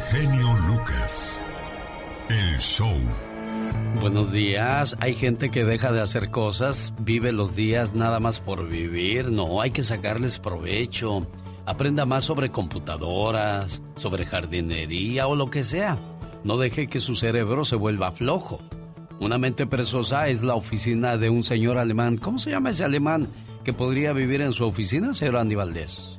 Genio Lucas. El show. Buenos días. Hay gente que deja de hacer cosas, vive los días nada más por vivir. No, hay que sacarles provecho. Aprenda más sobre computadoras, sobre jardinería o lo que sea. No deje que su cerebro se vuelva flojo. Una mente perezosa es la oficina de un señor alemán. ¿Cómo se llama ese alemán que podría vivir en su oficina, señor Andy Valdés?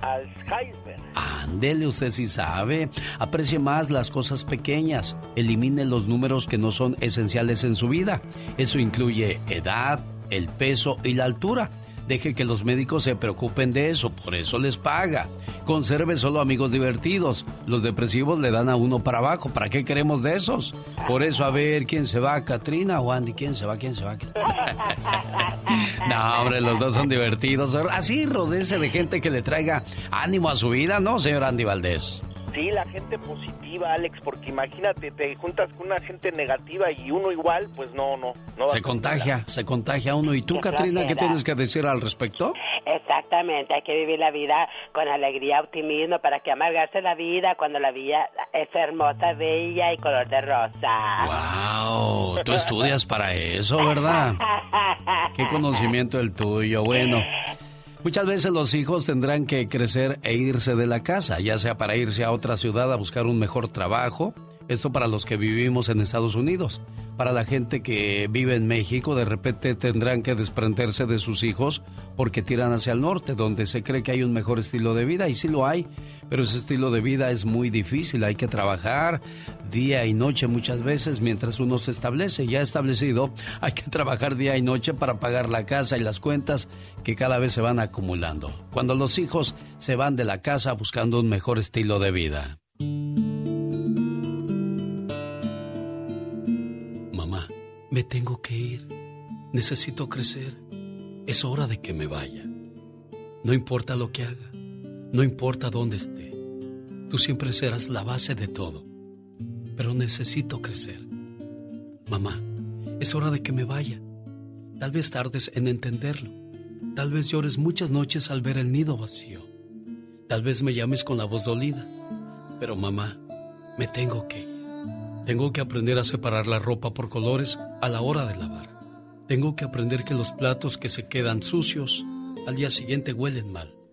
Alzheimer. Ándele, usted sí sabe. Aprecie más las cosas pequeñas. Elimine los números que no son esenciales en su vida. Eso incluye edad, el peso y la altura. Deje que los médicos se preocupen de eso, por eso les paga. Conserve solo amigos divertidos. Los depresivos le dan a uno para abajo. ¿Para qué queremos de esos? Por eso, a ver, ¿quién se va? ¿Katrina o Andy? ¿Quién se va? ¿Quién se va? no, hombre, los dos son divertidos. Así rodece de gente que le traiga ánimo a su vida, ¿no, señor Andy Valdés? Sí, la gente positiva, Alex, porque imagínate, te juntas con una gente negativa y uno igual, pues no, no. no se contagia, se contagia uno. ¿Y tú, Katrina, qué tienes que decir al respecto? Exactamente, hay que vivir la vida con alegría, optimismo, para que amargarse la vida cuando la vida es hermosa, bella y color de rosa. ¡Wow! Tú estudias para eso, ¿verdad? ¡Qué conocimiento el tuyo! Bueno. Muchas veces los hijos tendrán que crecer e irse de la casa, ya sea para irse a otra ciudad a buscar un mejor trabajo. Esto para los que vivimos en Estados Unidos. Para la gente que vive en México, de repente tendrán que desprenderse de sus hijos porque tiran hacia el norte, donde se cree que hay un mejor estilo de vida, y sí lo hay, pero ese estilo de vida es muy difícil, hay que trabajar día y noche muchas veces mientras uno se establece. Ya establecido, hay que trabajar día y noche para pagar la casa y las cuentas que cada vez se van acumulando. Cuando los hijos se van de la casa buscando un mejor estilo de vida. Mamá, me tengo que ir. Necesito crecer. Es hora de que me vaya. No importa lo que haga no importa dónde esté, tú siempre serás la base de todo. Pero necesito crecer. Mamá, es hora de que me vaya. Tal vez tardes en entenderlo. Tal vez llores muchas noches al ver el nido vacío. Tal vez me llames con la voz dolida. Pero mamá, me tengo que ir. Tengo que aprender a separar la ropa por colores a la hora de lavar. Tengo que aprender que los platos que se quedan sucios al día siguiente huelen mal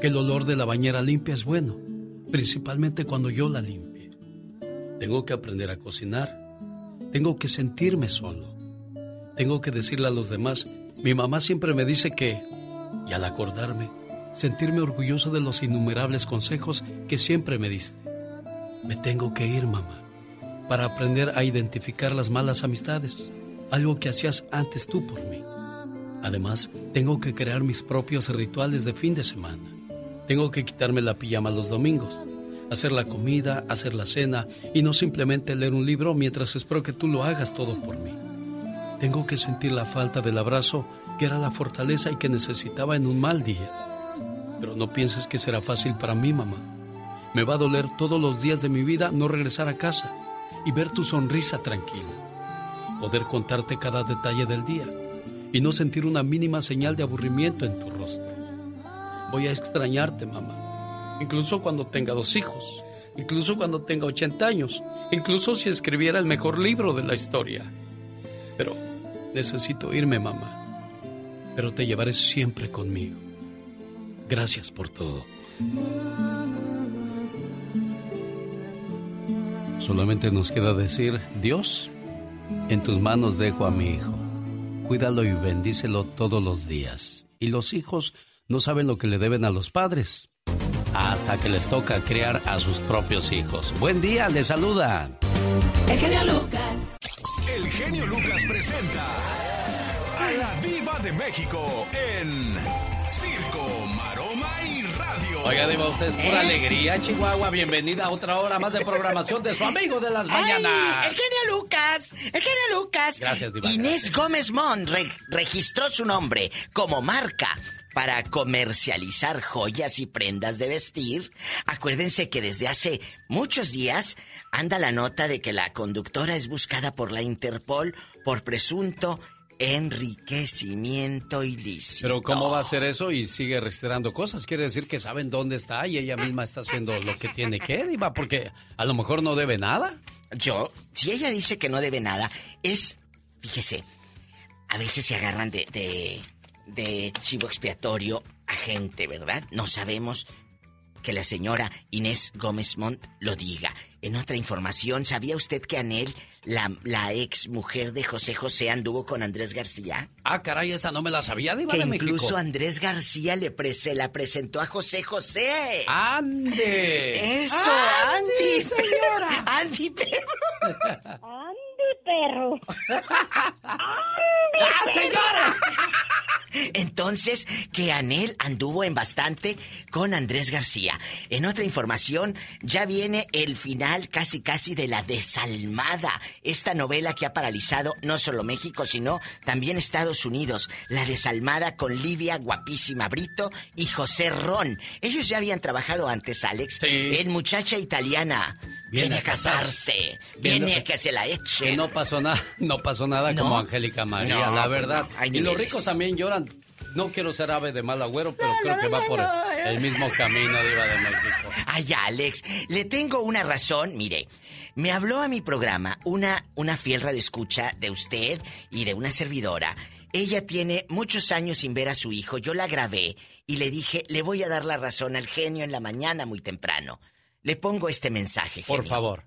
que el olor de la bañera limpia es bueno, principalmente cuando yo la limpie. Tengo que aprender a cocinar. Tengo que sentirme solo. Tengo que decirle a los demás, mi mamá siempre me dice que, y al acordarme, sentirme orgulloso de los innumerables consejos que siempre me diste. Me tengo que ir, mamá, para aprender a identificar las malas amistades, algo que hacías antes tú por mí. Además, tengo que crear mis propios rituales de fin de semana. Tengo que quitarme la pijama los domingos, hacer la comida, hacer la cena y no simplemente leer un libro mientras espero que tú lo hagas todo por mí. Tengo que sentir la falta del abrazo que era la fortaleza y que necesitaba en un mal día. Pero no pienses que será fácil para mí, mamá. Me va a doler todos los días de mi vida no regresar a casa y ver tu sonrisa tranquila. Poder contarte cada detalle del día y no sentir una mínima señal de aburrimiento en tu rostro. Voy a extrañarte, mamá. Incluso cuando tenga dos hijos. Incluso cuando tenga 80 años. Incluso si escribiera el mejor libro de la historia. Pero necesito irme, mamá. Pero te llevaré siempre conmigo. Gracias por todo. Solamente nos queda decir, Dios, en tus manos dejo a mi hijo. Cuídalo y bendícelo todos los días. Y los hijos no saben lo que le deben a los padres hasta que les toca criar a sus propios hijos. Buen día, les saluda. El genio Lucas. El genio Lucas presenta a la Viva de México en Circo, Maroma y. Oiga, Diva, usted es pura alegría, Chihuahua. Bienvenida a otra hora más de programación de su amigo de las mañanas. el genio Lucas, el genio Lucas. Gracias, Diva. Inés Gómez Mont registró su nombre como marca para comercializar joyas y prendas de vestir. Acuérdense que desde hace muchos días anda la nota de que la conductora es buscada por la Interpol por presunto enriquecimiento ilícito. Pero ¿cómo va a ser eso y sigue registrando cosas? Quiere decir que saben dónde está y ella misma está haciendo lo que tiene que, Diva, porque a lo mejor no debe nada. Yo, si ella dice que no debe nada, es, fíjese, a veces se agarran de, de, de chivo expiatorio a gente, ¿verdad? No sabemos que la señora Inés Gómez Montt lo diga. En otra información, ¿sabía usted que Anel, la, la ex mujer de José José, anduvo con Andrés García? Ah, caray, esa no me la sabía, que de México. incluso Andrés García le pre- se la presentó a José José. ¡Ande! ¡Eso, Andy! señora! ¡Andy, perro! ¡Ande, perro! ¡Ah, señora! Entonces, que Anel anduvo en bastante con Andrés García. En otra información, ya viene el final casi casi de La Desalmada. Esta novela que ha paralizado no solo México, sino también Estados Unidos. La Desalmada con Livia, guapísima Brito y José Ron. Ellos ya habían trabajado antes, Alex. Sí. En Muchacha Italiana. Viene, a casarse. Viene a que se la eche. Que no pasó nada, no pasó nada No. como Angélica María, No, la verdad. no, y los ricos también lloran. No quiero ser ave de mal agüero, pero creo que va por el mismo camino, Diva de México. Ay, Alex, le tengo una razón. Mire, me habló a mi programa una, una fiel radioescucha de usted y de una servidora. Ella tiene muchos años sin ver a su hijo. Yo la grabé y le dije, le voy a dar la razón al genio en la mañana muy temprano. Le pongo este mensaje, genio. Por favor.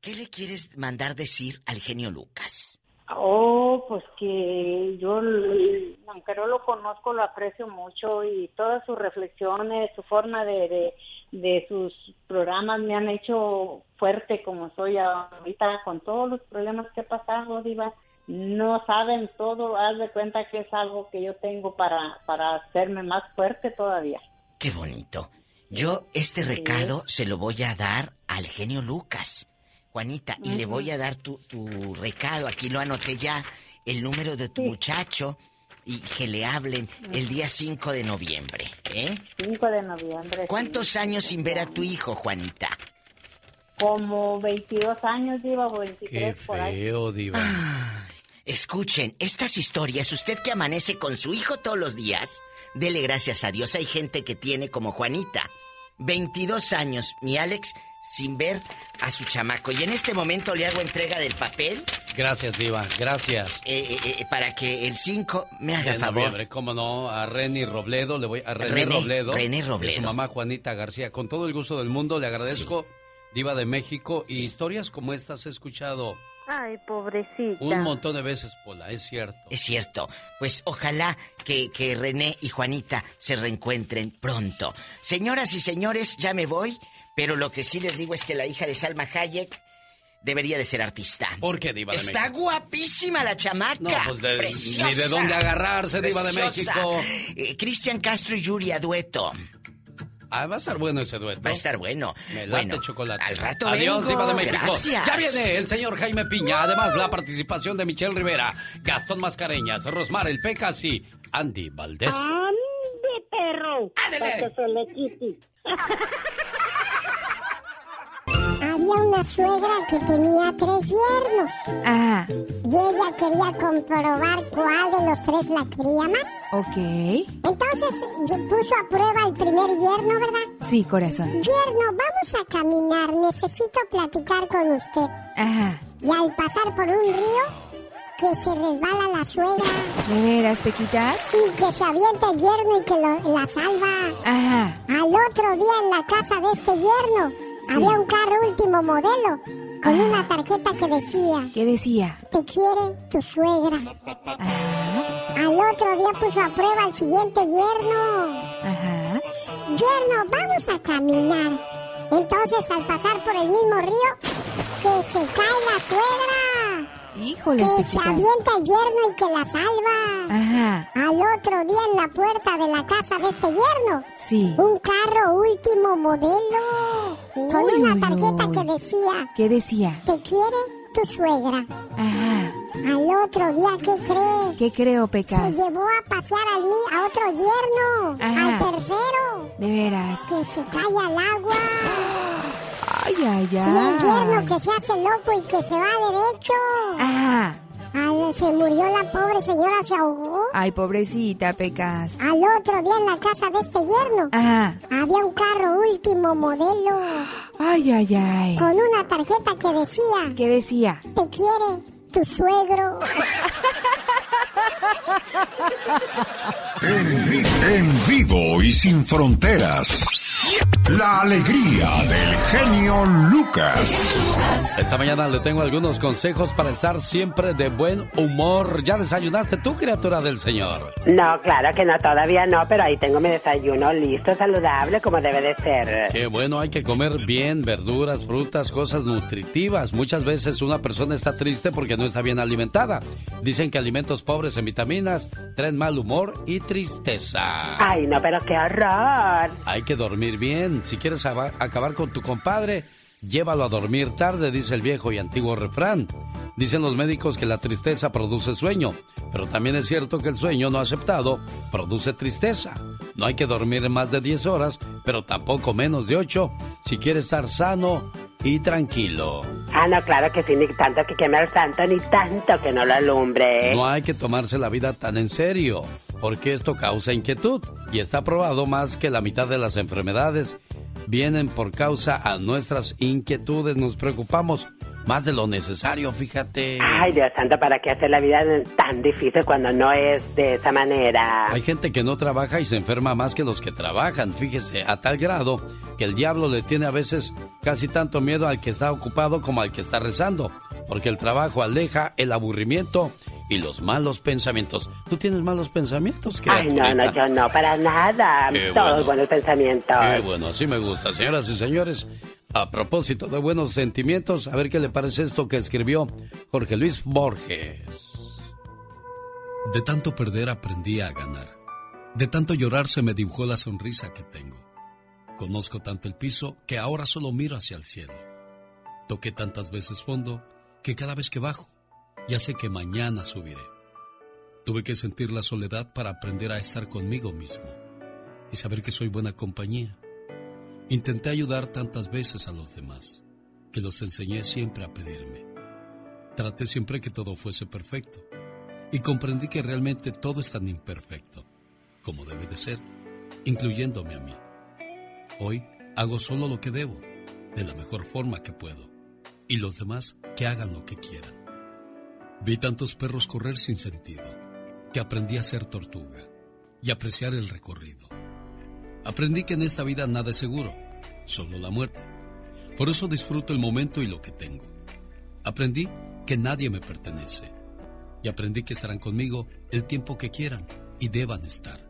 ¿Qué le quieres mandar decir al genio Lucas? Oh, pues que yo, aunque no lo conozco, lo aprecio mucho y todas sus reflexiones, su forma de, de, de sus programas me han hecho fuerte como soy ahorita con todos los problemas que he pasado, Diva. No saben todo, haz de cuenta que es algo que yo tengo para, para hacerme más fuerte todavía. Qué bonito. Yo este recado se lo voy a dar al genio Lucas, Juanita, y le voy a dar tu, tu recado. Aquí lo anoté ya, el número de tu muchacho, y que le hablen el día 5 de noviembre. ¿eh? 5 de noviembre. ¿Cuántos sí. años sin ver a tu hijo, Juanita? Como 22 años, Diva, o Qué 23 por ahí. feo, Diva. Escuchen, estas historias, usted que amanece con su hijo todos los días, dele gracias a Dios. Hay gente que tiene como Juanita, 22 años, mi Alex, sin ver a su chamaco. Y en este momento le hago entrega del papel Gracias, Diva. Gracias. eh, eh, eh, para que el 5 me haga En favor. noviembre, cómo no, a Reni Robledo, le voy a René, René, Robledo. René y Robledo. Su mamá Juanita García. Con todo el gusto del mundo le agradezco, Diva de México, y historias como estas he escuchado Ay, pobrecita. un montón de veces, Pola, es cierto. Es cierto. Pues ojalá que, que René y Juanita se reencuentren pronto. Señoras y señores, ya me voy, pero lo que sí les digo es que la hija de Salma Hayek debería de ser artista. ¿Por qué, Diva de Está México? guapísima la chamaca. No, pues de- Preciosa. ni de dónde agarrarse, Diva de. México. Eh, Cristian Castro y Yuri a dueto. Ah, va a estar bueno ese dueto. Va a estar bueno. Me late bueno, chocolate. Al rato Adiós, vengo. Diva de México. Gracias. Ya viene el señor Jaime Piña. Además, la participación de Michelle Rivera, Gastón Mascareñas, Rosmar El Pecas y Andy Valdés. ¡Ande, perro! ¡Ándele! Para que se le quite. Había una suegra que tenía tres yernos Ah, y ella quería comprobar cuál de los tres la quería más. ok. Entonces puso a prueba el primer yerno, ¿verdad? Sí, corazón. Yerno, vamos a caminar, necesito platicar con usted. Ajá. Y al pasar por un río, que se resbala la suegra ¿De veras, Pequitas? y que se avienta el yerno y que lo- la salva. Ajá. Al otro día en la casa de este yerno había un carro último modelo con una tarjeta que decía, ¿Qué decía? te quiere tu suegra. Ajá. Al otro día puso a prueba al siguiente yerno. Ajá. Yerno, vamos a caminar. Entonces al pasar por el mismo río, que se cae la suegra. Híjole, Que se avienta el yerno y que la salva. Ajá. Al otro día en la puerta de la casa de este yerno, Sí. un carro último modelo con una tarjeta uy. que decía, ¿Qué decía? te quiere tu suegra. Ajá. Al otro día, ¿qué cree? ¿Qué creo, Se Pecas? llevó a pasear al a otro yerno, Ajá. al tercero, De veras. que se cae al agua. Ay, ay, Y el yerno ay. que se hace loco y que se va derecho. Ajá. Al se murió la pobre señora, se ahogó. Ay, pobrecita, Pecas. Al otro día en la casa de este yerno Ajá. había un carro último modelo Ay, ay, ay. con una tarjeta que decía, ¿Qué decía? te quiere tu suegro. En, vi- en vivo y sin fronteras. La alegría del genio Lucas. Esta mañana le tengo algunos consejos para estar siempre de buen humor. ¿Ya desayunaste tú, criatura del Señor? No, claro que no, todavía no, pero ahí tengo mi desayuno listo, saludable, como debe de ser. Qué bueno, hay que comer bien, verduras, frutas, cosas nutritivas. Muchas veces una persona está triste porque no está bien alimentada. Dicen que alimentos pobres en vitaminas traen mal humor y tristeza. Ay, no, pero qué horror. Hay que dormir bien. Si quieres aba- acabar con tu compadre, llévalo a dormir tarde, dice el viejo y antiguo refrán. Dicen los médicos que la tristeza produce sueño, pero también es cierto que el sueño no aceptado produce tristeza. No hay que dormir más de 10 horas, pero tampoco menos de 8 si quieres estar sano y tranquilo. Ah, no, claro que sí, ni tanto que queme al santo, ni tanto que no lo alumbre. No hay que tomarse la vida tan en serio, porque esto causa inquietud y está probado más que la mitad de las enfermedades vienen por causa a nuestras inquietudes, nos preocupamos más de lo necesario, fíjate. Ay, Dios santo, ¿para qué hacer la vida tan difícil cuando no es de esa manera? Hay gente que no trabaja y se enferma más que los que trabajan, fíjese, a tal grado que el diablo le tiene a veces casi tanto miedo al que está ocupado como al que está rezando, porque el trabajo aleja el aburrimiento y los malos pensamientos. ¿Tú tienes malos pensamientos, Ay, no, no, yo no, para nada. Qué Todos bueno. buenos pensamientos. Qué bueno, así me gusta. Señoras y señores, a propósito de buenos sentimientos, a ver qué le parece esto que escribió Jorge Luis Borges. De tanto perder aprendí a ganar. De tanto llorar se me dibujó la sonrisa que tengo. Conozco tanto el piso que ahora solo miro hacia el cielo. Toqué tantas veces fondo que cada vez que bajo, ya sé que mañana subiré. Tuve que sentir la soledad para aprender a estar conmigo mismo y saber que soy buena compañía. Intenté ayudar tantas veces a los demás que los enseñé siempre a pedirme. Traté siempre que todo fuese perfecto y comprendí que realmente todo es tan imperfecto como debe de ser, incluyéndome a mí. Hoy hago solo lo que debo, de la mejor forma que puedo, y los demás que hagan lo que quieran. Vi tantos perros correr sin sentido, que aprendí a ser tortuga y apreciar el recorrido. Aprendí que en esta vida nada es seguro, solo la muerte. Por eso disfruto el momento y lo que tengo. Aprendí que nadie me pertenece. Y aprendí que estarán conmigo el tiempo que quieran y deban estar.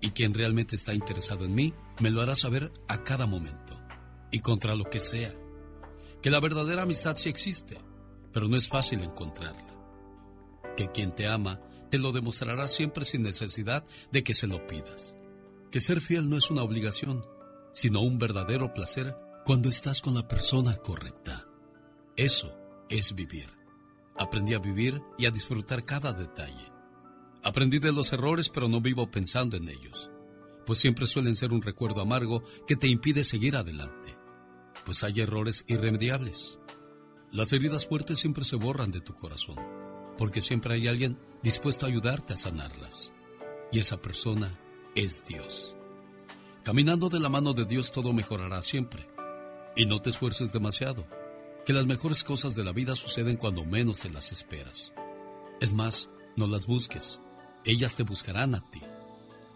Y quien realmente está interesado en mí me lo hará saber a cada momento y contra lo que sea. Que la verdadera amistad sí existe, pero no es fácil encontrarla. Que quien te ama te lo demostrará siempre sin necesidad de que se lo pidas. Que ser fiel no es una obligación, sino un verdadero placer cuando estás con la persona correcta. Eso es vivir. Aprendí a vivir y a disfrutar cada detalle. Aprendí de los errores, pero no vivo pensando en ellos, pues siempre suelen ser un recuerdo amargo que te impide seguir adelante, pues hay errores irremediables. Las heridas fuertes siempre se borran de tu corazón, porque siempre hay alguien dispuesto a ayudarte a sanarlas, y esa persona es Dios. Caminando de la mano de Dios todo mejorará siempre, y no te esfuerces demasiado, que las mejores cosas de la vida suceden cuando menos te las esperas. Es más, no las busques, ellas te buscarán a ti,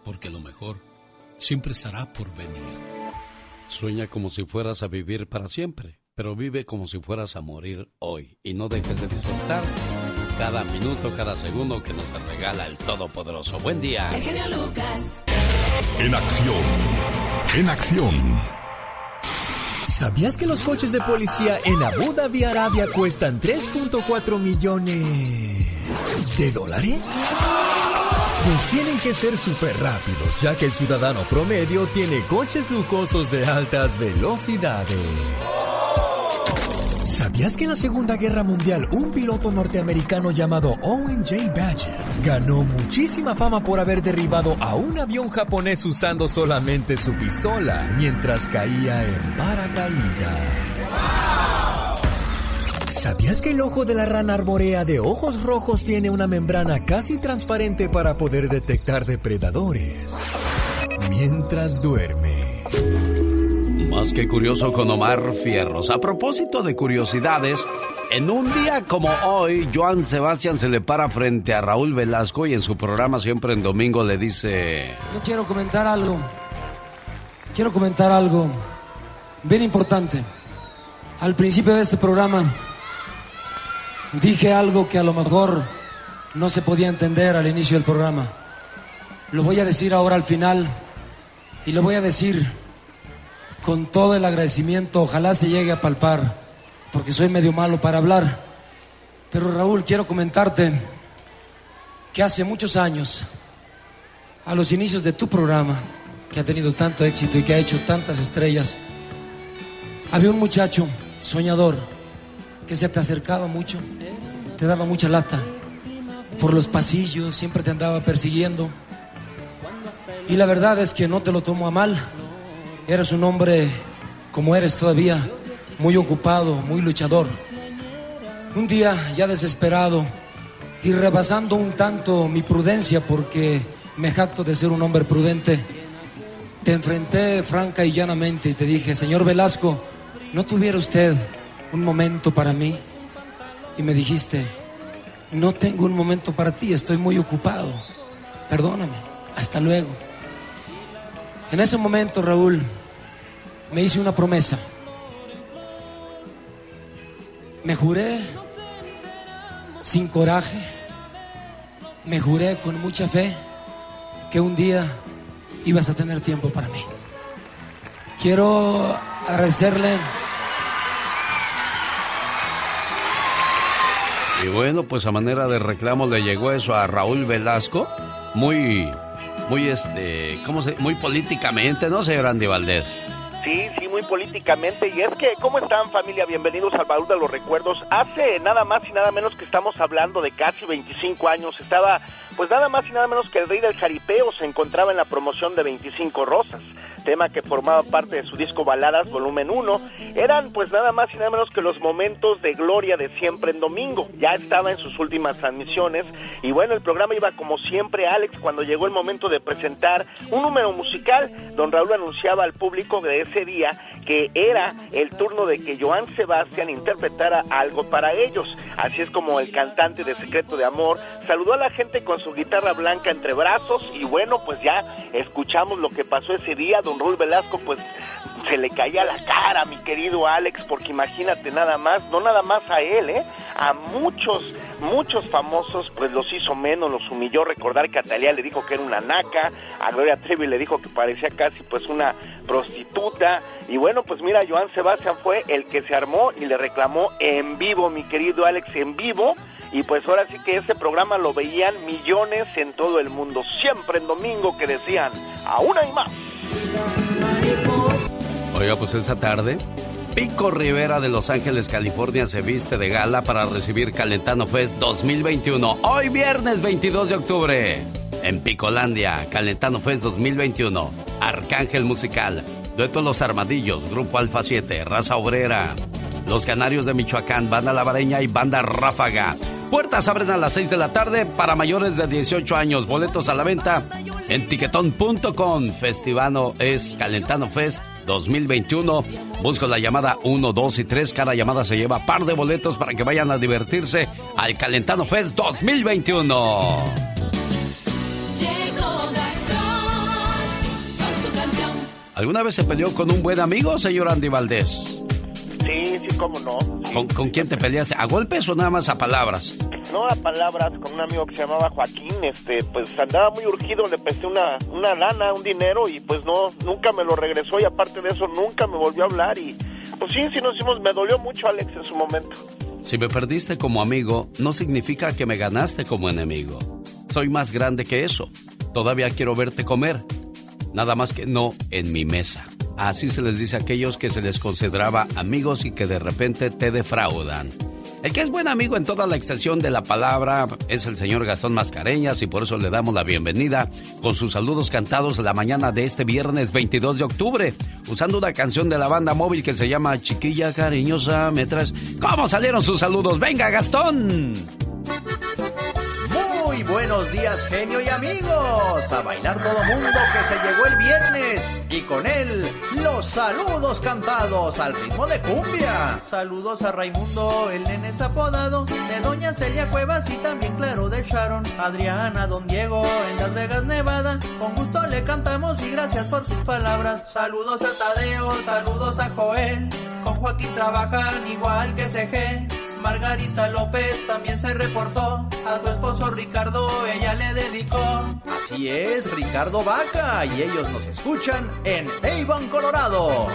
porque lo mejor siempre estará por venir. Sueña como si fueras a vivir para siempre, pero vive como si fueras a morir hoy y no dejes de disfrutar cada minuto, cada segundo que nos regala el Todopoderoso. Buen día. El genio Lucas. En acción. En acción. ¿Sabías que los coches de policía en Abu Dhabi, Arabia, cuestan 3.4 millones de dólares? Pues tienen que ser súper rápidos, ya que el ciudadano promedio tiene coches lujosos de altas velocidades. ¿Sabías que en la Segunda Guerra Mundial un piloto norteamericano llamado Owen J. Badger ganó muchísima fama por haber derribado a un avión japonés usando solamente su pistola mientras caía en paracaídas? ¿Sabías que el ojo de la rana arborea de ojos rojos tiene una membrana casi transparente para poder detectar depredadores? Mientras duerme. Más que curioso con Omar Fierros. A propósito de curiosidades, en un día como hoy, Joan Sebastián se le para frente a Raúl Velasco y en su programa siempre en domingo le dice... Yo quiero comentar algo. Quiero comentar algo bien importante. Al principio de este programa dije algo que a lo mejor no se podía entender al inicio del programa. Lo voy a decir ahora al final y lo voy a decir con todo el agradecimiento. Ojalá se llegue a palpar, porque soy medio malo para hablar. Pero Raúl, quiero comentarte que hace muchos años, a los inicios de tu programa, que ha tenido tanto éxito y que ha hecho tantas estrellas, había un muchacho soñador que se te acercaba mucho, te daba mucha lata. Por los pasillos siempre te andaba persiguiendo. Y la verdad es que no te lo tomo a mal. Eres un hombre como eres todavía, muy ocupado, muy luchador. Un día, ya desesperado y rebasando un tanto mi prudencia, porque me jacto de ser un hombre prudente, te enfrenté franca y llanamente y te dije, señor Velasco, ¿no tuviera usted un momento para mí? Y me dijiste, no tengo un momento para ti, estoy muy ocupado. Perdóname, hasta luego. En ese momento, Raúl, me hice una promesa. Me juré sin coraje, me juré con mucha fe que un día ibas a tener tiempo para mí. Quiero agradecerle. Y bueno, pues a manera de reclamo le llegó eso a Raúl Velasco, muy, muy este, ¿cómo se? Muy políticamente, ¿no, señor Andy Valdés? Sí, sí, muy políticamente. Y es que, ¿cómo están familia? Bienvenidos al Baúl de los Recuerdos. Hace nada más y nada menos que estamos hablando de casi 25 años. Estaba, pues nada más y nada menos que el rey del jaripeo se encontraba en la promoción de 25 Rosas tema que formaba parte de su disco Baladas Volumen 1, eran pues nada más y nada menos que los momentos de gloria de siempre en domingo. Ya estaba en sus últimas transmisiones y bueno, el programa iba como siempre, Alex, cuando llegó el momento de presentar un número musical, don Raúl anunciaba al público de ese día que era el turno de que Joan Sebastián interpretara algo para ellos. Así es como el cantante de Secreto de Amor saludó a la gente con su guitarra blanca entre brazos y bueno, pues ya escuchamos lo que pasó ese día. Don Raúl Velasco pues se le caía la cara, mi querido Alex, porque imagínate nada más, no nada más a él, ¿eh? A muchos, muchos famosos, pues los hizo menos, los humilló. Recordar que a Talía le dijo que era una naca, a Gloria Trevi le dijo que parecía casi pues una prostituta. Y bueno, pues mira, Joan Sebastián fue el que se armó y le reclamó en vivo, mi querido Alex, en vivo. Y pues ahora sí que ese programa lo veían millones en todo el mundo, siempre en domingo que decían, aún hay más. Oiga, pues esta tarde, Pico Rivera de Los Ángeles, California, se viste de gala para recibir Calentano Fest 2021. Hoy viernes 22 de octubre. En Picolandia, Calentano Fest 2021. Arcángel Musical. Dueto Los Armadillos, Grupo Alfa 7, Raza Obrera. Los Canarios de Michoacán, Banda Lavareña y Banda Ráfaga. Puertas abren a las 6 de la tarde para mayores de 18 años. Boletos a la venta en tiquetón.com. Festivano es Calentano Fest 2021. Busco la llamada 1, 2 y 3. Cada llamada se lleva par de boletos para que vayan a divertirse al Calentano Fest 2021. ¿Alguna vez se peleó con un buen amigo, señor Andy Valdés? Sí, sí, cómo no. ¿Con, ¿Con, quién te peleaste? ¿A golpes o nada más a palabras? No a palabras, con un amigo que se llamaba Joaquín, este, pues andaba muy urgido, le presté una, una lana, un dinero y pues no, nunca me lo regresó y aparte de eso nunca me volvió a hablar y pues sí, sí nos hicimos, me dolió mucho Alex en su momento. Si me perdiste como amigo, no significa que me ganaste como enemigo. Soy más grande que eso. Todavía quiero verte comer. Nada más que no en mi mesa. Así se les dice a aquellos que se les consideraba amigos y que de repente te defraudan. El que es buen amigo en toda la extensión de la palabra es el señor Gastón Mascareñas y por eso le damos la bienvenida con sus saludos cantados la mañana de este viernes 22 de octubre, usando una canción de la banda móvil que se llama Chiquilla Cariñosa Me traes. ¿Cómo salieron sus saludos? ¡Venga, Gastón! Muy buenos días, genio y amigos. A bailar todo mundo que se llegó el viernes. Y con él, los saludos cantados al ritmo de cumbia. Saludos a Raimundo, el nene es apodado. De Doña Celia Cuevas y también claro de Sharon. Adriana, Don Diego, en Las Vegas, Nevada. Con gusto le cantamos y gracias por sus palabras. Saludos a Tadeo, saludos a Joel. Con Joaquín trabajan igual que CG. Margarita López también se reportó. A su esposo Ricardo ella le dedicó. Así es, Ricardo Vaca. Y ellos nos escuchan en Avon, Colorado.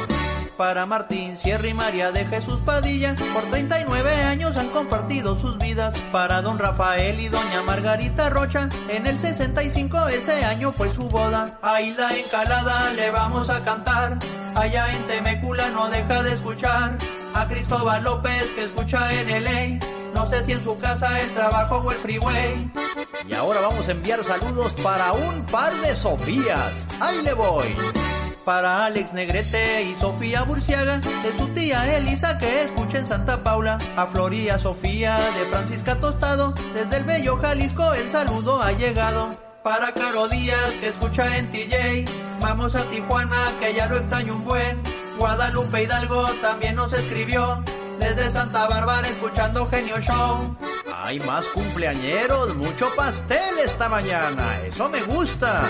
Para Martín Sierra y María de Jesús Padilla, por 39 años han compartido sus vidas. Para don Rafael y doña Margarita Rocha, en el 65 ese año fue su boda. A la Encalada le vamos a cantar, allá en Temecula no deja de escuchar a Cristóbal López que escucha en LA. No sé si en su casa el trabajo o el freeway. Y ahora vamos a enviar saludos para un par de Sofías. Ahí le voy. Para Alex Negrete y Sofía Burciaga, de su tía Elisa que escucha en Santa Paula. A Floría Sofía de Francisca Tostado, desde el bello Jalisco el saludo ha llegado. Para Caro Díaz que escucha en TJ, vamos a Tijuana que ya lo extraño un buen. Guadalupe Hidalgo también nos escribió. Desde Santa Bárbara escuchando Genio Show. Hay más cumpleañeros, mucho pastel esta mañana. Eso me gusta.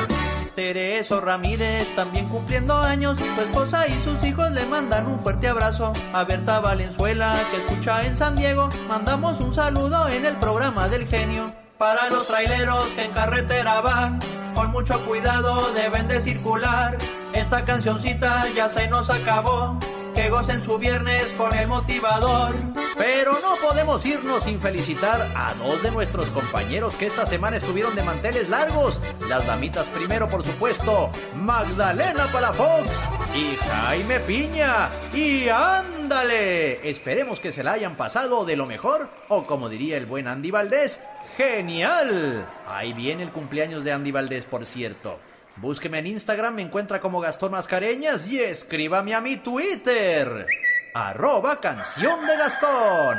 Tereso Ramírez también cumpliendo años. Su esposa y sus hijos le mandan un fuerte abrazo. A Berta Valenzuela que escucha en San Diego. Mandamos un saludo en el programa del genio. Para los traileros que en carretera van, con mucho cuidado deben de circular. Esta cancioncita ya se nos acabó. Que gocen su viernes con el motivador. Pero no podemos irnos sin felicitar a dos de nuestros compañeros que esta semana estuvieron de manteles largos. Las damitas primero, por supuesto, Magdalena Palafox y Jaime Piña. Y ándale, esperemos que se la hayan pasado de lo mejor, o como diría el buen Andy Valdés, genial. Ahí viene el cumpleaños de Andy Valdés, por cierto. Búsqueme en Instagram, me encuentra como Gastón Mascareñas y escríbame a mi Twitter. Arroba canción de Gastón.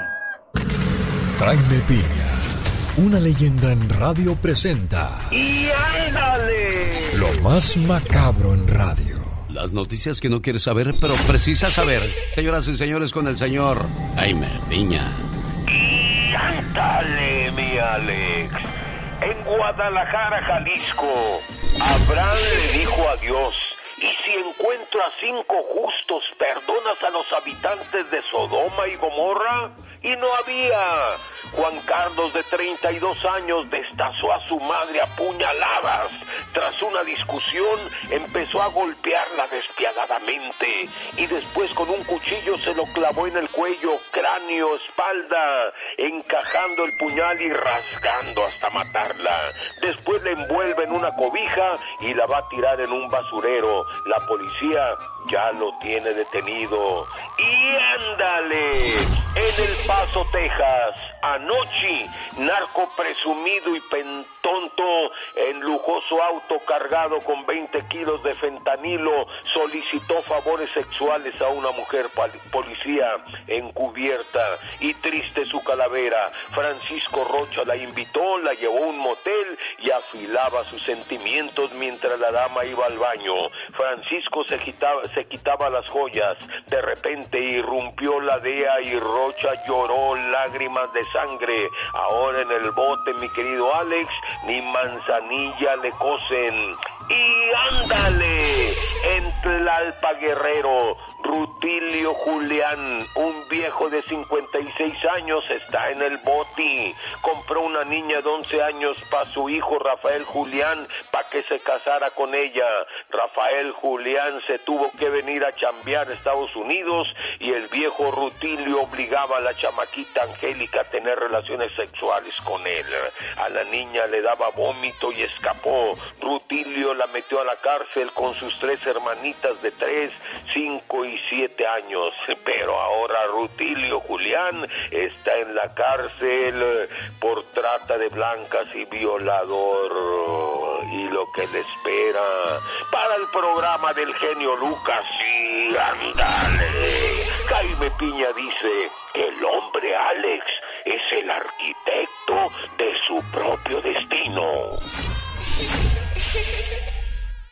Jaime Piña, una leyenda en radio presenta. ¡Y ándale! Lo más macabro en radio. Las noticias que no quieres saber, pero precisas saber. Señoras y señores, con el señor Jaime Piña. ¡Y ándale, mi Alex! En Guadalajara, Jalisco, Abraham le dijo a Dios, y si encuentro a cinco justos, ¿perdonas a los habitantes de Sodoma y Gomorra? Y no había. Juan Carlos, de 32 años, destazó a su madre a puñaladas. Tras una discusión, empezó a golpearla despiadadamente y después con un cuchillo se lo clavó en el cuello, cráneo, espalda, encajando el puñal y rasgando hasta matarla. Después la envuelve en una cobija y la va a tirar en un basurero. La policía ya lo tiene detenido. Y ándale, en El Paso, Texas, anoche, narco presumido y pentonto en lujoso auto cargado con 20 kilos de fentanilo solicitó favores sexuales a una mujer policía encubierta y triste su calavera. Francisco Rocha la invitó, la llevó a un motel y afilaba sus sentimientos mientras la dama iba al baño. Francisco se quitaba, se quitaba las joyas. De repente irrumpió la DEA y Rocha lloró lágrimas de sangre. Ahora en el bote, mi querido Alex, ni manzanilla le cosen. Y ándale, en Tlalpa Guerrero, Rutilio Julián, un viejo de 56 años, está en el boti. Compró una niña de 11 años para su hijo Rafael Julián para que se casara con ella. Rafael Julián se tuvo que venir a chambear a Estados Unidos y el viejo Rutilio obligaba a la chamaquita Angélica a tener relaciones sexuales con él. A la niña le daba vómito y escapó. Rutilio la metió a la cárcel con sus tres hermanitas de tres, cinco y 17 años, pero ahora Rutilio Julián está en la cárcel por trata de blancas y violador. Y lo que le espera para el programa del genio Lucas, sí, ándale. Jaime Piña dice que el hombre Alex es el arquitecto de su propio destino.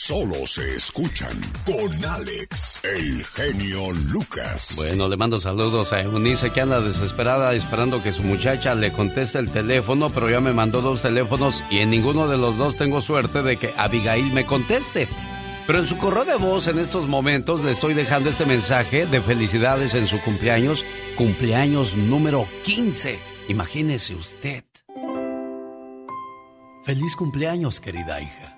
Solo se escuchan con Alex, el genio Lucas. Bueno, le mando saludos a Eunice que anda desesperada esperando que su muchacha le conteste el teléfono, pero ya me mandó dos teléfonos y en ninguno de los dos tengo suerte de que Abigail me conteste. Pero en su correo de voz en estos momentos le estoy dejando este mensaje de felicidades en su cumpleaños, cumpleaños número 15. Imagínese usted. Feliz cumpleaños, querida hija.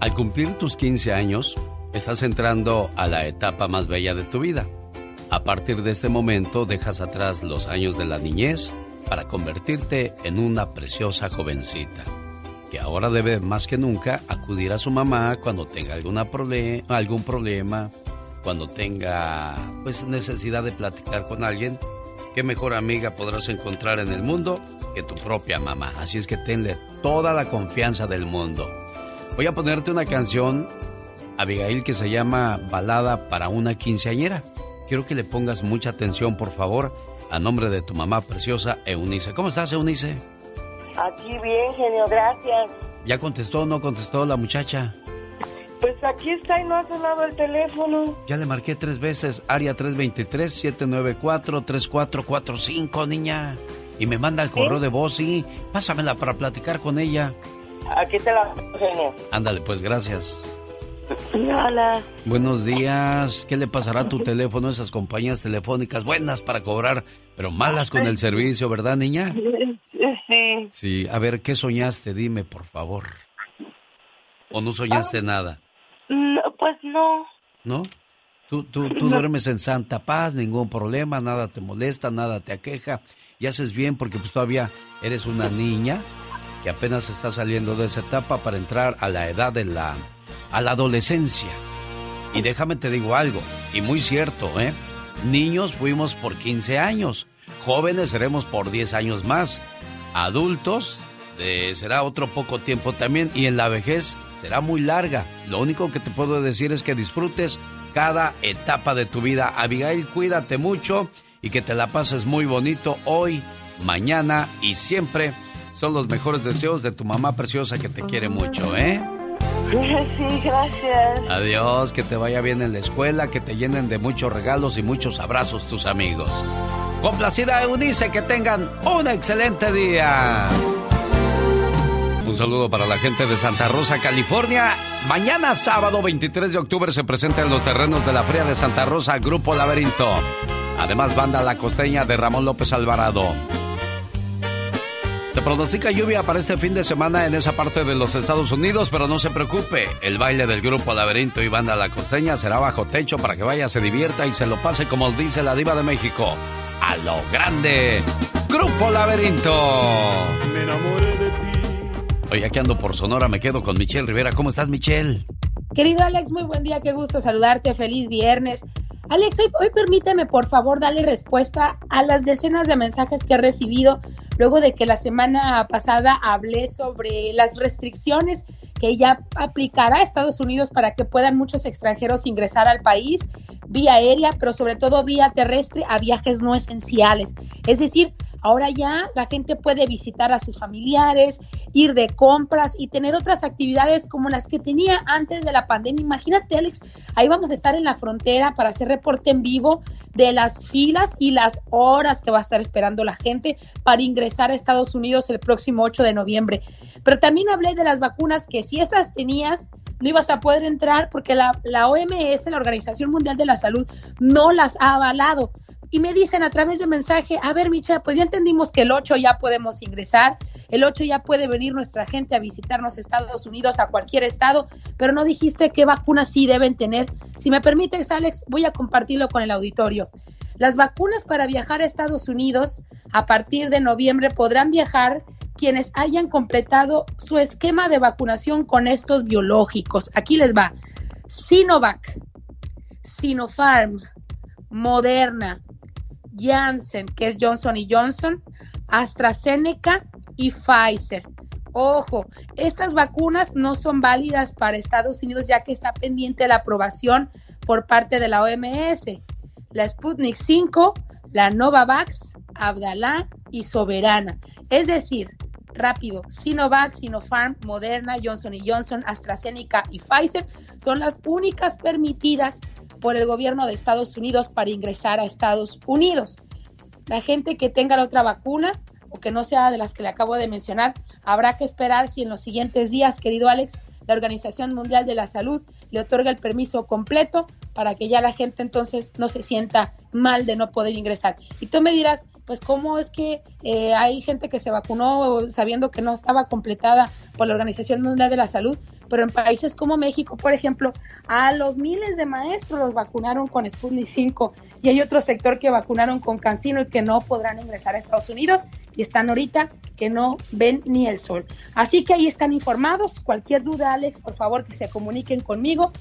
Al cumplir tus 15 años, estás entrando a la etapa más bella de tu vida. A partir de este momento dejas atrás los años de la niñez para convertirte en una preciosa jovencita, que ahora debe más que nunca acudir a su mamá cuando tenga algún problema, cuando tenga pues necesidad de platicar con alguien. ¿Qué mejor amiga podrás encontrar en el mundo que tu propia mamá? Así es que tenle toda la confianza del mundo. Voy a ponerte una canción, Abigail, que se llama Balada para una quinceañera. Quiero que le pongas mucha atención, por favor, a nombre de tu mamá preciosa, Eunice. ¿Cómo estás, Eunice? Aquí bien, genio, gracias. ¿Ya contestó o no contestó la muchacha? Pues aquí está y no ha sonado el teléfono. Ya le marqué tres veces, área 323-794-3445, niña. Y me manda el correo de voz, sí. Pásamela para platicar con ella. Aquí te la genio. Ándale, pues gracias. Hola. Buenos días. ¿Qué le pasará a tu teléfono a esas compañías telefónicas buenas para cobrar, pero malas con el servicio, verdad, niña? Sí. Sí, a ver, ¿qué soñaste? Dime, por favor. ¿O no soñaste Ah. nada? No, pues no. ¿No? Tú, tú, tú duermes en santa paz, ningún problema, nada te molesta, nada te aqueja. Y haces bien porque pues todavía eres una niña que apenas está saliendo de esa etapa para entrar a la edad de la a la adolescencia. Y déjame te digo algo, y muy cierto, ¿eh? Niños fuimos por 15 años, jóvenes seremos por 10 años más, adultos será otro poco tiempo también y en la vejez será muy larga. Lo único que te puedo decir es que disfrutes cada etapa de tu vida. Abigail, cuídate mucho y que te la pases muy bonito hoy, mañana y siempre. Son los mejores deseos de tu mamá preciosa que te quiere mucho, ¿eh? Sí, gracias. Adiós, que te vaya bien en la escuela, que te llenen de muchos regalos y muchos abrazos tus amigos. Complacida Eunice, que tengan un excelente día. Un saludo para la gente de Santa Rosa, California. Mañana sábado 23 de octubre se presenta en los terrenos de la Feria de Santa Rosa Grupo Laberinto. Además, banda La Costeña de Ramón López Alvarado. Se pronostica lluvia para este fin de semana en esa parte de los Estados Unidos, pero no se preocupe. El baile del grupo Laberinto y Banda La Costeña será bajo techo para que vaya, se divierta y se lo pase como dice la diva de México. A lo grande. Grupo Laberinto. Me enamoré de ti. Oye, aquí ando por Sonora, me quedo con Michelle Rivera. ¿Cómo estás, Michelle? Querido Alex, muy buen día, qué gusto saludarte, feliz viernes. Alex, hoy, hoy permíteme por favor darle respuesta a las decenas de mensajes que he recibido luego de que la semana pasada hablé sobre las restricciones que ya aplicará Estados Unidos para que puedan muchos extranjeros ingresar al país. vía aérea, pero sobre todo vía terrestre a viajes no esenciales. Es decir, Ahora ya la gente puede visitar a sus familiares, ir de compras y tener otras actividades como las que tenía antes de la pandemia. Imagínate, Alex, ahí vamos a estar en la frontera para hacer reporte en vivo de las filas y las horas que va a estar esperando la gente para ingresar a Estados Unidos el próximo 8 de noviembre. Pero también hablé de las vacunas que si esas tenías, no ibas a poder entrar porque la, la OMS, la Organización Mundial de la Salud, no las ha avalado y me dicen a través de mensaje, a ver, Michelle, pues ya entendimos que el 8 ya podemos ingresar, el 8 ya puede venir nuestra gente a visitarnos a Estados Unidos, a cualquier estado, pero no dijiste qué vacunas sí deben tener. Si me permites, Alex, voy a compartirlo con el auditorio. Las vacunas para viajar a Estados Unidos a partir de noviembre podrán viajar quienes hayan completado su esquema de vacunación con estos biológicos. Aquí les va. Sinovac, Sinopharm, Moderna, Janssen, que es Johnson y Johnson, AstraZeneca y Pfizer. Ojo, estas vacunas no son válidas para Estados Unidos ya que está pendiente la aprobación por parte de la OMS. La Sputnik 5, la Novavax, Abdalá y Soberana. Es decir, rápido, Sinovac, Sinopharm, Moderna, Johnson Johnson, AstraZeneca y Pfizer son las únicas permitidas por el gobierno de Estados Unidos para ingresar a Estados Unidos. La gente que tenga la otra vacuna o que no sea de las que le acabo de mencionar, habrá que esperar si en los siguientes días, querido Alex, la Organización Mundial de la Salud le otorga el permiso completo para que ya la gente entonces no se sienta mal de no poder ingresar. Y tú me dirás, pues cómo es que eh, hay gente que se vacunó sabiendo que no estaba completada por la Organización Mundial de la Salud, pero en países como México, por ejemplo, a los miles de maestros los vacunaron con Sputnik 5 y hay otro sector que vacunaron con Cancino y que no podrán ingresar a Estados Unidos y están ahorita que no ven ni el sol. Así que ahí están informados. Cualquier duda, Alex, por favor que se comuniquen conmigo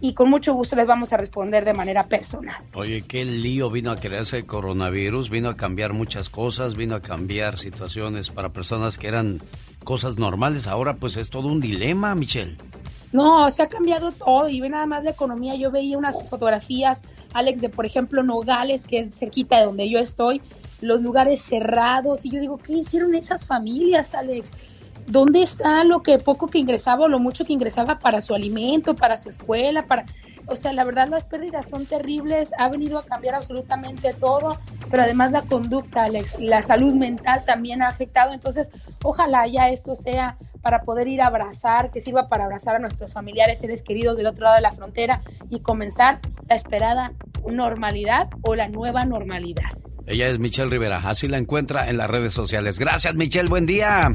y con mucho gusto les vamos a responder de manera personal. Oye, qué lío vino a crearse el coronavirus, vino a cambiar muchas cosas, vino a cambiar situaciones para personas que eran cosas normales. Ahora pues es todo un dilema, Michelle. No, se ha cambiado todo y ve nada más la economía. Yo veía unas fotografías, Alex, de por ejemplo Nogales, que es cerquita de donde yo estoy, los lugares cerrados y yo digo, ¿qué hicieron esas familias, Alex? ¿Dónde está lo que poco que ingresaba o lo mucho que ingresaba para su alimento, para su escuela, para o sea, la verdad las pérdidas son terribles, ha venido a cambiar absolutamente todo, pero además la conducta, Alex, la salud mental también ha afectado, entonces ojalá ya esto sea para poder ir a abrazar, que sirva para abrazar a nuestros familiares, seres queridos del otro lado de la frontera y comenzar la esperada normalidad o la nueva normalidad. Ella es Michelle Rivera, así la encuentra en las redes sociales. Gracias Michelle, buen día.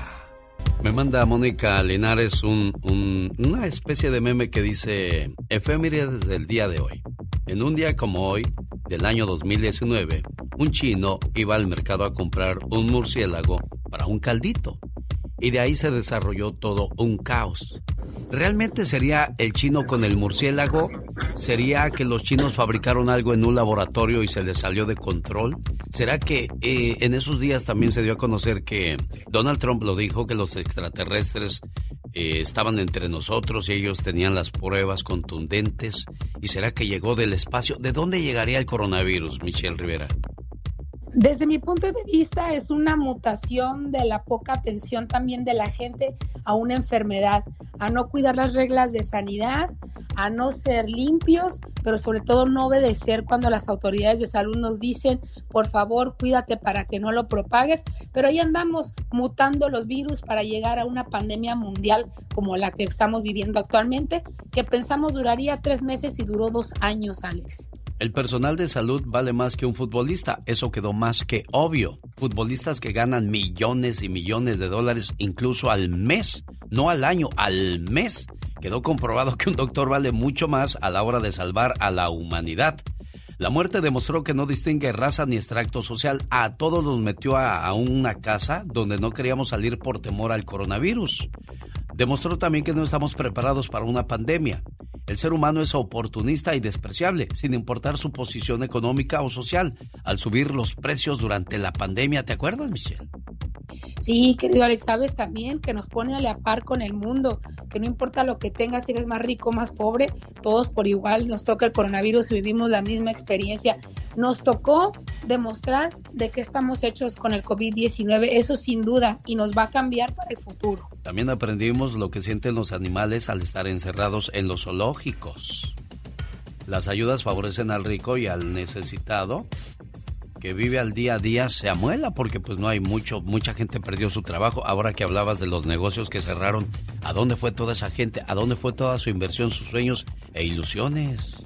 Me manda Mónica Linares un, una especie de meme que dice efemérides del día de hoy. En un día como hoy, del año 2019, un chino iba al mercado a comprar un murciélago para un caldito. Y de ahí se desarrolló todo un caos. ¿Realmente sería el chino con el murciélago? ¿Sería que los chinos fabricaron algo en un laboratorio y se les salió de control? ¿Será que eh, en esos días también se dio a conocer que Donald Trump lo dijo, que los extraterrestres eh, estaban entre nosotros y ellos tenían las pruebas contundentes? ¿Y será que llegó del espacio? ¿De dónde llegaría el coronavirus, Michelle Rivera? Desde mi punto de vista es una mutación de la poca atención también de la gente a una enfermedad, a no cuidar las reglas de sanidad, a no ser limpios, pero sobre todo no obedecer cuando las autoridades de salud nos dicen, por favor, cuídate para que no lo propagues, pero ahí andamos mutando los virus para llegar a una pandemia mundial como la que estamos viviendo actualmente, que pensamos duraría tres meses y duró dos años, Alex. El personal de salud vale más que un futbolista, eso quedó más que obvio. Futbolistas que ganan millones y millones de dólares incluso al mes, no al año, al mes. Quedó comprobado que un doctor vale mucho más a la hora de salvar a la humanidad. La muerte demostró que no distingue raza ni extracto social. A todos nos metió a, una casa donde no queríamos salir por temor al coronavirus. Demostró también que no estamos preparados para una pandemia. El ser humano es oportunista y despreciable, sin importar su posición económica o social, al subir los precios durante la pandemia. ¿Te acuerdas, Michelle? Sí, querido Alex, sabes también que nos pone a la par con el mundo, que no importa lo que tengas, si eres más rico, más pobre, todos por igual nos toca el coronavirus y vivimos la misma experiencia. Nos tocó demostrar de qué estamos hechos con el COVID-19, eso sin duda, y nos va a cambiar para el futuro. También aprendimos lo que sienten los animales al estar encerrados en los zoológicos. Las ayudas favorecen al rico y al necesitado que vive al día a día se amuela porque pues no hay mucho, mucha gente perdió su trabajo. Ahora que hablabas de los negocios que cerraron, ¿a dónde fue toda esa gente? ¿A dónde fue toda su inversión, sus sueños e ilusiones?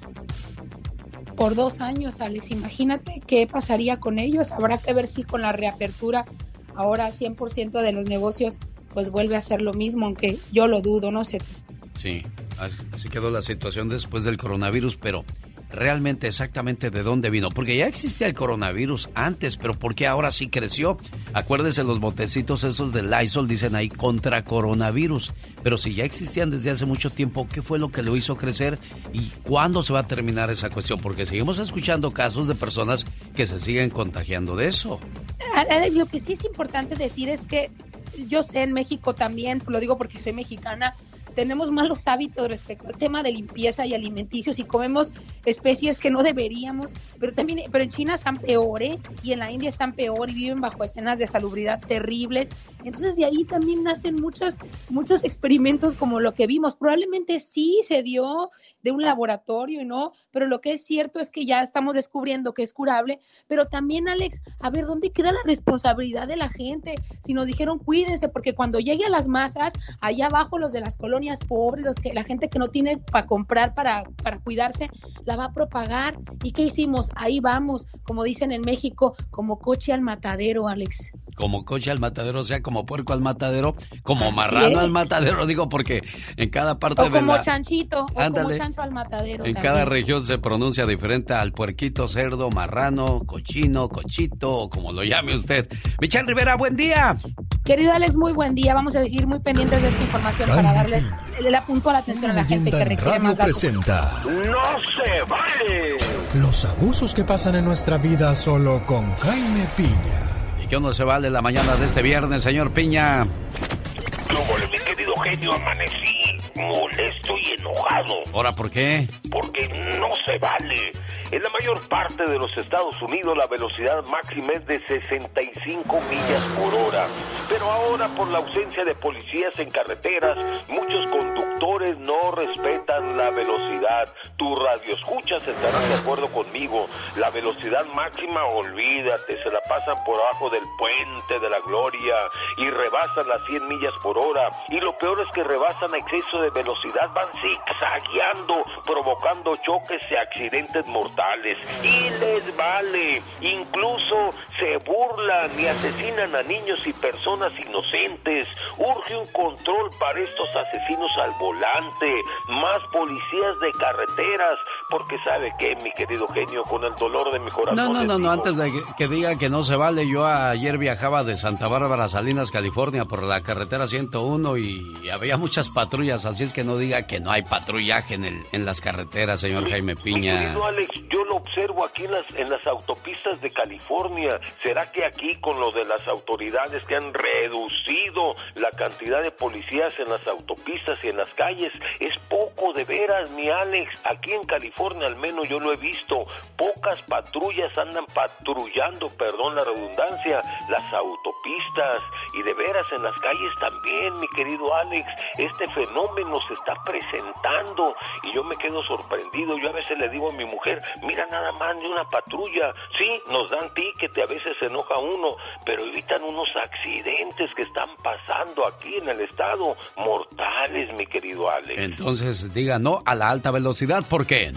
Por dos años, Alex, imagínate qué pasaría con ellos. Habrá que ver si con la reapertura ahora 100% de los negocios pues vuelve a ser lo mismo, aunque yo lo dudo, no sé. Sí, así quedó la situación después del coronavirus, pero realmente exactamente de dónde vino. Porque ya existía el coronavirus antes, pero ¿por qué ahora sí creció? Acuérdese los botecitos esos de Lysol, dicen ahí contra coronavirus. Pero si ya existían desde hace mucho tiempo, ¿qué fue lo que lo hizo crecer? ¿Y cuándo se va a terminar esa cuestión? Porque seguimos escuchando casos de personas que se siguen contagiando de eso. lo que sí es importante decir es que yo sé en México también, lo digo porque soy mexicana, tenemos malos hábitos respecto al tema de limpieza y alimenticios y comemos especies que no deberíamos, pero también, pero en China están peor, ¿eh? Y en la India están peor y viven bajo escenas de salubridad terribles. Entonces de ahí también nacen muchos, muchos experimentos como lo que vimos. Probablemente sí se dio de un laboratorio y no, pero lo que es cierto es que ya estamos descubriendo que es curable, pero también Alex, a ver, ¿dónde queda la responsabilidad de la gente? Si nos dijeron cuídense, porque cuando llegue a las masas, allá abajo los de las colonias, pobres, los que, la gente que no tiene para comprar, para, para cuidarse, la va a propagar. ¿Y qué hicimos? Ahí vamos, como dicen en México, como coche al matadero, Alex. Como coche al matadero, o sea, como puerco al matadero, como marrano al matadero, digo, porque en cada parte o como chanchito, o como chancho al matadero. En cada región se pronuncia diferente al puerquito, cerdo, marrano, cochino, cochito, o como lo llame usted. Michelle Rivera, buen día. Querido Alex, muy buen día. Vamos a seguir muy pendientes de esta información para darles le apunto a la atención a la gente que requiere más presenta ¡No se vale! Los abusos que pasan en nuestra vida solo con Jaime Piña. ¿Y qué no se vale la mañana de este viernes, señor Piña? ¿Cómo, mi querido genio? Amanecí molesto y enojado. ¿Ahora por qué? Porque no se vale. En la mayor parte de los Estados Unidos la velocidad máxima es de 65 millas por hora. Pero ahora por la ausencia de policías en carreteras, muchos conductores no respetan la velocidad. Tu radio escuchas estarán de acuerdo conmigo. La velocidad máxima, olvídate, se la pasan por abajo del puente de la gloria y rebasan las 100 millas por hora. Y lo peor es que rebasan a exceso de velocidad, van zigzagueando, provocando choques y accidentes mortales. Y les vale. Incluso se burlan y asesinan a niños y personas inocentes. Urge un control para estos asesinos al volante. Más policías de carreteras. Porque sabe que, mi querido genio, con el dolor de mi corazón. No, no, no, no, antes de que, que diga que no se vale, yo ayer viajaba de Santa Bárbara a Salinas, California, por la carretera 101 y había muchas patrullas, así es que no diga que no hay patrullaje en, el, en las carreteras, señor Jaime Piña. Alex, yo lo observo aquí en las, en las autopistas de California. ¿Será que aquí con lo de las autoridades que han reducido la cantidad de policías en las autopistas y en las calles es poco de veras, mi Alex? Aquí en California al menos yo lo he visto, pocas patrullas andan patrullando, perdón la redundancia, las autopistas. Y de veras en las calles también, mi querido Alex, este fenómeno se está presentando. Y yo me quedo sorprendido. Yo a veces le digo a mi mujer, mira nada más de una patrulla, sí, nos dan ticket, a veces se enoja uno, pero evitan unos accidentes que están pasando aquí en el estado, mortales, mi querido Alex. Entonces diga no a la alta velocidad porque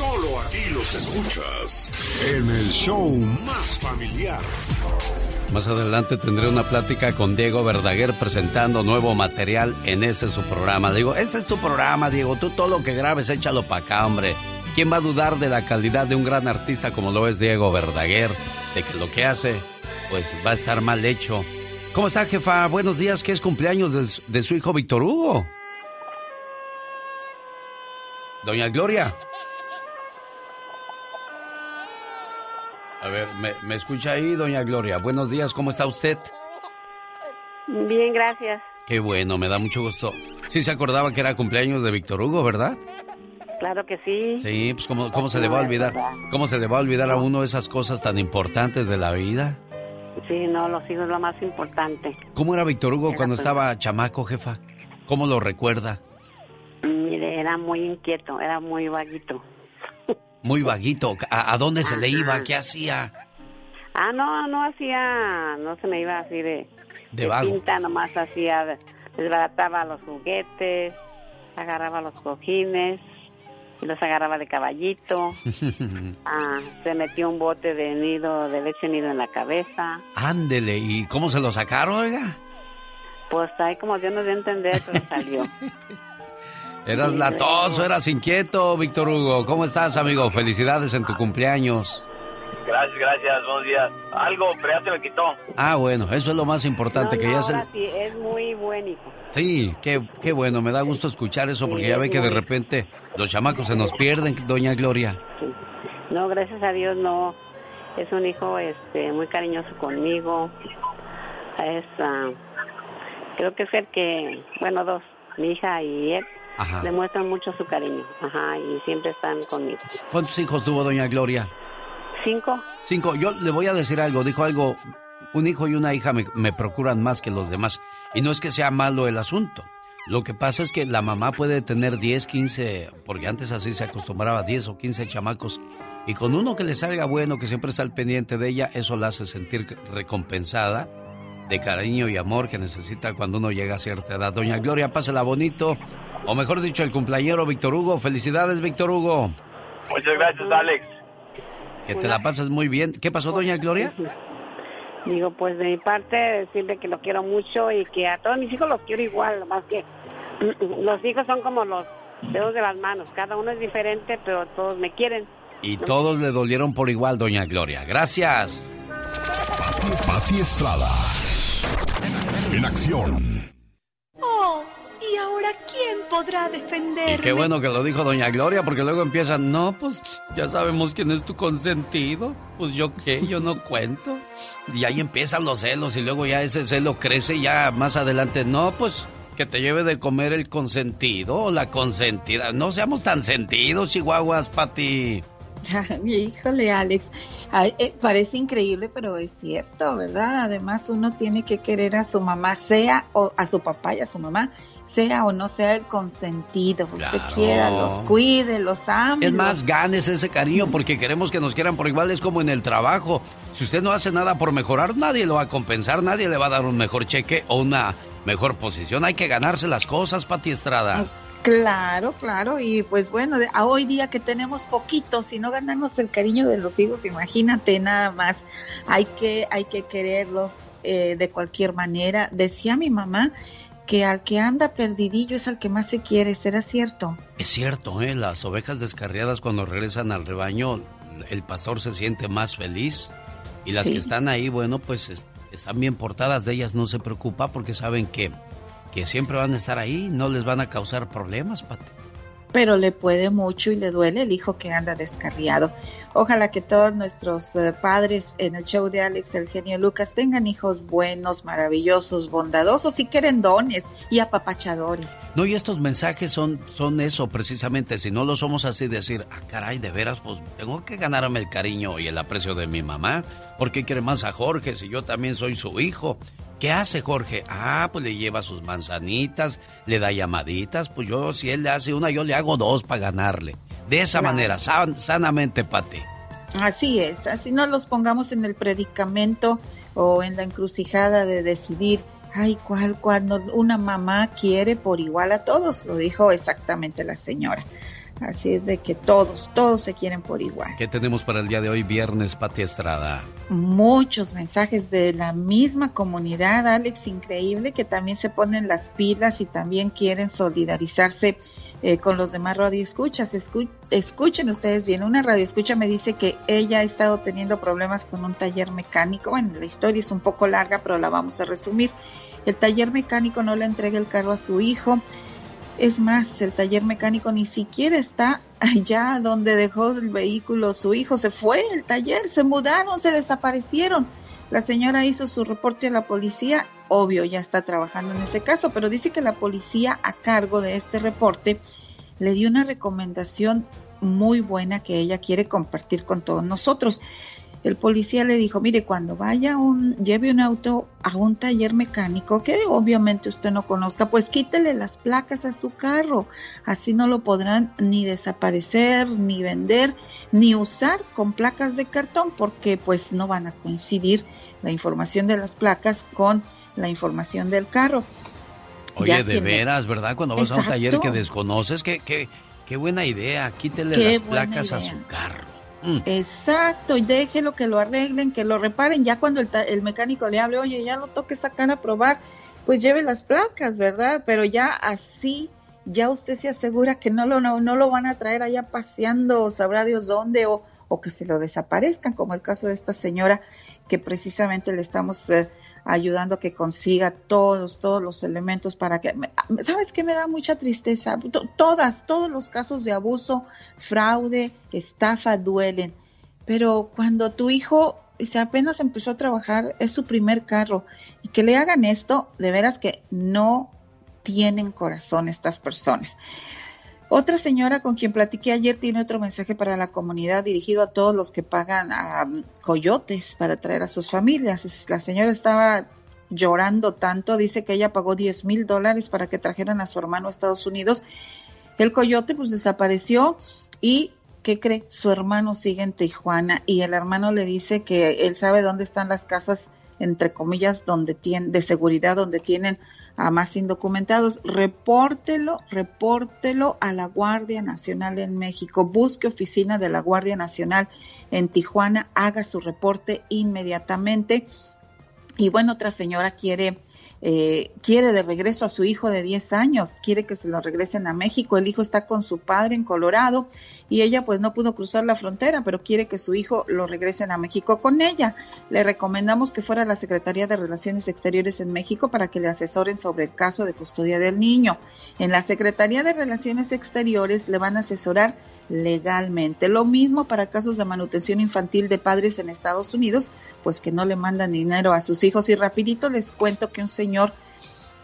Solo aquí los escuchas en el show más familiar. Más adelante tendré una plática con Diego Verdaguer presentando nuevo material en ese su programa. Digo, este es tu programa, Diego. Tú todo lo que grabes, échalo para acá, hombre. ¿Quién va a dudar de la calidad de un gran artista como lo es Diego Verdaguer? De que lo que hace, pues va a estar mal hecho. ¿Cómo está, jefa? Buenos días, ¿Qué es cumpleaños de, de su hijo Víctor Hugo. Doña Gloria. A ver, ¿me, escucha ahí, doña Gloria? Buenos días, ¿cómo está usted? Bien, gracias. Qué bueno, me da mucho gusto. Sí se acordaba que era cumpleaños de Víctor Hugo, ¿verdad? Claro que sí. Sí, pues ¿cómo, cómo se le va a olvidar? ¿Cómo se le va a olvidar a uno esas cosas tan importantes de la vida? Sí, no, los hijos es lo más importante. ¿Cómo era Víctor Hugo cuando pues estaba chamaco, jefa? ¿Cómo lo recuerda? Mire, era muy inquieto, era muy vaguito. Muy vaguito. ¿A, dónde se le iba? ¿Qué hacía? Ah, no, no hacía, no se me iba así de, de, vago. pinta, nomás hacía, desbarataba los juguetes, agarraba los cojines y los agarraba de caballito. ah, se metió un bote de nido, de leche nido en la cabeza. Ándele, ¿y cómo se lo sacaron, oiga? Pues ahí como Dios nos dio a entender, pero salió. Eras latoso, eras inquieto, Víctor Hugo. ¿Cómo estás, amigo? Felicidades en tu cumpleaños. Gracias, gracias, buenos días. Algo, pero ya se me quitó. Ah, bueno, eso es lo más importante, que ya se... sí, es muy buen hijo. Sí, qué, qué bueno, me da gusto escuchar eso, porque ya ve que de repente los chamacos se nos pierden, doña Gloria. No, gracias a Dios no. Es un hijo este, muy cariñoso conmigo. Es, uh, creo que es el que, bueno, dos, mi hija y él demuestran mucho su cariño, ajá, y siempre están conmigo. ¿Cuántos hijos tuvo doña Gloria? Cinco. Cinco. Yo le voy a decir algo, dijo algo, un hijo y una hija me, procuran más que los demás, y no es que sea malo el asunto. Lo que pasa es que la mamá puede tener 10, 15, porque antes así se acostumbraba, 10 o 15 chamacos, y con uno que le salga bueno, que siempre está al pendiente de ella, eso la hace sentir recompensada de cariño y amor que necesita cuando uno llega a cierta edad. Doña Gloria, pásela bonito, o mejor dicho, el cumpleañero Víctor Hugo. Felicidades, Víctor Hugo. Muchas gracias, Alex. Que te la pases muy bien. ¿Qué pasó, doña Gloria? Digo, pues de mi parte, decirle que lo quiero mucho y que a todos mis hijos los quiero igual, más que los hijos son como los dedos de las manos. Cada uno es diferente, pero todos me quieren. Y todos le dolieron por igual, doña Gloria. Gracias. Pati Estrada. En acción. Oh. ¿Y ahora quién podrá defenderme? Y qué bueno que lo dijo doña Gloria, porque luego empiezan, no, pues ya sabemos quién es tu consentido. Pues yo qué, yo no cuento. Y ahí empiezan los celos y luego ya ese celo crece y ya más adelante, no, pues que te lleve de comer el consentido o la consentida. No seamos tan sentidos, chihuahuas, Pati. Híjole, Alex, eh, parece increíble, pero es cierto, ¿verdad? Además, uno tiene que querer a su mamá, sea o a su papá y a su mamá, sea o no sea el consentido. Usted quiera, los cuide, los ame. Es más, ganes ese cariño porque queremos que nos quieran por igual. Es como en el trabajo. Si usted no hace nada por mejorar, nadie lo va a compensar, nadie le va a dar un mejor cheque o una mejor posición. Hay que ganarse las cosas, Pati Estrada. Claro, claro, y pues bueno, a hoy día que tenemos poquito, si no ganamos el cariño de los hijos, imagínate nada más, hay que, hay que quererlos eh, de cualquier manera. Decía mi mamá que al que anda perdidillo es al que más se quiere, ¿será cierto? Es cierto, ¿eh? las ovejas descarriadas cuando regresan al rebaño, el pastor se siente más feliz y las que están ahí, bueno, pues están bien portadas de ellas, no se preocupa porque saben que, que siempre van a estar ahí, no les van a causar problemas, Pati pero le puede mucho y le duele el hijo que anda descarriado. Ojalá que todos nuestros eh, padres en el show de Alex, el genio Lucas, tengan hijos buenos, maravillosos, bondadosos y querendones y apapachadores. No, y estos mensajes son, son eso precisamente. Si no lo somos así, decir, ah, caray, de veras, pues tengo que ganarme el cariño y el aprecio de mi mamá. ¿Por qué quiere más a Jorge si yo también soy su hijo? ¿Qué hace Jorge? Ah, pues le lleva sus manzanitas, le da llamaditas. Pues yo, si él le hace una, yo le hago dos para ganarle. De esa manera, sanamente, Pati. Así es, así no los pongamos en el predicamento o en la encrucijada de decidir, ay, cuál, cuando una mamá quiere por igual a todos, lo dijo exactamente la señora. Así es de que todos, todos se quieren por igual. ¿Qué tenemos para el día de hoy, viernes, Pati Estrada? Muchos mensajes de la misma comunidad, Alex, increíble, que también se ponen las pilas y también quieren solidarizarse eh, con los demás radioescuchas. escuchen ustedes bien, una radioescucha me dice que ella ha estado teniendo problemas con un taller mecánico. Bueno, la historia es un poco larga, pero la vamos a resumir. El taller mecánico no le entrega el carro a su hijo es más, el taller mecánico ni siquiera está allá donde dejó el vehículo su hijo. Se fue el taller, se mudaron, se desaparecieron. La señora hizo su reporte a la policía, obvio, ya está trabajando en ese caso, pero dice que la policía a cargo de este reporte le dio una recomendación muy buena que ella quiere compartir con todos nosotros el policía le dijo, mire, cuando vaya un, lleve un auto a un taller mecánico que obviamente usted no conozca, pues quítele las placas a su carro. Así no lo podrán ni desaparecer, ni vender, ni usar con placas de cartón, porque pues no van a coincidir la información de las placas con la información del carro. Oye, de veras, ¿verdad? Cuando vas a un taller que desconoces, qué, qué, qué buena idea, quítele las placas a su carro. Mm. Exacto, y déjelo que lo arreglen, que lo reparen. Ya cuando el, mecánico le hable, oye, ya lo toque sacar a probar, pues lleve las placas, ¿verdad? Pero ya así, ya usted se asegura que no lo, no, lo van a traer allá paseando, sabrá Dios dónde, o, o, que se lo desaparezcan, como el caso de esta señora que precisamente le estamos eh, ayudando a que consiga todos, todos los elementos para que, ¿sabes qué me da mucha tristeza? Todas, todos los casos de abuso, fraude, estafa duelen, pero cuando tu hijo se apenas empezó a trabajar, es su primer carro, y que le hagan esto, de veras que no tienen corazón estas personas. Otra señora con quien platiqué ayer tiene otro mensaje para la comunidad dirigido a todos los que pagan a coyotes para traer a sus familias. La señora estaba llorando tanto, dice que ella pagó 10 mil dólares para que trajeran a su hermano a Estados Unidos. El coyote pues desapareció y ¿qué cree? Su hermano sigue en Tijuana y el hermano le dice que él sabe dónde están las casas entre comillas donde tienen de seguridad donde tienen a más indocumentados, repórtelo, repórtelo a la Guardia Nacional en México, busque oficina de la Guardia Nacional en Tijuana, haga su reporte inmediatamente. Y bueno, otra señora quiere eh, quiere de regreso a su hijo de 10 años, quiere que se lo regresen a México, el hijo está con su padre en Colorado y ella pues no pudo cruzar la frontera, pero quiere que su hijo lo regresen a México con ella. Le recomendamos que fuera a la Secretaría de Relaciones Exteriores en México para que le asesoren sobre el caso de custodia del niño. En la Secretaría de Relaciones Exteriores le van a asesorar legalmente. Lo mismo para casos de manutención infantil de padres en Estados Unidos, pues que no le mandan dinero a sus hijos. Y rapidito les cuento que un señor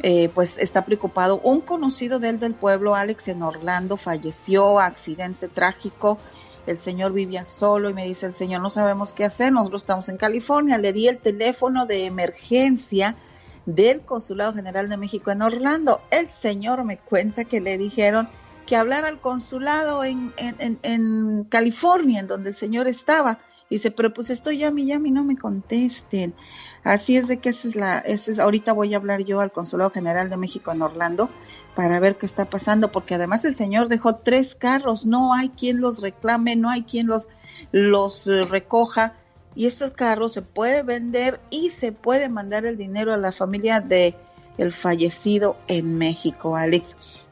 eh, pues está preocupado. Un conocido de del pueblo, Alex, en Orlando, falleció, accidente trágico. El señor vivía solo y me dice el señor, no sabemos qué hacer, nosotros estamos en California. Le di el teléfono de emergencia del Consulado General de México en Orlando. El señor me cuenta que le dijeron que hablara al consulado en, en, en, California, en donde el señor estaba. Dice, pero pues estoy llame y llame y no me contesten. Así es de que esa es la, es, ahorita voy a hablar yo al Consulado General de México en Orlando para ver qué está pasando, porque además el señor dejó tres carros, no hay quien los reclame, no hay quien los, los eh, recoja, y estos carros se puede vender y se puede mandar el dinero a la familia de el fallecido en México, Alex.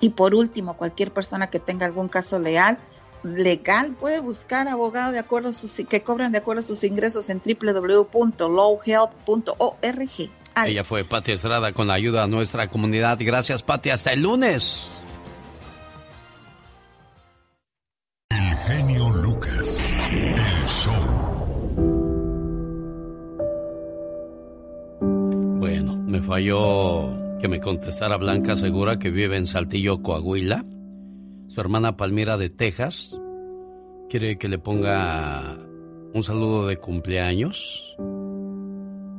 Y por último, cualquier persona que tenga algún caso legal, legal puede buscar abogado de acuerdo a sus, que cobran de acuerdo a sus ingresos en www.lowhealth.org. Ella fue Pati Estrada con la ayuda a nuestra comunidad. Gracias, Pati. Hasta el lunes. El genio Lucas. El show. Bueno, me falló que me contestara Blanca Segura, que vive en Saltillo, Coahuila. Su hermana Palmira de Texas quiere que le ponga un saludo de cumpleaños,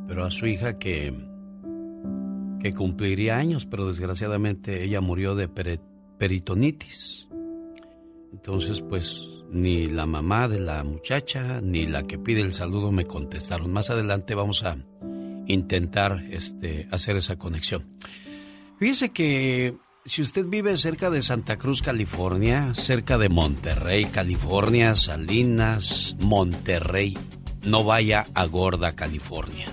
pero a su hija que, que cumpliría años, pero desgraciadamente ella murió de peritonitis. Entonces, pues ni la mamá de la muchacha ni la que pide el saludo me contestaron. Más adelante vamos a intentar este, hacer esa conexión. Fíjese que si usted vive cerca de Santa Cruz, California, cerca de Monterrey, California, Salinas, Monterrey, no vaya a Gorda, California.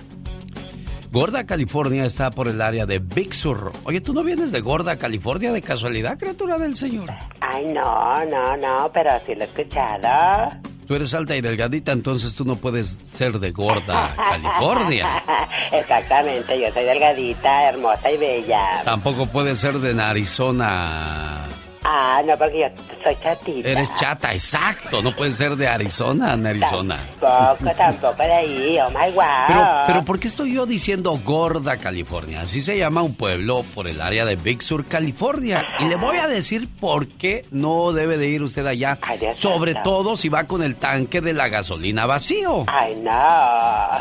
Gorda, California está por el área de Big Sur. Oye, ¿tú no vienes de Gorda, California de casualidad, criatura del Señor? Ay, no, no, no, pero sí lo he escuchado. Tú eres alta y delgadita, entonces tú no puedes ser de Gorda, California. Exactamente, yo soy delgadita, hermosa y bella. Tampoco puedes ser de Arizona. Ah, no, porque yo soy chatita. Eres chata, exacto. No puedes ser de Arizona, en Arizona. Tampoco, tampoco de ahí. Oh my wow. Pero, pero ¿por qué estoy yo diciendo Gorda, California? Así se llama un pueblo por el área de Big Sur, California. Y le voy a decir por qué no debe de ir usted allá. Sobre todo si va con el tanque de la gasolina vacío. Ay, no.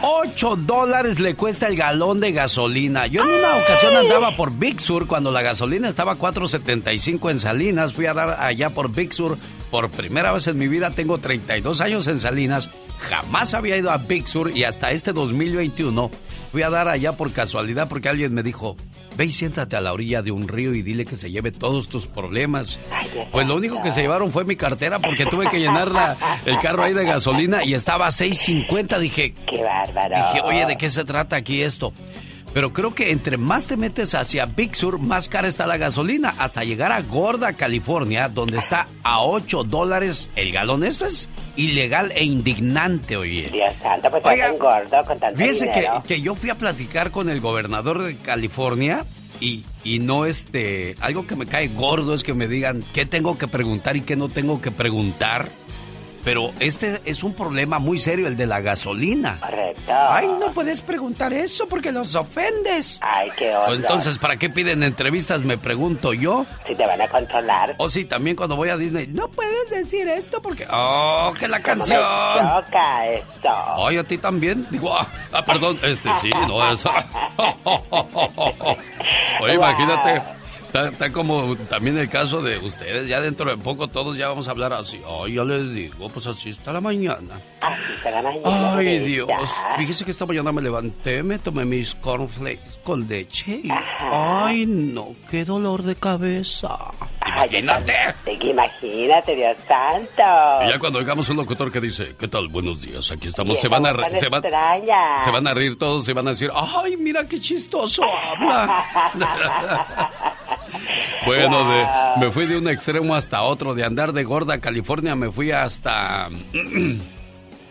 Ocho dólares le cuesta el galón de gasolina. Yo en una ocasión andaba por Big Sur cuando la gasolina estaba a 4.75 en Salinas fui a dar allá por Big Sur. Por primera vez en mi vida tengo 32 años en Salinas. Jamás había ido a Big Sur y hasta este 2021 fui a dar allá por casualidad porque alguien me dijo, ve y siéntate a la orilla de un río y dile que se lleve todos tus problemas. Pues lo único que se llevaron fue mi cartera porque tuve que llenar el carro ahí de gasolina y estaba a 6.50. Dije, qué bárbaro. Dije, oye, ¿de qué se trata aquí esto? Pero creo que entre más te metes hacia Big Sur, más cara está la gasolina. Hasta llegar a Gorda, California, donde está a 8 dólares el galón. Esto es ilegal e indignante, oye. Dios santo, pues Oiga, gordo con tanto Fíjese que, que, yo fui a platicar con el gobernador de California y, y no este... Algo que me cae gordo es que me digan qué tengo que preguntar y qué no tengo que preguntar. Pero este es un problema muy serio, el de la gasolina. Correcto. Ay, no puedes preguntar eso porque los ofendes. Ay, qué onda. Entonces, ¿para qué piden entrevistas? Me pregunto yo. Si te van a controlar. O si también cuando voy a Disney, no puedes decir esto porque. ¡Oh, que la canción! toca esto. Ay, a ti también. Digo, ah, ah perdón, este sí, no es. Oye, imagínate Está, como también el caso de ustedes. Ya dentro de poco todos ya vamos a hablar así. Ay, ya les digo, pues así está la mañana. Así está la mañana. Ay, Dios. Fíjese que esta mañana me levanté, me tomé mis cornflakes con leche. Ay, no, qué dolor de cabeza. Imagínate. imagínate, Dios santo. Y ya cuando oigamos un locutor que dice, ¿qué tal? Buenos días, aquí estamos. Se van, a, se, van, se van a reír todos, se van a decir, ¡ay, mira qué chistoso habla! Bueno, de, me fui de un extremo hasta otro, de andar de gorda California me fui hasta...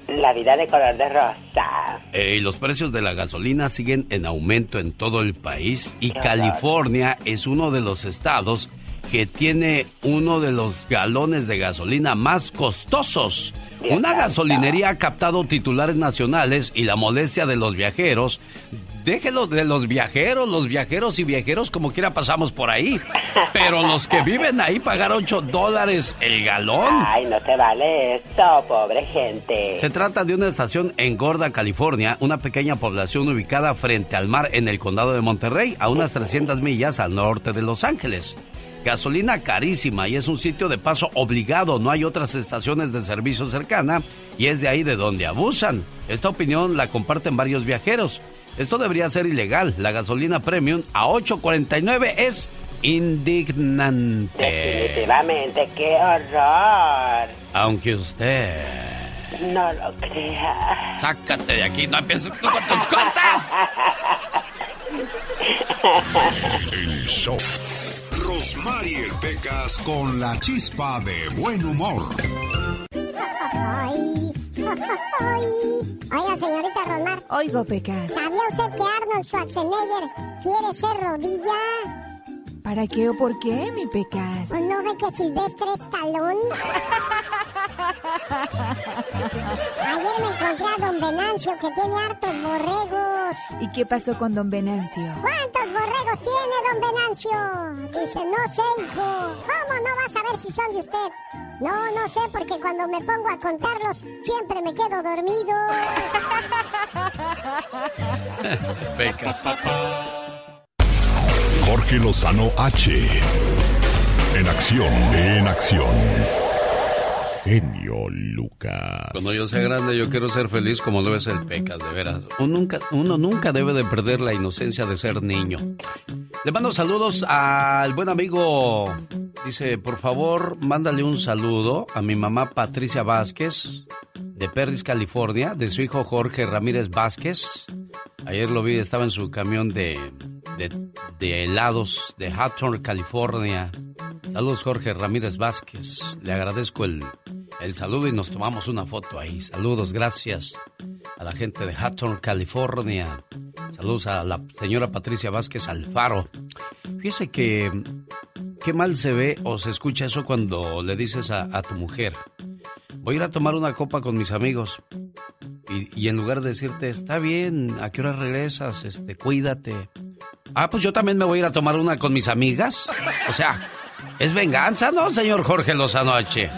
La vida de color de rosa. Y los precios de la gasolina siguen en aumento en todo el país. Y California es uno de los estados que tiene uno de los galones de gasolina más costosos. Una gasolinería ha captado titulares nacionales y la molestia de los viajeros déjelo de los viajeros, los viajeros y viajeros como quiera pasamos por ahí. Pero los que viven ahí pagar 8 dólares el galón. Ay, no te vale eso, pobre gente. Se trata de una estación en Gorda, California, una pequeña población ubicada frente al mar en el condado de Monterrey, a unas 300 millas al norte de Los Ángeles. Gasolina carísima y es un sitio de paso obligado, no hay otras estaciones de servicio cercana y es de ahí de donde abusan. Esta opinión la comparten varios viajeros. Esto debería ser ilegal. La gasolina premium a 8.49 es indignante. Definitivamente, qué horror. Aunque usted... No lo crea. Sácate de aquí, no empieces con tus cosas. El show. Rosmarie Pecas con la chispa de buen humor. Oiga, señorita Rosmar. Oigo, Pecas. ¿Sabía usted que Arnold Schwarzenegger quiere ser rodilla? ¿Para qué o por qué, mi Pecas? ¿O no ve que Silvestre es talón? Ayer me encontré a don Venancio que tiene hartos borregos. ¿Y qué pasó con don Venancio? ¿Cuántos borregos tiene don Venancio? Dice, no sé, hijo. ¿Cómo no vas a ver si son de usted? No, no sé, porque cuando me pongo a contarlos siempre me quedo dormido. Pecas. Jorge Lozano H. En acción, en acción genio Lucas. Cuando yo sea grande, yo quiero ser feliz como lo es el Pecas, de veras. Uno nunca, uno nunca debe de perder la inocencia de ser niño. Le mando saludos al buen amigo. Dice, por favor, mándale un saludo a mi mamá Patricia Vázquez de Perris, California, de su hijo Jorge Ramírez Vázquez. Ayer lo vi, estaba en su camión de, de, helados de Hawthorne, California. Saludos Jorge Ramírez Vázquez. Le agradezco el, el saludo y nos tomamos una foto ahí. Saludos, gracias a la gente de Hawthorne, California. Saludos a la señora Patricia Vázquez Alfaro. Fíjese que qué mal se ve o se escucha eso cuando le dices a, tu mujer, voy a ir a tomar una copa con mis amigos. Y, en lugar de decirte, está bien, ¿a qué hora regresas? Este, cuídate. Ah, pues yo también me voy a ir a tomar una con mis amigas. O sea, es venganza, ¿no, señor Jorge Lozano H?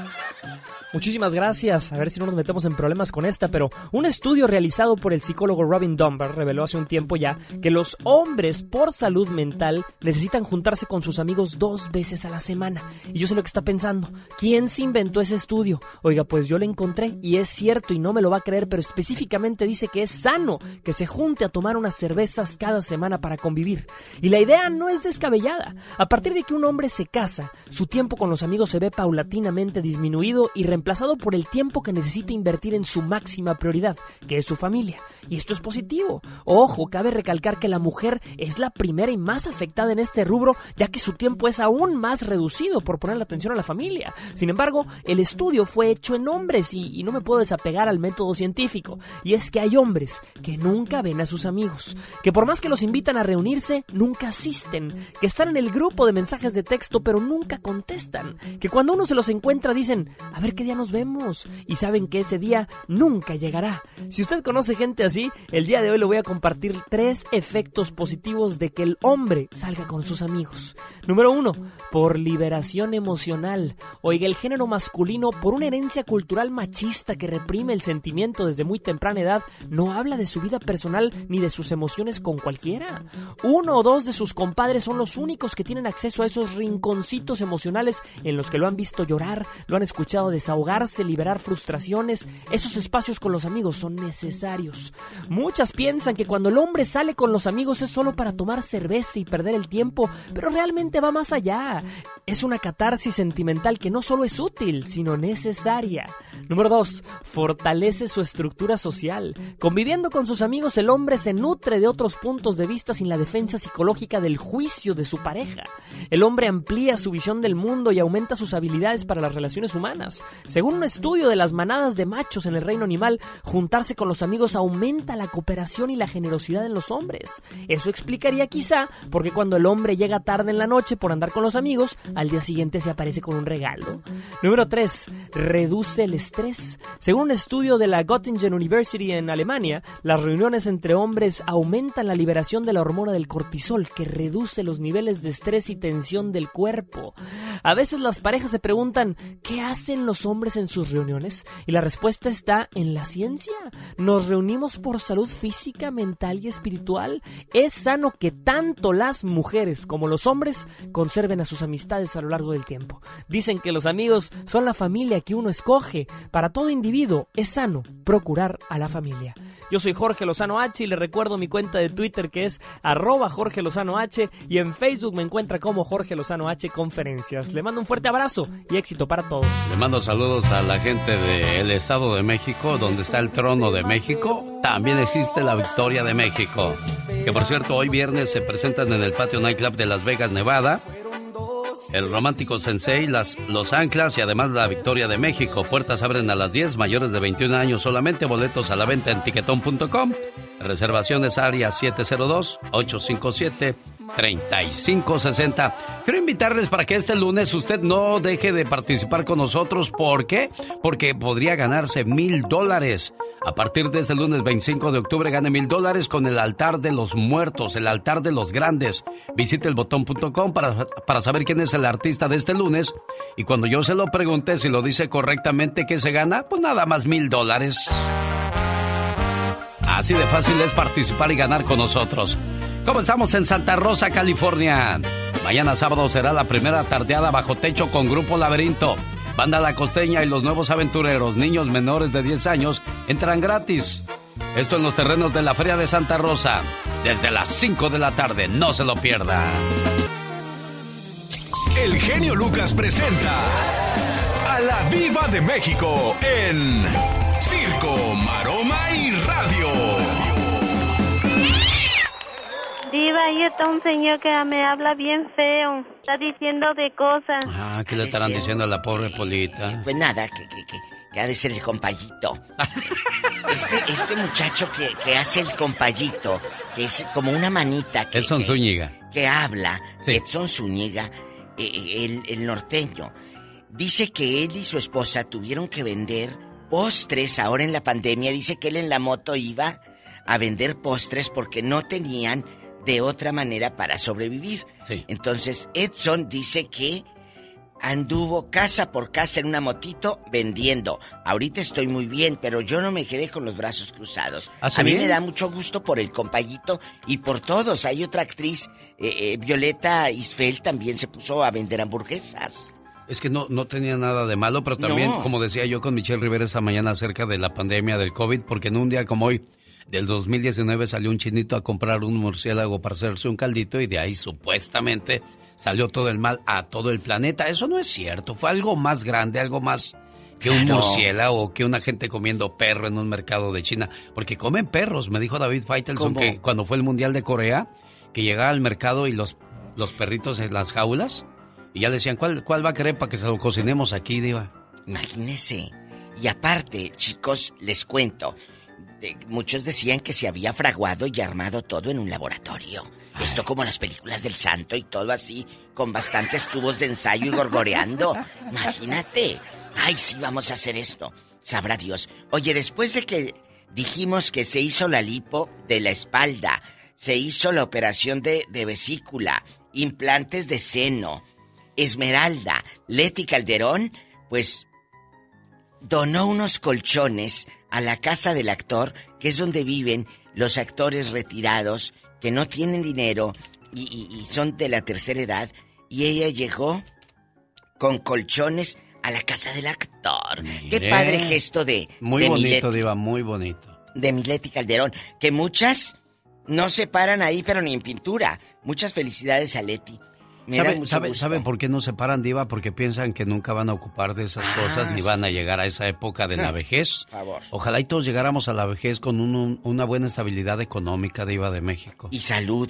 Muchísimas gracias. A ver si no nos metemos en problemas con esta, pero un estudio realizado por el psicólogo Robin Dunbar reveló hace un tiempo ya que los hombres por salud mental necesitan juntarse con sus amigos dos veces a la semana. Y yo sé lo que está pensando. ¿Quién se inventó ese estudio? Oiga, pues yo lo encontré y es cierto y no me lo va a creer, pero específicamente dice que es sano que se junte a tomar unas cervezas cada semana para convivir. Y la idea no es descabellada. A partir de que un hombre se casa, su tiempo con los amigos se ve paulatinamente disminuido y reemplazado por el tiempo que necesita invertir en su máxima prioridad, que es su familia. Y esto es positivo. Ojo, cabe recalcar que la mujer es la primera y más afectada en este rubro, ya que su tiempo es aún más reducido por poner la atención a la familia. Sin embargo, el estudio fue hecho en hombres y, no me puedo desapegar al método científico. Y es que hay hombres que nunca ven a sus amigos, que por más que los invitan a reunirse, nunca asisten, que están en el grupo de mensajes de texto pero nunca contestan, que cuando uno se los encuentra dicen, a ver qué nos vemos y saben que ese día nunca llegará. Si usted conoce gente así, el día de hoy le voy a compartir tres efectos positivos de que el hombre salga con sus amigos. Número uno, por liberación emocional. Oiga, el género masculino, por una herencia cultural machista que reprime el sentimiento desde muy temprana edad, no habla de su vida personal ni de sus emociones con cualquiera. Uno o dos de sus compadres son los únicos que tienen acceso a esos rinconcitos emocionales en los que lo han visto llorar, lo han escuchado desahogar ahogarse, liberar frustraciones, esos espacios con los amigos son necesarios. Muchas piensan que cuando el hombre sale con los amigos es solo para tomar cerveza y perder el tiempo, pero realmente va más allá. Es una catarsis sentimental que no solo es útil, sino necesaria. Número 2. Fortalece su estructura social. Conviviendo con sus amigos, el hombre se nutre de otros puntos de vista sin la defensa psicológica del juicio de su pareja. El hombre amplía su visión del mundo y aumenta sus habilidades para las relaciones humanas. Según un estudio de las manadas de machos en el reino animal, juntarse con los amigos aumenta la cooperación y la generosidad en los hombres. Eso explicaría quizá porque cuando el hombre llega tarde en la noche por andar con los amigos, al día siguiente se aparece con un regalo. Número 3. Reduce el estrés. Según un estudio de la Göttingen University en Alemania, las reuniones entre hombres aumentan la liberación de la hormona del cortisol, que reduce los niveles de estrés y tensión del cuerpo. A veces las parejas se preguntan, ¿qué hacen los hombres en sus reuniones? Y la respuesta está en la ciencia. Nos reunimos por salud física, mental y espiritual. Es sano que tanto las mujeres como los hombres conserven a sus amistades a lo largo del tiempo. Dicen que los amigos son la familia que uno escoge. Para todo individuo es sano procurar a la familia. Yo soy Jorge Lozano H y le recuerdo mi cuenta de Twitter que es arroba Jorge Lozano H y en Facebook me encuentra como Jorge Lozano H Conferencias. Le mando un fuerte abrazo y éxito para todos. Le mando saludos a la gente del Estado de México, donde está el trono de México. También existe la Victoria de México. Que por cierto, hoy viernes se presentan en el patio Nightclub de Las Vegas, Nevada el Romántico Sensei, las, Los Anclas y además la Victoria de México. Puertas abren a las 10, mayores de 21 años solamente, boletos a la venta en tiquetón.com. Reservaciones área 702-857. 3560. Quiero invitarles para que este lunes usted no deje de participar con nosotros. ¿Por qué? Porque podría ganarse mil dólares. A partir de este lunes 25 de octubre gane mil dólares con el altar de los muertos, el altar de los grandes. Visite el botón.com para, para saber quién es el artista de este lunes. Y cuando yo se lo pregunte si lo dice correctamente, ¿qué se gana? Pues nada más mil dólares. Así de fácil es participar y ganar con nosotros. ¿Cómo estamos en Santa Rosa, California? Mañana sábado será la primera tardeada bajo techo con Grupo Laberinto. Banda La Costeña y los nuevos aventureros, niños menores de 10 años, entran gratis. Esto en los terrenos de la Feria de Santa Rosa. desde las 5 de la tarde. No se lo pierda. El genio Lucas presenta a la Viva de México en Circo, Diva, ahí está un señor que me habla bien feo. Está diciendo de cosas. Ah, ¿qué le estarán diciendo a la pobre Polita? Pues nada, que, que, que, que ha de ser el compayito. Este, este muchacho que, que hace el compayito, que es como una manita. Que, Edson que- Zúñiga. que habla, Sí. Edson Zúñiga, eh, eh, el, el norteño, dice que él y su esposa tuvieron que vender postres ahora en la pandemia. Dice que él en la moto iba a vender postres porque no tenían de otra manera para sobrevivir. Sí. Entonces Edson dice que anduvo casa por casa en una motito vendiendo. Ahorita estoy muy bien, pero yo no me quedé con los brazos cruzados. ¿Hace A mí bien? me da mucho gusto por el compayito y por todos. Hay otra actriz, eh, eh, Violeta Isfel, también se puso a vender hamburguesas. Es que no, no tenía nada de malo, pero también, No. como decía yo con Michelle Rivera esta mañana acerca de la pandemia del COVID, porque en un día como hoy, del 2019, salió un chinito a comprar un murciélago para hacerse un caldito y de ahí supuestamente salió todo el mal a todo el planeta. Eso no es cierto, fue algo más grande, algo más que un Claro. murciélago, que una gente comiendo perro en un mercado de China, porque comen perros, me dijo David Faitelson que cuando fue el Mundial de Corea, que llegaba al mercado y los, los perritos en las jaulas, y ya le decían, ¿cuál, cuál va a querer para que se lo cocinemos aquí, Diva? Imagínese. Y aparte, chicos, les cuento. De- muchos decían que se había fraguado y armado todo en un laboratorio. Esto como las películas del santo y todo así, con bastantes tubos de ensayo y gorgoreando. Imagínate. Ay, sí, vamos a hacer esto. Sabrá Dios. Oye, después de que dijimos que se hizo la lipo de la espalda, se hizo la operación de, de vesícula, implantes de seno, Esmeralda, Leti Calderón, pues donó unos colchones a la casa del actor, que es donde viven los actores retirados que no tienen dinero y, y- y son de la tercera edad, y ella llegó con colchones a la casa del actor. Qué padre gesto de, Muy de bonito, Diva, muy bonito. de Mileti Calderón, que muchas no se paran ahí, pero ni en pintura. Muchas felicidades a Leti. Da ¿Sabe, sabe- por qué no se paran, Diva? Porque piensan que nunca van a ocupar de esas cosas ni sí. van a llegar a esa época de la Ah, vejez. favor. Ojalá y todos llegáramos a la vejez con un- un- una buena estabilidad económica, Diva de México. Y salud.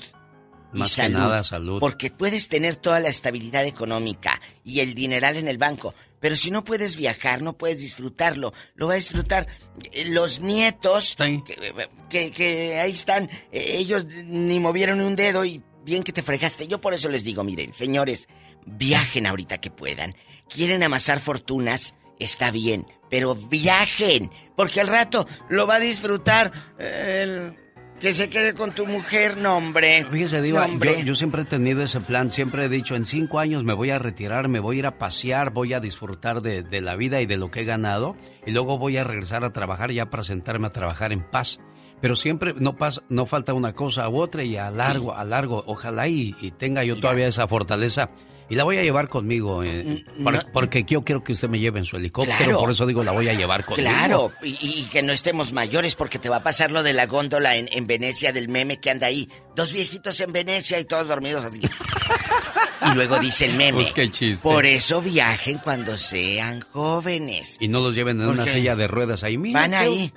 Y Más que nada, salud. Porque puedes tener toda la estabilidad económica y el dineral en el banco, pero si no puedes viajar, no puedes disfrutarlo. Lo va a disfrutar eh, los nietos que, que- que ahí están. eh, Ellos ni movieron un dedo y bien que te fregaste. Yo por eso les digo, miren, señores, viajen ahorita que puedan. Quieren amasar fortunas, está bien, pero viajen, porque al rato lo va a disfrutar el que se quede con tu mujer, no hombre. Fíjese, Diva, No, yo, yo siempre he tenido ese plan, siempre he dicho, en cinco años me voy a retirar, me voy a ir a pasear, voy a disfrutar de, de la vida y de lo que he ganado, y luego voy a regresar a trabajar ya para sentarme a trabajar en paz. Pero siempre no pasa, no falta una cosa u otra y a largo, a largo, ojalá y, y tenga yo todavía esa fortaleza. Y la voy a llevar conmigo, eh, por- porque yo quiero que usted me lleve en su helicóptero, Claro. por eso digo, la voy a llevar conmigo. Claro, y, y que no estemos mayores porque te va a pasar lo de la góndola en, en Venecia del meme que anda ahí. Dos viejitos en Venecia y todos dormidos así. Y luego dice el meme. Pues qué chiste. Por eso viajen cuando sean jóvenes. Y no los lleven en una silla de ruedas ahí. Mira, Van ahí.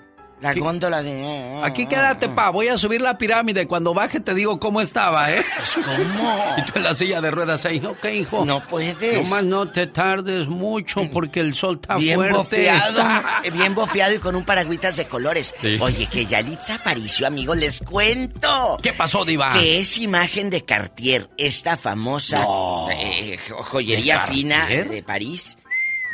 La ¿Qué? góndola de... Aquí quédate, pa. Voy a subir la pirámide. Cuando baje te digo cómo estaba, ¿eh? ¿Cómo? Y tú en la silla de ruedas ahí. Ok, hijo. No puedes. Nomás no te tardes mucho porque el sol está Bien fuerte. bofeado, eh, bien bofeado y con un paragüitas de colores. Sí. Oye, que Yalitza Aparicio, amigos, les cuento. ¿Qué pasó, Diva? Que es imagen de Cartier, esta famosa No. eh, joyería fina de París,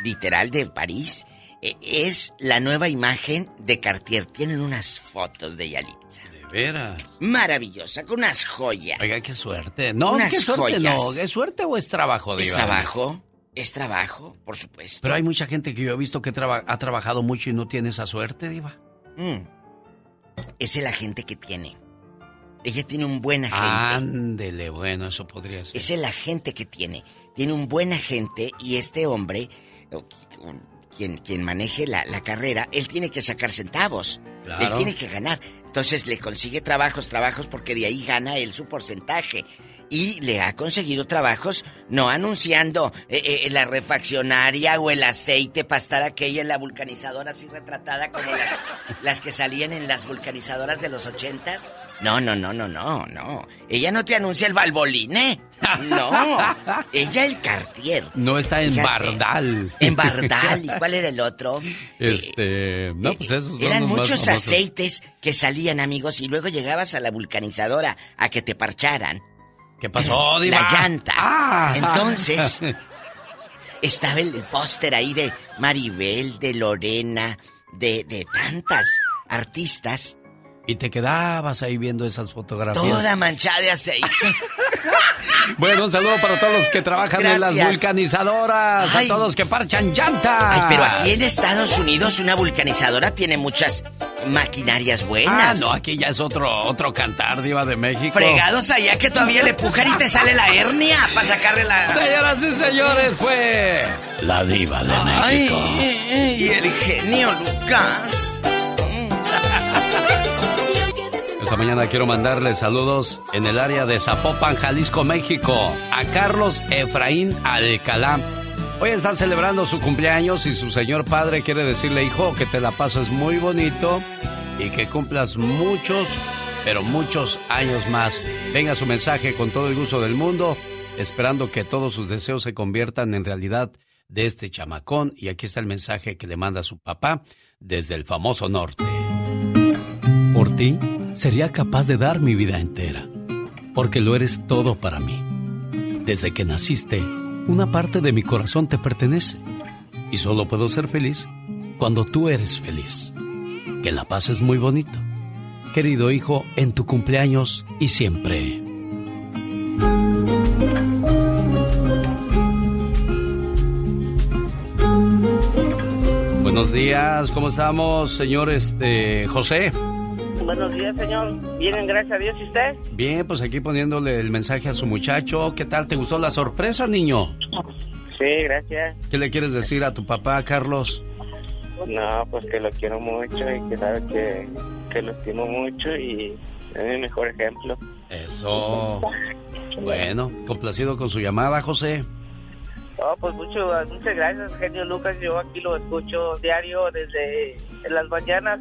literal de París. Eh, es la nueva imagen de Cartier. Tienen unas fotos de Yalitza. De veras. Maravillosa, con unas joyas. Oiga, qué suerte. No, Unas qué suerte joyas. no. ¿Es suerte o es trabajo, ¿Es Diva? trabajo? Es trabajo, por supuesto. Pero hay mucha gente que yo he visto que traba- ha trabajado mucho y no tiene esa suerte, Diva. Mm. Es la gente que tiene. Ella tiene un buen agente. Ándele, bueno, eso podría ser. Es la gente que tiene. Tiene un buen agente y este hombre, quien, quien maneje la, la carrera, él tiene que sacar centavos. Él tiene que ganar. Entonces le consigue trabajos, trabajos, porque de ahí gana él su porcentaje y le ha conseguido trabajos no anunciando eh, eh, la refaccionaria o el aceite para estar aquella en la vulcanizadora así retratada como las, las que salían en las vulcanizadoras de los ochentas. No, no, no, no, no, no. Ella no te anuncia el balboline. No. Ella el Cartier. No está en Bardal. En Bardal. ¿Y cuál era el otro? Este. no, pues esos Eran muchos aceites que salían, amigos, y luego llegabas a la vulcanizadora a que te parcharan. ¿Qué pasó, Diva? La llanta. Ah. Entonces, estaba el póster ahí de Maribel, de Lorena, de, de tantas artistas. Y te quedabas ahí viendo esas fotografías. Toda manchada de aceite. Bueno, un saludo para todos los que trabajan en las vulcanizadoras, Ay. a todos los que parchan llantas. Ay, pero aquí en Estados Unidos una vulcanizadora tiene muchas maquinarias Ah, buenas. no, aquí ya es otro otro cantar, Diva de México. Fregados allá que todavía le pujan y te sale la hernia para sacarle la... Señoras y señores, fue la Diva de Ay, México. y el genio Lucas. Esta mañana quiero mandarle saludos en el área de Zapopan, Jalisco, México, a Carlos Efraín Alcalá. Hoy está celebrando su cumpleaños y su señor padre quiere decirle, hijo, que te la pases muy bonito y que cumplas muchos, pero muchos años más. Venga su mensaje con todo el gusto del mundo, esperando que todos sus deseos se conviertan en realidad de este chamacón. Y aquí está el mensaje que le manda su papá desde el famoso norte. Por ti, sería capaz de dar mi vida entera, porque lo eres todo para mí. Desde que naciste, una parte de mi corazón te pertenece, y solo puedo ser feliz cuando tú eres feliz. Que la pases muy bonito. Querido hijo, en tu cumpleaños y siempre. Buenos días, ¿cómo estamos, señor este, José? Buenos días, señor. Bien, gracias a Dios. ¿Y usted? Bien, pues aquí poniéndole el mensaje a su muchacho. ¿Qué tal? ¿Te gustó la sorpresa, niño? Sí, gracias. ¿Qué le quieres decir a tu papá, Carlos? No, pues que lo quiero mucho y que sabe que, que lo estimo mucho y es mi mejor ejemplo. Eso. Bueno, complacido con su llamada, José. Oh, pues mucho, muchas gracias, genio Lucas. Yo aquí lo escucho diario desde en las mañanas.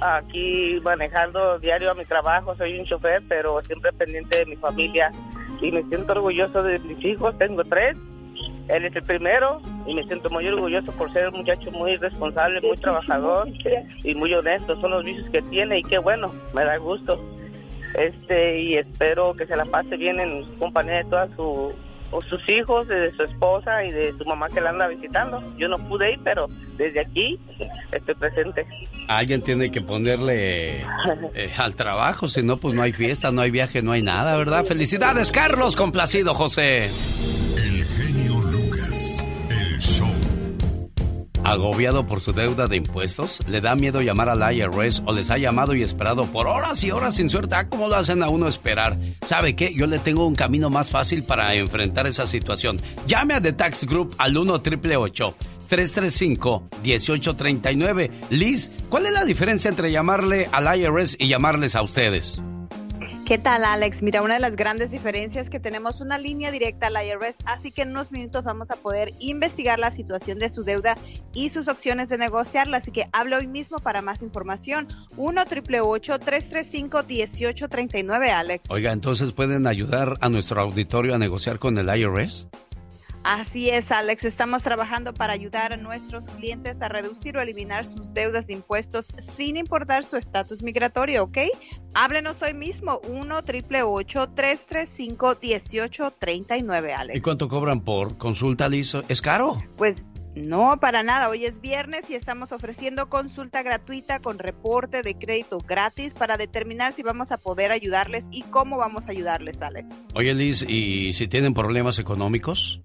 Aquí manejando diario a mi trabajo, soy un chofer, pero siempre pendiente de mi familia. Y me siento orgulloso de mis hijos, tengo tres. Él es el primero y me siento muy orgulloso por ser un muchacho muy responsable, muy trabajador y muy honesto. Son los vicios que tiene y qué bueno, me da gusto. Este y espero que se la pase bien en compañía de todas su, o sus hijos, de su esposa y de su mamá que la anda visitando. Yo no pude ir, pero desde aquí estoy presente. Alguien tiene que ponerle eh, al trabajo, si no, pues no hay fiesta, no hay viaje, no hay nada, ¿verdad? Felicidades, Carlos, complacido, José. Agobiado por su deuda de impuestos, le da miedo llamar al IRS o les ha llamado y esperado por horas y horas sin suerte. Ah, ¿cómo lo hacen a uno esperar? ¿Sabe qué? Yo le tengo un camino más fácil para enfrentar esa situación. Llame a The Tax Group al 1 888 335 1839 Liz, ¿cuál es la diferencia entre llamarle al IRS y llamarles a ustedes? ¿Qué tal, Alex? Mira, una de las grandes diferencias es que tenemos una línea directa al IRS, así que en unos minutos vamos a poder investigar la situación de su deuda y sus opciones de negociarla. Así que hable hoy mismo para más información. 1 888 335 1839 Alex. Oiga, entonces pueden ayudar a nuestro auditorio a negociar con el IRS. Así es, Alex. Estamos trabajando para ayudar a nuestros clientes a reducir o eliminar sus deudas de impuestos sin importar su estatus migratorio, ¿ok? Háblenos hoy mismo, 1 888 335 1839 Alex. ¿Y cuánto cobran por consulta, Liz? ¿Es caro? Pues no, para nada. Hoy es viernes y estamos ofreciendo consulta gratuita con reporte de crédito gratis para determinar si vamos a poder ayudarles y cómo vamos a ayudarles, Alex. Oye, Liz, ¿y si tienen problemas económicos?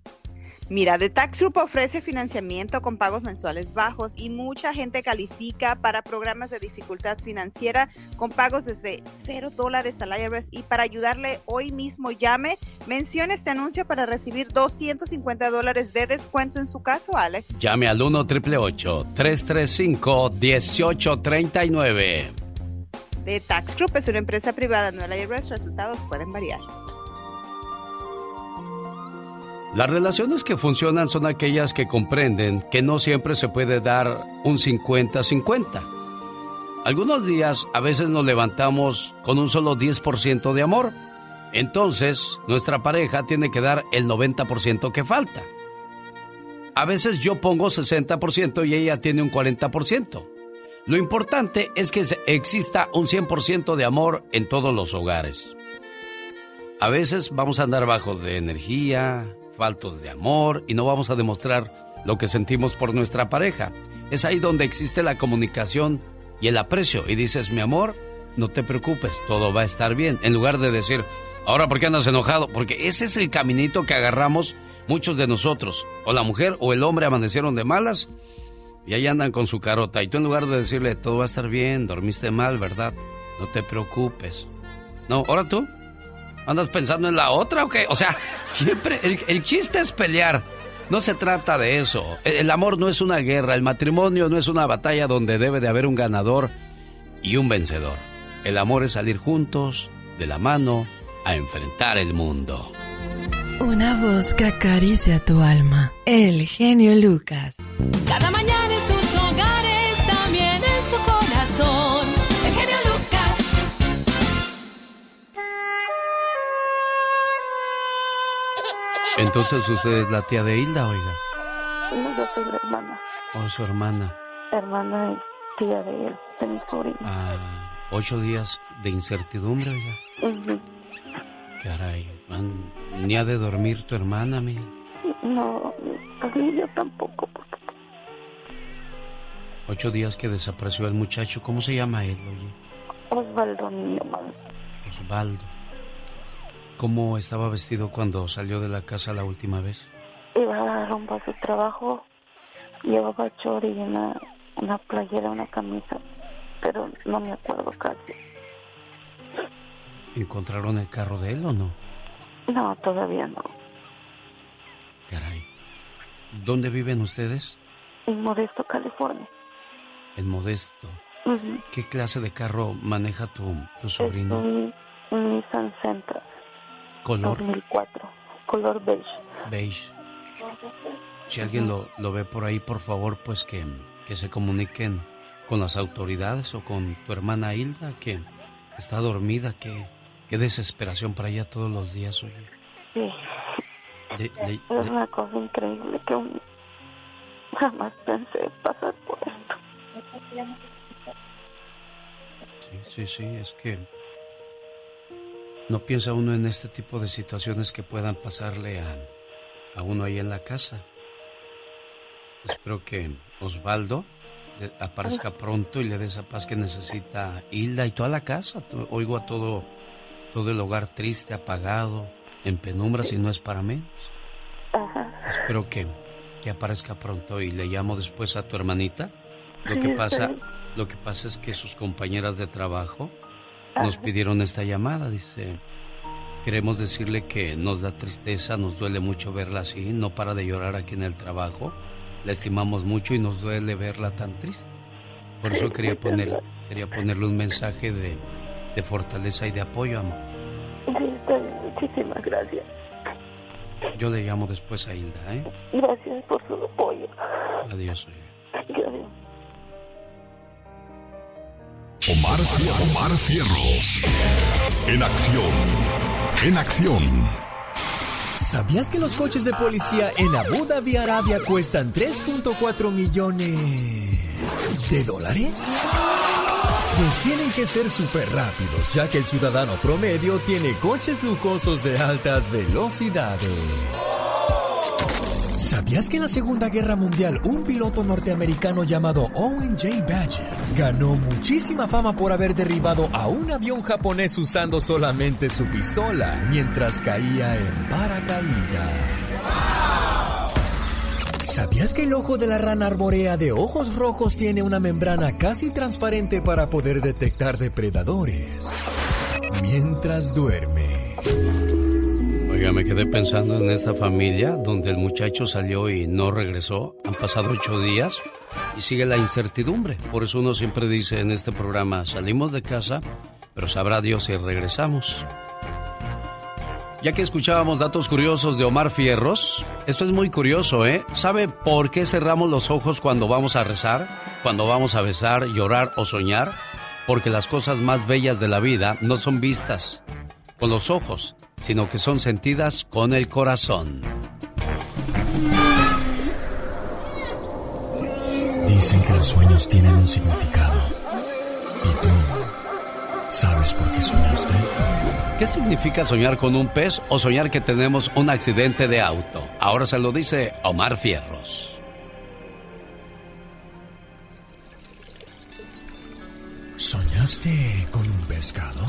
Mira, The Tax Group ofrece financiamiento con pagos mensuales bajos y mucha gente califica para programas de dificultad financiera con pagos desde 0 dólares al IRS y para ayudarle hoy mismo llame, mencione este anuncio para recibir 250 dólares de descuento en su caso, Alex. Llame al 1 335 1839 The Tax Group es una empresa privada, no el IRS, resultados pueden variar. Las relaciones que funcionan son aquellas que comprenden que no siempre se puede dar un 50-50. Algunos días a veces nos levantamos con un solo 10% de amor. Entonces, nuestra pareja tiene que dar el 90% que falta. A veces yo pongo 60% y ella tiene un 40%. Lo importante es que exista un 100% de amor en todos los hogares. A veces vamos a andar bajos de energía, faltos de amor y no vamos a demostrar lo que sentimos por nuestra pareja. Es ahí donde existe la comunicación y el aprecio. Y dices, mi amor, no te preocupes, todo va a estar bien. En lugar de decir, ahora, ¿por qué andas enojado? Porque ese es el caminito que agarramos muchos de nosotros. O la mujer o el hombre amanecieron de malas y ahí andan con su carota. Y tú en lugar de decirle, todo va a estar bien, dormiste mal, ¿verdad? No te preocupes. No, ahora tú. ¿Andas pensando en la otra o qué? O sea, siempre el, chiste es pelear. No se trata de eso. El, amor no es una guerra, el matrimonio no es una batalla donde debe de haber un ganador y un vencedor. El amor es salir juntos, de la mano, a enfrentar el mundo. Una voz que acaricia tu alma. El genio Lucas. Cada mañana Entonces usted es la tía de Hilda, oiga. No, yo soy la hermana. Oh, su hermana. Hermana y tía de él, de mi sobrino. Ah, ocho días de incertidumbre, oiga. Caray, ni ha de dormir tu hermana, mía. No, pues yo tampoco. Ocho días que desapareció el muchacho. ¿Cómo se llama él, oye? Osvaldo, mi hermano. Osvaldo. ¿Cómo estaba vestido cuando salió de la casa la última vez? Iba rumbo a su trabajo, llevaba chori y una, una playera, una camisa, pero no me acuerdo casi. ¿Encontraron el carro de él o no? No, todavía no. Caray. ¿Dónde viven ustedes? En Modesto, California. En Modesto. ¿Qué clase de carro maneja tu, tu sobrino? un, un Nissan Sentra. ¿Color? 2004. Color beige. Beige. Si alguien lo, lo ve por ahí, por favor, pues que, que se comuniquen con las autoridades o con tu hermana Hilda, que está dormida, que qué desesperación para ella todos los días, oye. Sí. es una cosa increíble que jamás pensé pasar por esto. Sí, sí, sí, es que no piensa uno en este tipo de situaciones que puedan pasarle a, a uno ahí en la casa. Espero que Osvaldo aparezca pronto y le dé esa paz que necesita Hilda y toda la casa. Oigo a todo, todo el hogar triste, apagado, en penumbra, si no es para menos. Espero que, que aparezca pronto y le llamo después a tu hermanita. Lo que pasa, lo que pasa es que sus compañeras de trabajo nos pidieron esta llamada. Dice, queremos decirle que nos da tristeza, nos duele mucho verla así, no para de llorar aquí en el trabajo. La estimamos mucho y nos duele verla tan triste. Por eso quería, poner, quería ponerle un mensaje de, de fortaleza y de apoyo, amor. Muchísimas gracias. Yo le llamo después a Hilda, ¿eh? Gracias por su apoyo. Adiós, oye. Gracias. Omar, Omar Cierros. En acción. En acción. ¿Sabías que los coches de policía en Abu Dhabi, Arabia cuestan 3.4 millones de dólares? Pues tienen que ser súper rápidos, ya que el ciudadano promedio tiene coches lujosos de altas velocidades. ¿Sabías que en la Segunda Guerra Mundial un piloto norteamericano llamado Owen J. Badger ganó muchísima fama por haber derribado a un avión japonés usando solamente su pistola mientras caía en paracaídas? ¿Sabías que el ojo de la rana arborea de ojos rojos tiene una membrana casi transparente para poder detectar depredadores? Mientras duerme. Oiga, me quedé pensando en esta familia donde el muchacho salió y no regresó. Han pasado ocho días y sigue la incertidumbre. Por eso uno siempre dice en este programa, salimos de casa, pero sabrá Dios si regresamos. Ya que escuchábamos datos curiosos de Omar Fierros, esto es muy curioso, ¿eh? ¿Sabe por qué cerramos los ojos cuando vamos a rezar, cuando vamos a besar, llorar o soñar? Porque las cosas más bellas de la vida no son vistas con los ojos, sino que son sentidas con el corazón. Dicen que los sueños tienen un significado. ¿Y tú sabes por qué soñaste? ¿Qué significa soñar con un pez o soñar que tenemos un accidente de auto? Ahora se lo dice Omar Fierros. ¿Soñaste con un pescado?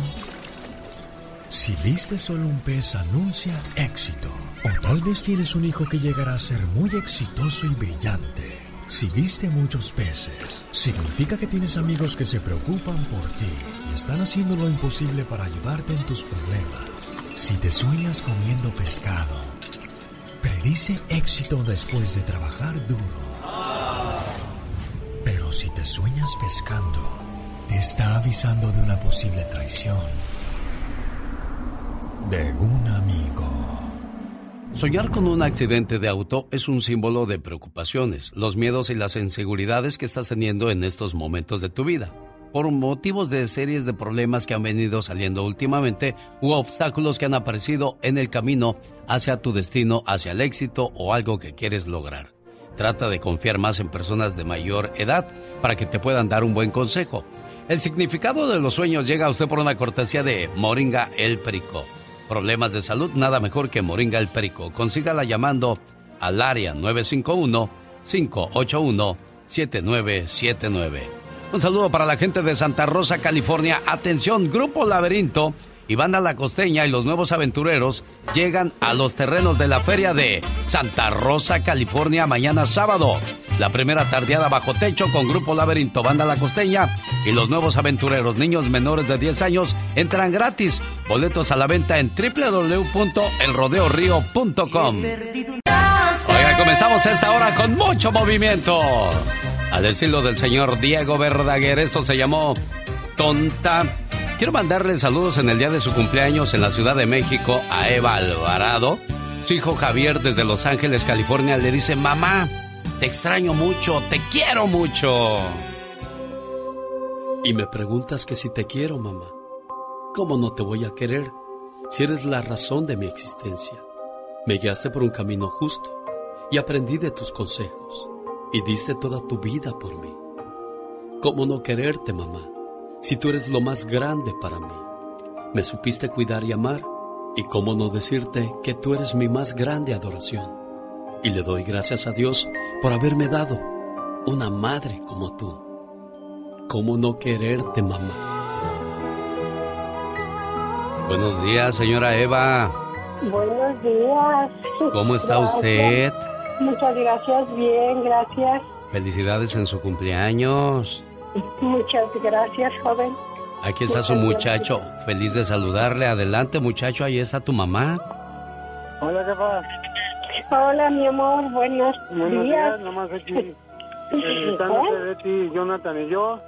Si viste solo un pez anuncia éxito. O tal vez tienes un hijo que llegará a ser muy exitoso y brillante. Si viste muchos peces, significa que tienes amigos que se preocupan por ti y están haciendo lo imposible para ayudarte en tus problemas. Si te sueñas comiendo pescado, predice éxito después de trabajar duro. Pero si te sueñas pescando, te está avisando de una posible traición de un amigo. Soñar con un accidente de auto es un símbolo de preocupaciones, los miedos y las inseguridades que estás teniendo en estos momentos de tu vida. Por motivos de series de problemas que han venido saliendo últimamente u obstáculos que han aparecido en el camino hacia tu destino, hacia el éxito o algo que quieres lograr. Trata de confiar más en personas de mayor edad para que te puedan dar un buen consejo. El significado de los sueños llega a usted por una cortesía de Moringa El Perico problemas de salud, nada mejor que Moringa el Perico. Consígala llamando al área 951-581-7979. Un saludo para la gente de Santa Rosa, California. Atención, Grupo Laberinto y Banda La Costeña y los nuevos aventureros llegan a los terrenos de la feria de Santa Rosa, California, mañana sábado. La primera tardeada bajo techo con Grupo Laberinto, Banda La Costeña y los nuevos aventureros. Niños menores de 10 años entran gratis. Boletos a la venta en www.elrodeorío.com. Oiga, comenzamos esta hora con mucho movimiento. A decirlo del señor Diego Verdaguer, esto se llamó Tonta Quiero mandarle saludos en el día de su cumpleaños en la Ciudad de México a Eva Alvarado. Su hijo Javier desde Los Ángeles, California, le dice, mamá, te extraño mucho, te quiero mucho. Y me preguntas que si te quiero, mamá. ¿Cómo no te voy a querer si eres la razón de mi existencia? Me guiaste por un camino justo y aprendí de tus consejos y diste toda tu vida por mí. ¿Cómo no quererte, mamá? Si tú eres lo más grande para mí. Me supiste cuidar y amar, y cómo no decirte que tú eres mi más grande adoración. Y le doy gracias a Dios por haberme dado una madre como tú. ¿Cómo no quererte, mamá? Buenos días, señora Eva. Buenos días. ¿Cómo está usted? Muchas gracias, bien, gracias. Felicidades en su cumpleaños. Muchas gracias, joven. Aquí está su muchacho, feliz de saludarle. Adelante, muchacho, ahí está tu mamá. Hola, jefa. Hola, mi amor, buenos, buenos días. días. nomás aquí. Felicitándote de ti, Jonathan y yo.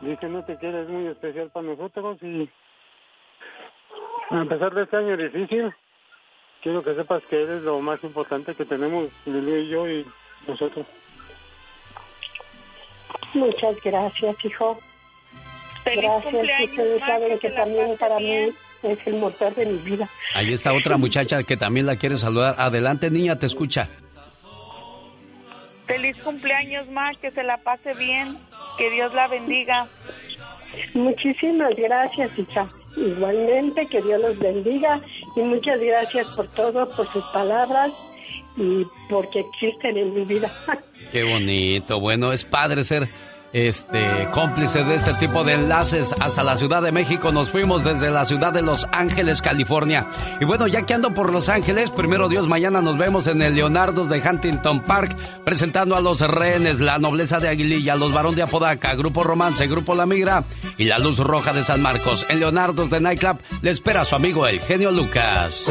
Diciéndote que eres muy especial para nosotros y a pesar de este año difícil, quiero que sepas que eres lo más importante que tenemos, Lili y yo y nosotros. Muchas gracias, hijo. gracias. Ustedes saben que también para mí es el motor de mi vida. Ahí está otra muchacha que también la quiere saludar. Adelante, niña, te escucha. Feliz cumpleaños, Ma, que se la pase bien, que Dios la bendiga. Muchísimas gracias, hija. Igualmente, que Dios los bendiga y muchas gracias por todo, por sus palabras y porque existen en mi vida. Qué bonito. Bueno, es padre ser este, cómplices de este tipo de enlaces hasta la Ciudad de México. Nos fuimos desde la ciudad de Los Ángeles, California. Y bueno, ya que ando por Los Ángeles, primero Dios, mañana nos vemos en el Leonardo's de Huntington Park, presentando a los rehenes, la nobleza de Aguililla, los varón de Apodaca, Grupo Romance, Grupo La Migra y la Luz Roja de San Marcos. En Leonardo's de Nightclub le espera a su amigo el genio Lucas.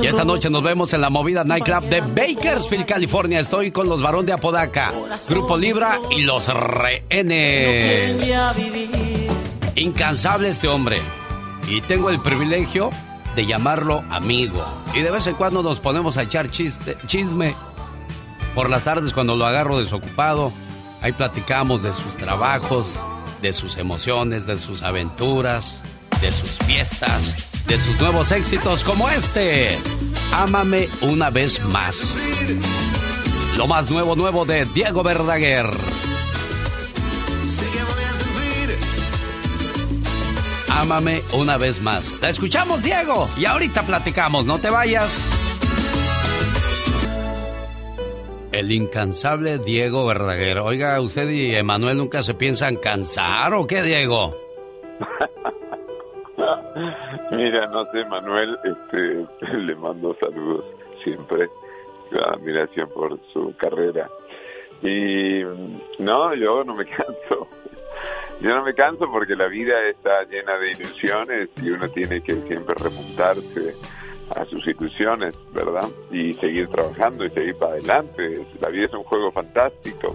Y esta noche nos vemos en la movida Nightclub de Bakersfield, California. Estoy con los varón de Apodaca, Grupo Libra y los rehenes. Incansable este hombre. Y tengo el privilegio de llamarlo amigo. Y de vez en cuando nos ponemos a echar chiste, chisme. Por las tardes cuando lo agarro desocupado, ahí platicamos de sus trabajos, de sus emociones, de sus aventuras, de sus fiestas, de sus nuevos éxitos como este. Ámame una vez más. Lo más nuevo, nuevo de Diego Verdaguer. Ámame una vez más. La escuchamos, Diego. Y ahorita platicamos, no te vayas. El incansable Diego Verdaguer. Oiga, usted y Emanuel nunca se piensan cansar o qué, Diego? Mira, no sé, Manuel, este, le mando saludos siempre, admiración por su carrera. Y no, yo no me canso. Yo no me canso porque la vida está llena de ilusiones y uno tiene que siempre remontarse a sus ilusiones, ¿verdad? Y seguir trabajando y seguir para adelante. La vida es un juego fantástico.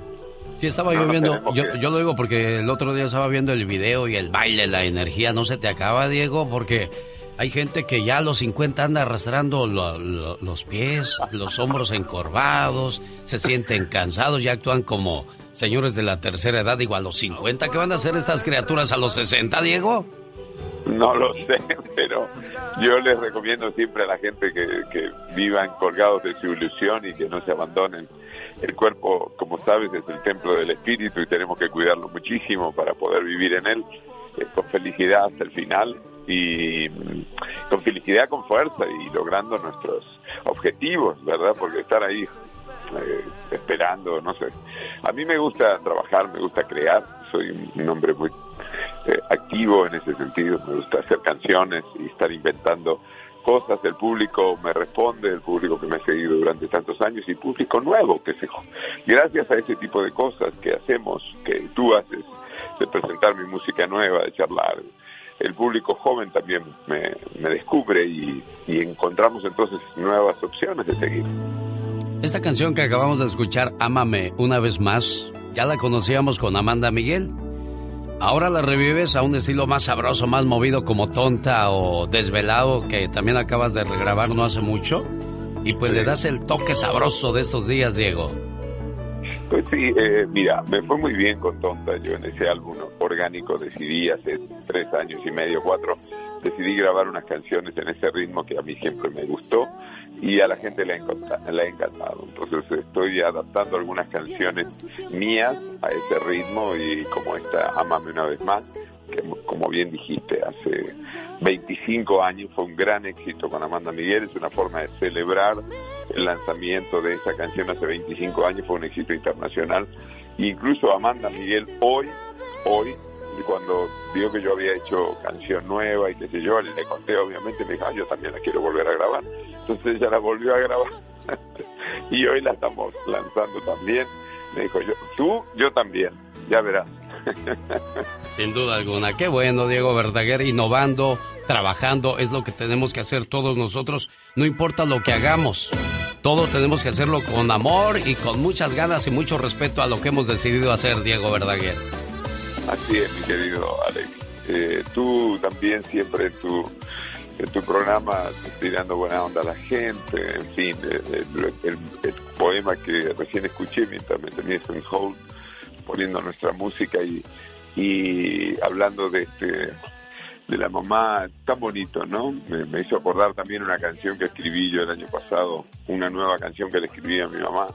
Sí, estaba yo viendo, yo, yo, lo digo porque el otro día estaba viendo el video y el baile, la energía, no se te acaba, Diego, porque hay gente que ya a los 50 anda arrastrando los pies, los hombros encorvados, se sienten cansados, ya actúan como señores de la tercera edad, digo, a los 50, ¿qué van a hacer estas criaturas a los 60, Diego? No lo sé, pero yo les recomiendo siempre a la gente que, que vivan colgados de su ilusión y que no se abandonen el cuerpo, como sabes, es el templo del espíritu y tenemos que cuidarlo muchísimo para poder vivir en él con felicidad hasta el final y con felicidad, con fuerza y logrando nuestros objetivos, ¿verdad? Porque estar ahí eh, esperando, no sé. A mí me gusta trabajar, me gusta crear, soy un hombre muy eh, activo en ese sentido, me gusta hacer canciones y estar inventando cosas, el público me responde, el público que me ha seguido durante tantos años y público nuevo que se... Gracias a ese tipo de cosas que hacemos, que tú haces, de presentar mi música nueva, de charlar, el público joven también me, descubre y, y encontramos entonces nuevas opciones de seguir. Esta canción que acabamos de escuchar, Ámame una vez más, ya la conocíamos con Amanda Miguel. Ahora la revives a un estilo más sabroso, más movido como tonta o desvelado que también acabas de regrabar no hace mucho. Y pues le das el toque sabroso de estos días, Diego. Pues sí, eh, mira, me fue muy bien con Tonta. Yo en ese álbum orgánico decidí hace tres años y medio, cuatro, decidí grabar unas canciones en ese ritmo que a mí siempre me gustó y a la gente le ha, le ha encantado. Entonces estoy adaptando algunas canciones mías a ese ritmo y como esta, Amame una vez más, que como bien dijiste, hace 25 años fue un gran éxito con Amanda Miguel, es una forma de celebrar el lanzamiento de esa canción hace 25 años, fue un éxito internacional. incluso Amanda Miguel hoy, hoy cuando vio que yo había hecho canción nueva y qué sé yo, le conté obviamente, me dijo, ah, yo también la quiero volver a grabar. Entonces ella la volvió a grabar y hoy la estamos lanzando también. Me dijo, yo, tú, yo también, ya verás. Sin duda alguna, qué bueno Diego Verdaguer, innovando, trabajando, es lo que tenemos que hacer todos nosotros, no importa lo que hagamos. Todo tenemos que hacerlo con amor y con muchas ganas y mucho respeto a lo que hemos decidido hacer, Diego Verdaguer. Así es, mi querido Alex. Eh, tú también siempre en tu, tu programa tirando buena onda a la gente, en fin, el, poema que recién escuché mientras me tenías en hold, poniendo nuestra música y, y hablando de este de la mamá tan bonito, ¿no? Me, hizo acordar también una canción que escribí yo el año pasado, una nueva canción que le escribí a mi mamá,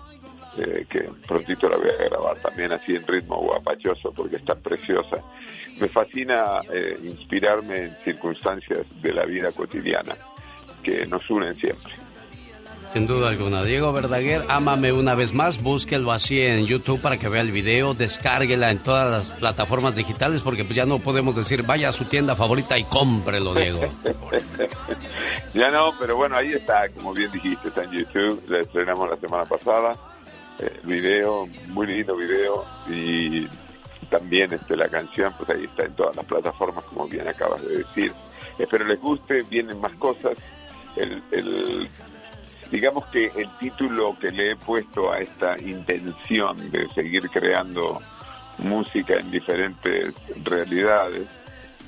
eh, que prontito la voy a grabar también así en ritmo guapachoso porque está preciosa. Me fascina eh, inspirarme en circunstancias de la vida cotidiana que nos unen siempre. Sin duda alguna. Diego Verdaguer, ámame una vez más. Búsquelo así en YouTube para que vea el video. Descárguela en todas las plataformas digitales porque pues ya no podemos decir vaya a su tienda favorita y cómprelo, Diego. ya no, pero bueno, ahí está, como bien dijiste, está en YouTube. La estrenamos la semana pasada. El video, muy lindo video. Y también este, la canción, pues ahí está en todas las plataformas, como bien acabas de decir. Espero les guste, vienen más cosas. El digamos que el título que le he puesto a esta intención de seguir creando música en diferentes realidades,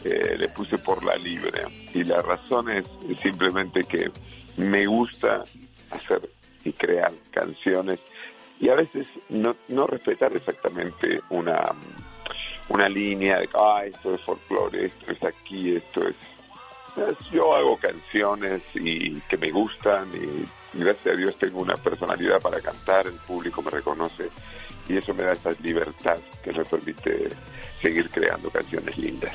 eh, le puse por la libre. Y la razón es simplemente que me gusta hacer y crear canciones y a veces no, no respetar exactamente una, una línea de, ah, esto es folclore, esto es aquí, esto es yo hago canciones y que me gustan y gracias a Dios tengo una personalidad para cantar, el público me reconoce y eso me da esa libertad que me permite seguir creando canciones lindas.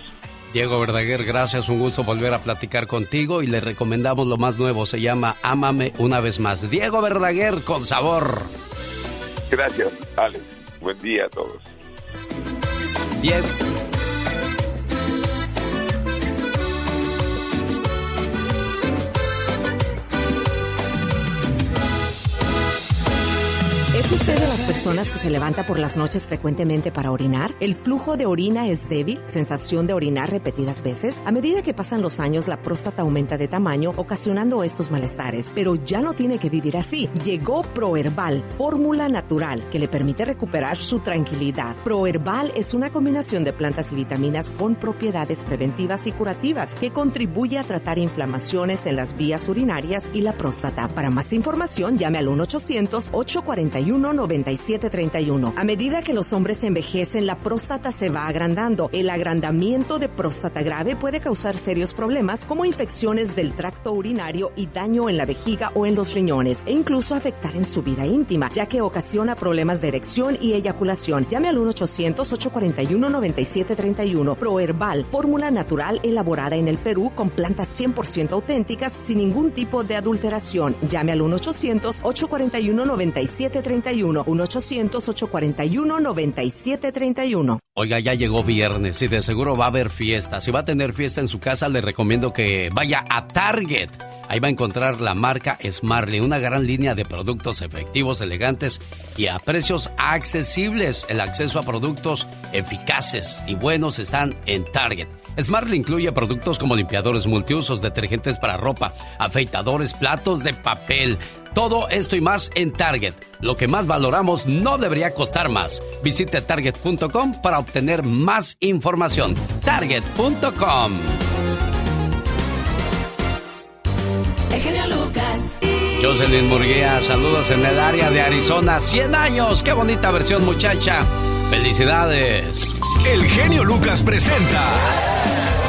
Diego Verdaguer, gracias, un gusto volver a platicar contigo y le recomendamos lo más nuevo, se llama Ámame una vez más. Diego Verdaguer con sabor. Gracias, Alex. Buen día a todos. Bien. ¿Es usted de las personas que se levanta por las noches frecuentemente para orinar? ¿El flujo de orina es débil? ¿Sensación de orinar repetidas veces? A medida que pasan los años, la próstata aumenta de tamaño, ocasionando estos malestares. Pero ya no tiene que vivir así. Llegó ProHerbal, fórmula natural que le permite recuperar su tranquilidad. ProHerbal es una combinación de plantas y vitaminas con propiedades preventivas y curativas que contribuye a tratar inflamaciones en las vías urinarias y la próstata. Para más información, llame al 1 800 841 9731. A medida que los hombres envejecen, la próstata se va agrandando. El agrandamiento de próstata grave puede causar serios problemas como infecciones del tracto urinario y daño en la vejiga o en los riñones, e incluso afectar en su vida íntima, ya que ocasiona problemas de erección y eyaculación. Llame al 1-800-841-9731. ProHerbal, fórmula natural elaborada en el Perú con plantas 100% auténticas sin ningún tipo de adulteración. Llame al 1-800-841-9731. 1 1-800-841-9731. Oiga, ya llegó viernes y de seguro va a haber fiesta. Si va a tener fiesta en su casa, le recomiendo que vaya a Target. Ahí va a encontrar la marca Smartly, una gran línea de productos efectivos, elegantes y a precios accesibles. El acceso a productos eficaces y buenos están en Target. Smartly incluye productos como limpiadores multiusos, detergentes para ropa, afeitadores, platos de papel. Todo esto y más en Target. Lo que más valoramos no debería costar más. Visite target.com para más información. Target.com. Lucas. Jocelyn Murguía, saludos en el área de Arizona. 100 años, qué bonita versión muchacha. Felicidades. El genio Lucas presenta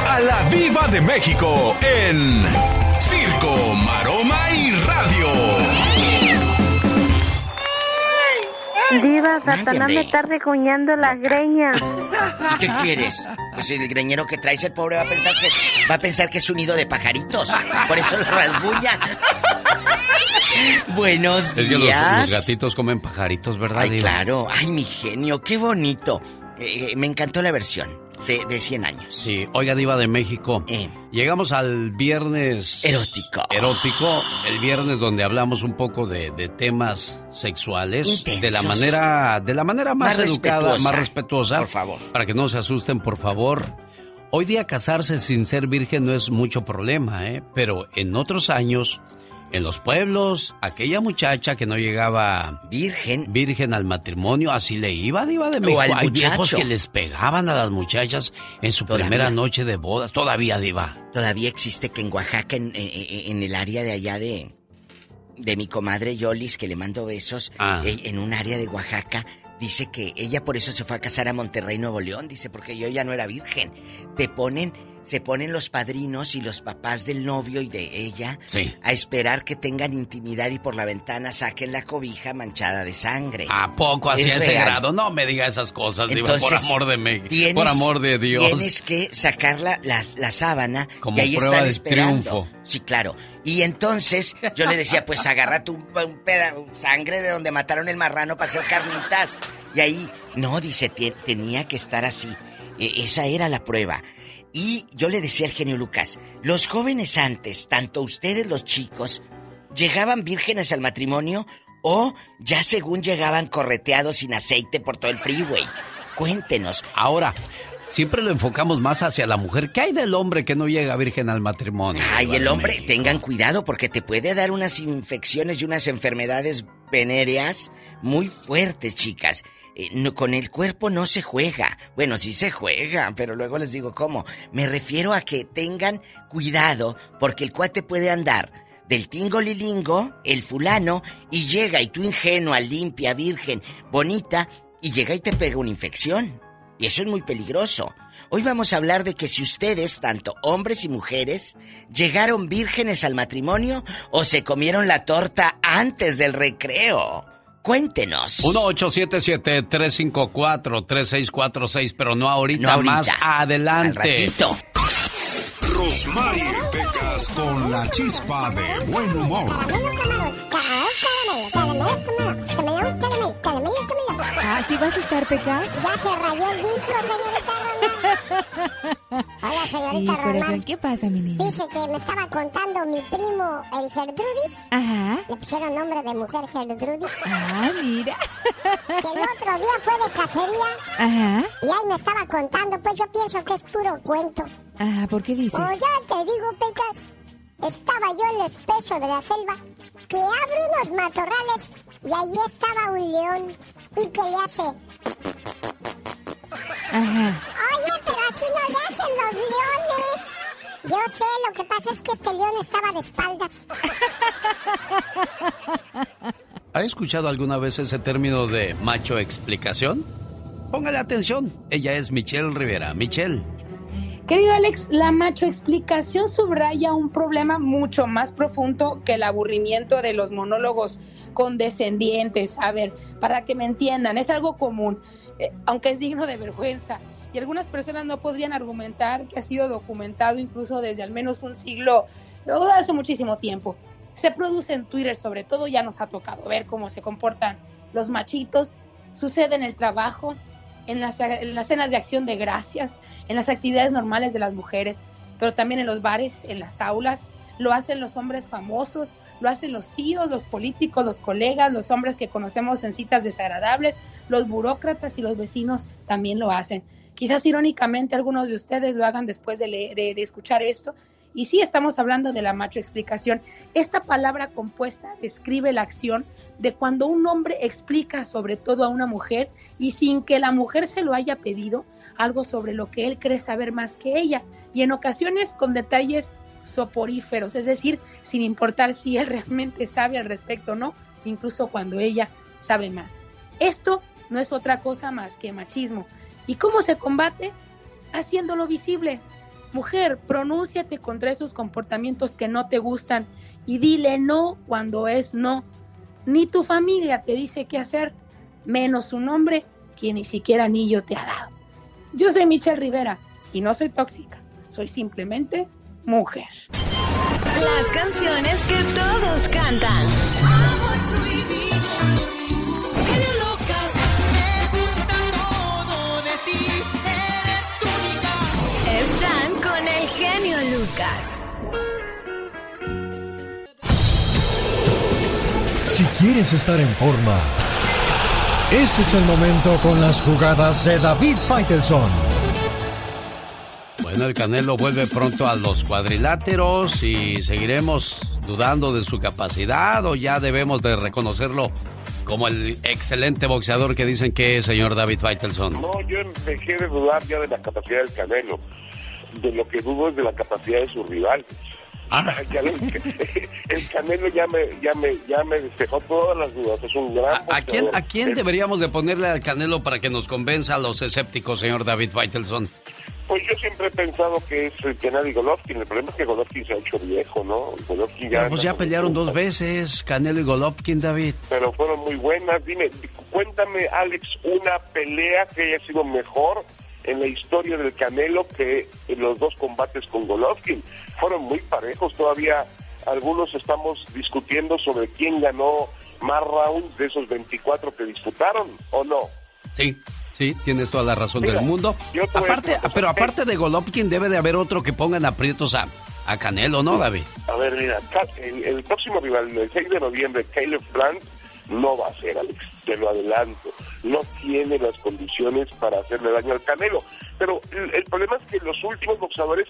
a la Viva de México en Circo, Maroma Diva, Satanás me está recuñando las greñas. ¿Qué quieres? Pues el greñero que traes, el pobre va a pensar que va a pensar que es un nido de pajaritos. Por eso lo rasguña. Buenos Es que los, días. los gatitos comen pajaritos, ¿verdad? Ay, Diva? claro. Ay, mi genio, qué bonito. Eh, eh, me encantó la versión de, de 100 años. Sí, oiga, Diva de México. Llegamos al viernes. Erótico. Erótico. El viernes donde hablamos un poco de, de temas sexuales. Intensos. De la manera, de la manera más, Más educada, respetuosa. más respetuosa. Por favor. Para que no se asusten, por favor. Hoy día casarse sin ser virgen no es mucho problema, ¿eh? Pero en otros años, en los pueblos, aquella muchacha que no llegaba virgen, virgen al matrimonio, así le iba, diva de México. Hay viejos que les pegaban a las muchachas en su Todavía. primera noche de bodas. Todavía, diva. Todavía existe que en Oaxaca, en, en- en el área de allá de, de mi comadre Yolis, que le mando besos, Ah. eh, en un área de Oaxaca, dice que ella por eso se fue a casar a Monterrey, Nuevo León, dice, porque yo ya no era virgen. Te ponen se ponen los padrinos y los papás del novio y de ella Sí. a esperar que tengan intimidad y por la ventana saquen la cobija manchada de sangre. ¿A poco hacia Es ese real. grado? No me diga esas cosas, Diva, por amor de tienes- por amor de Dios. Tienes que sacar la, la, la sábana Como y ahí prueba están de esperando. triunfo. Sí, claro. Y entonces yo le decía, pues agarra tu un peda- sangre de donde mataron el marrano para hacer carnitas. Y ahí, no, dice, "te- tenía que estar así. E- esa era la prueba. Y yo le decía al genio Lucas, los jóvenes antes, tanto ustedes los chicos, llegaban vírgenes al matrimonio o ya según llegaban correteados sin aceite por todo el freeway. Cuéntenos. Ahora, siempre lo enfocamos más hacia la mujer. ¿Qué hay del hombre que no llega virgen al matrimonio? Ay, el hombre, México? tengan cuidado porque te puede dar unas infecciones y unas enfermedades venéreas muy fuertes, chicas. Eh, con el cuerpo no se juega. Bueno, sí se juega, pero luego les digo cómo. Me refiero a que tengan cuidado porque el cuate puede andar del tingo lilingo, el fulano, y llega y tú ingenua, limpia, virgen, bonita, y llega y te pega una infección. Y eso es muy peligroso. Hoy vamos a hablar de que si ustedes, tanto hombres y mujeres, llegaron vírgenes al matrimonio o se comieron la torta antes del recreo. Cuéntenos. 1877-354-3646, pero no ahorita, No ahorita. más adelante. Al ratito. Rosmarie Pecas con la chispa de buen humor. Ah, ¿sí vas a estar, Pecas? Ya se rayó el disco, señorita Román. Hola, Sí, señorita corazón, Román. ¿qué pasa, mi niña? Dice que me estaba contando mi primo, el Gertrudis. Ajá. Le pusieron nombre de mujer Gertrudis. Ah, mira. Que el otro día fue de cacería Ajá. y ahí me estaba contando. Pues yo pienso que es puro cuento. Ajá, ¿por qué dices? Oh, ya te digo, Pecas. Estaba yo en el espeso de la selva, que abre unos matorrales y ahí estaba un león y que le hace. Ajá. Oye, pero así no le hacen los leones. Yo sé, lo que pasa es que este león estaba de espaldas. ¿Ha escuchado alguna vez ese término de macho explicación? Póngale atención. Ella es Michelle Rivera. Michelle. Querido Alex, la macho explicación subraya un problema mucho más profundo que el aburrimiento de los monólogos condescendientes. A ver, para que me entiendan, es algo común, eh, aunque es digno de vergüenza. Y algunas personas no podrían argumentar que ha sido documentado incluso desde al menos un siglo o hace muchísimo tiempo. Se produce en Twitter, sobre todo, ya nos ha tocado ver cómo se comportan los machitos. Sucede en el trabajo, en las, las cenas de acción de gracias, en las actividades normales de las mujeres, pero también en los bares, en las aulas. Lo hacen los hombres famosos, lo hacen los tíos, los políticos, los colegas, los hombres que conocemos en citas desagradables, los burócratas y los vecinos también lo hacen. Quizás irónicamente algunos de ustedes lo hagan después de- de escuchar esto. Y sí estamos hablando de la macho explicación. Esta palabra compuesta describe la acción de cuando un hombre explica sobre todo a una mujer y sin que la mujer se lo haya pedido algo sobre lo que él cree saber más que ella y en ocasiones con detalles soporíferos, es decir, sin importar si él realmente sabe al respecto o no, incluso cuando ella sabe más. Esto no es otra cosa más que machismo. ¿Y cómo se combate? Haciéndolo visible. Mujer, pronúnciate contra esos comportamientos que no te gustan y dile no cuando es no. Ni tu familia te dice qué hacer, menos un hombre que ni siquiera anillo te ha dado. Yo soy Michelle Rivera y no soy tóxica, soy simplemente mujer. Las canciones que todos cantan. Si quieres estar en forma, ese es el momento con las jugadas de David Faitelson. Bueno, el Canelo vuelve pronto a los cuadriláteros y seguiremos dudando de su capacidad o ya debemos de reconocerlo como el excelente boxeador que dicen que es, señor David Faitelson. No, yo dejé de dudar ya de la capacidad del Canelo. De lo que dudo es de la capacidad de su rival. Lo- el Canelo ya me, ya me, ya me despejó todas las dudas. Es un gran ¿A quién. ¿A quién deberíamos de ponerle al Canelo para que nos convenza a los escépticos, señor David Faitelson? Pues yo siempre he pensado que es el Gennady Golovkin. El problema es que Golovkin se ha hecho viejo, ¿no? Golovkin ya Pero pues ya pelearon dos veces, Canelo y Golovkin, David. Pero fueron muy buenas. Dime, cuéntame, Alex, una pelea que haya sido mejor en la historia del Canelo que en los dos combates con Golovkin. Fueron muy parejos. Todavía algunos estamos discutiendo sobre quién ganó más rounds de esos 24 que disputaron, ¿o no? Sí, sí, tienes toda la razón Mira, del mundo. Aparte, pero aparte de Golovkin debe de haber otro que pongan aprietos a, a Canelo, ¿no, David? A ver, mira, el próximo rival, el 6 de noviembre, Caleb Plant, no va a ser, Alex, te lo adelanto. No tiene las condiciones para hacerle daño al Canelo. Pero el, problema es que los últimos boxeadores,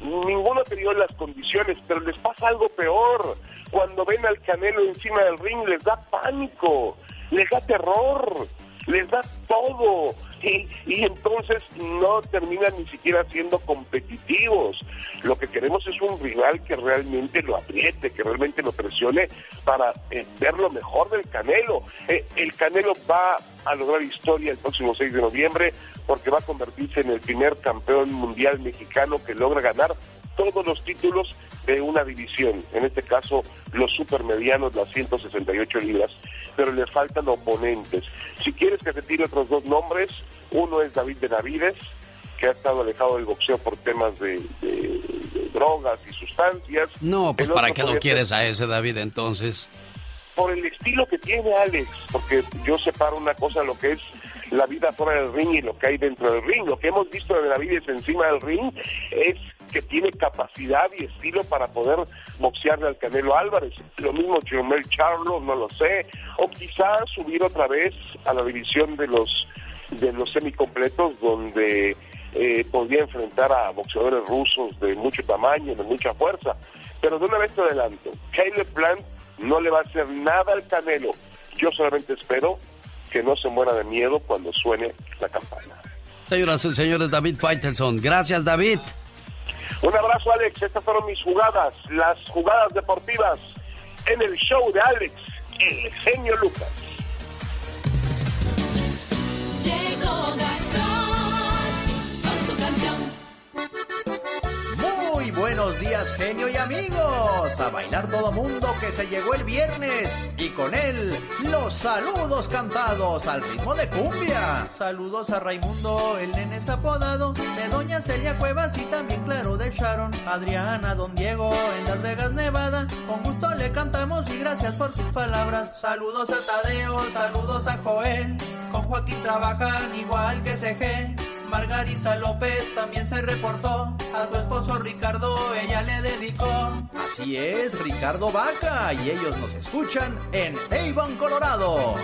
ninguno ha tenido las condiciones, pero les pasa algo peor. Cuando ven al Canelo encima del ring, les da pánico, les da terror, les da todo. Y, y entonces no terminan ni siquiera siendo competitivos. Lo que queremos es un rival que realmente lo apriete, que realmente lo presione para eh, ver lo mejor del Canelo. Eh, el Canelo va a lograr historia el próximo 6 de noviembre porque va a convertirse en el primer campeón mundial mexicano que logra ganar todos los títulos de una división, en este caso los supermedianos, las 168 libras, pero le faltan oponentes. Si quieres que te tire otros dos nombres, uno es David Benavides, que ha estado alejado del boxeo por temas de, de- de drogas y sustancias. No, pues ¿para qué lo quieres ser a ese, David, entonces? Por el estilo que tiene Alex, porque yo separo una cosa lo que es la vida fuera del ring y lo que hay dentro del ring. Lo que hemos visto de Benavides encima del ring es que tiene capacidad y estilo para poder boxearle al Canelo Álvarez. Lo mismo Jermel Charlo, no lo sé. O quizás subir otra vez a la división de los de los semicompletos donde eh, podría enfrentar a boxeadores rusos de mucho tamaño, de mucha fuerza. Pero de una vez te adelanto, Caleb Plant no le va a hacer nada al Canelo. Yo solamente espero que no se muera de miedo cuando suene la campana. Señoras y señores, David Faitelson. Gracias, David. Un abrazo, Alex. Estas fueron mis jugadas, las jugadas deportivas en el show de Alex, el genio Lucas. Llegó Buenos días, genio y amigos. A bailar todo mundo que se llegó el viernes. Y con él, los saludos cantados al ritmo de cumbia. Saludos a Raimundo, el nene es apodado. De Doña Celia Cuevas y también, claro, de Sharon. Adriana, Don Diego, en Las Vegas, Nevada. Con gusto le cantamos y gracias por sus palabras. Saludos a Tadeo, saludos a Joel. Con Joaquín trabajan igual que CG. Margarita López también se reportó. A su esposo Ricardo ella le dedicó. Así es, Ricardo Vaca. Y ellos nos escuchan en Avon, Colorado.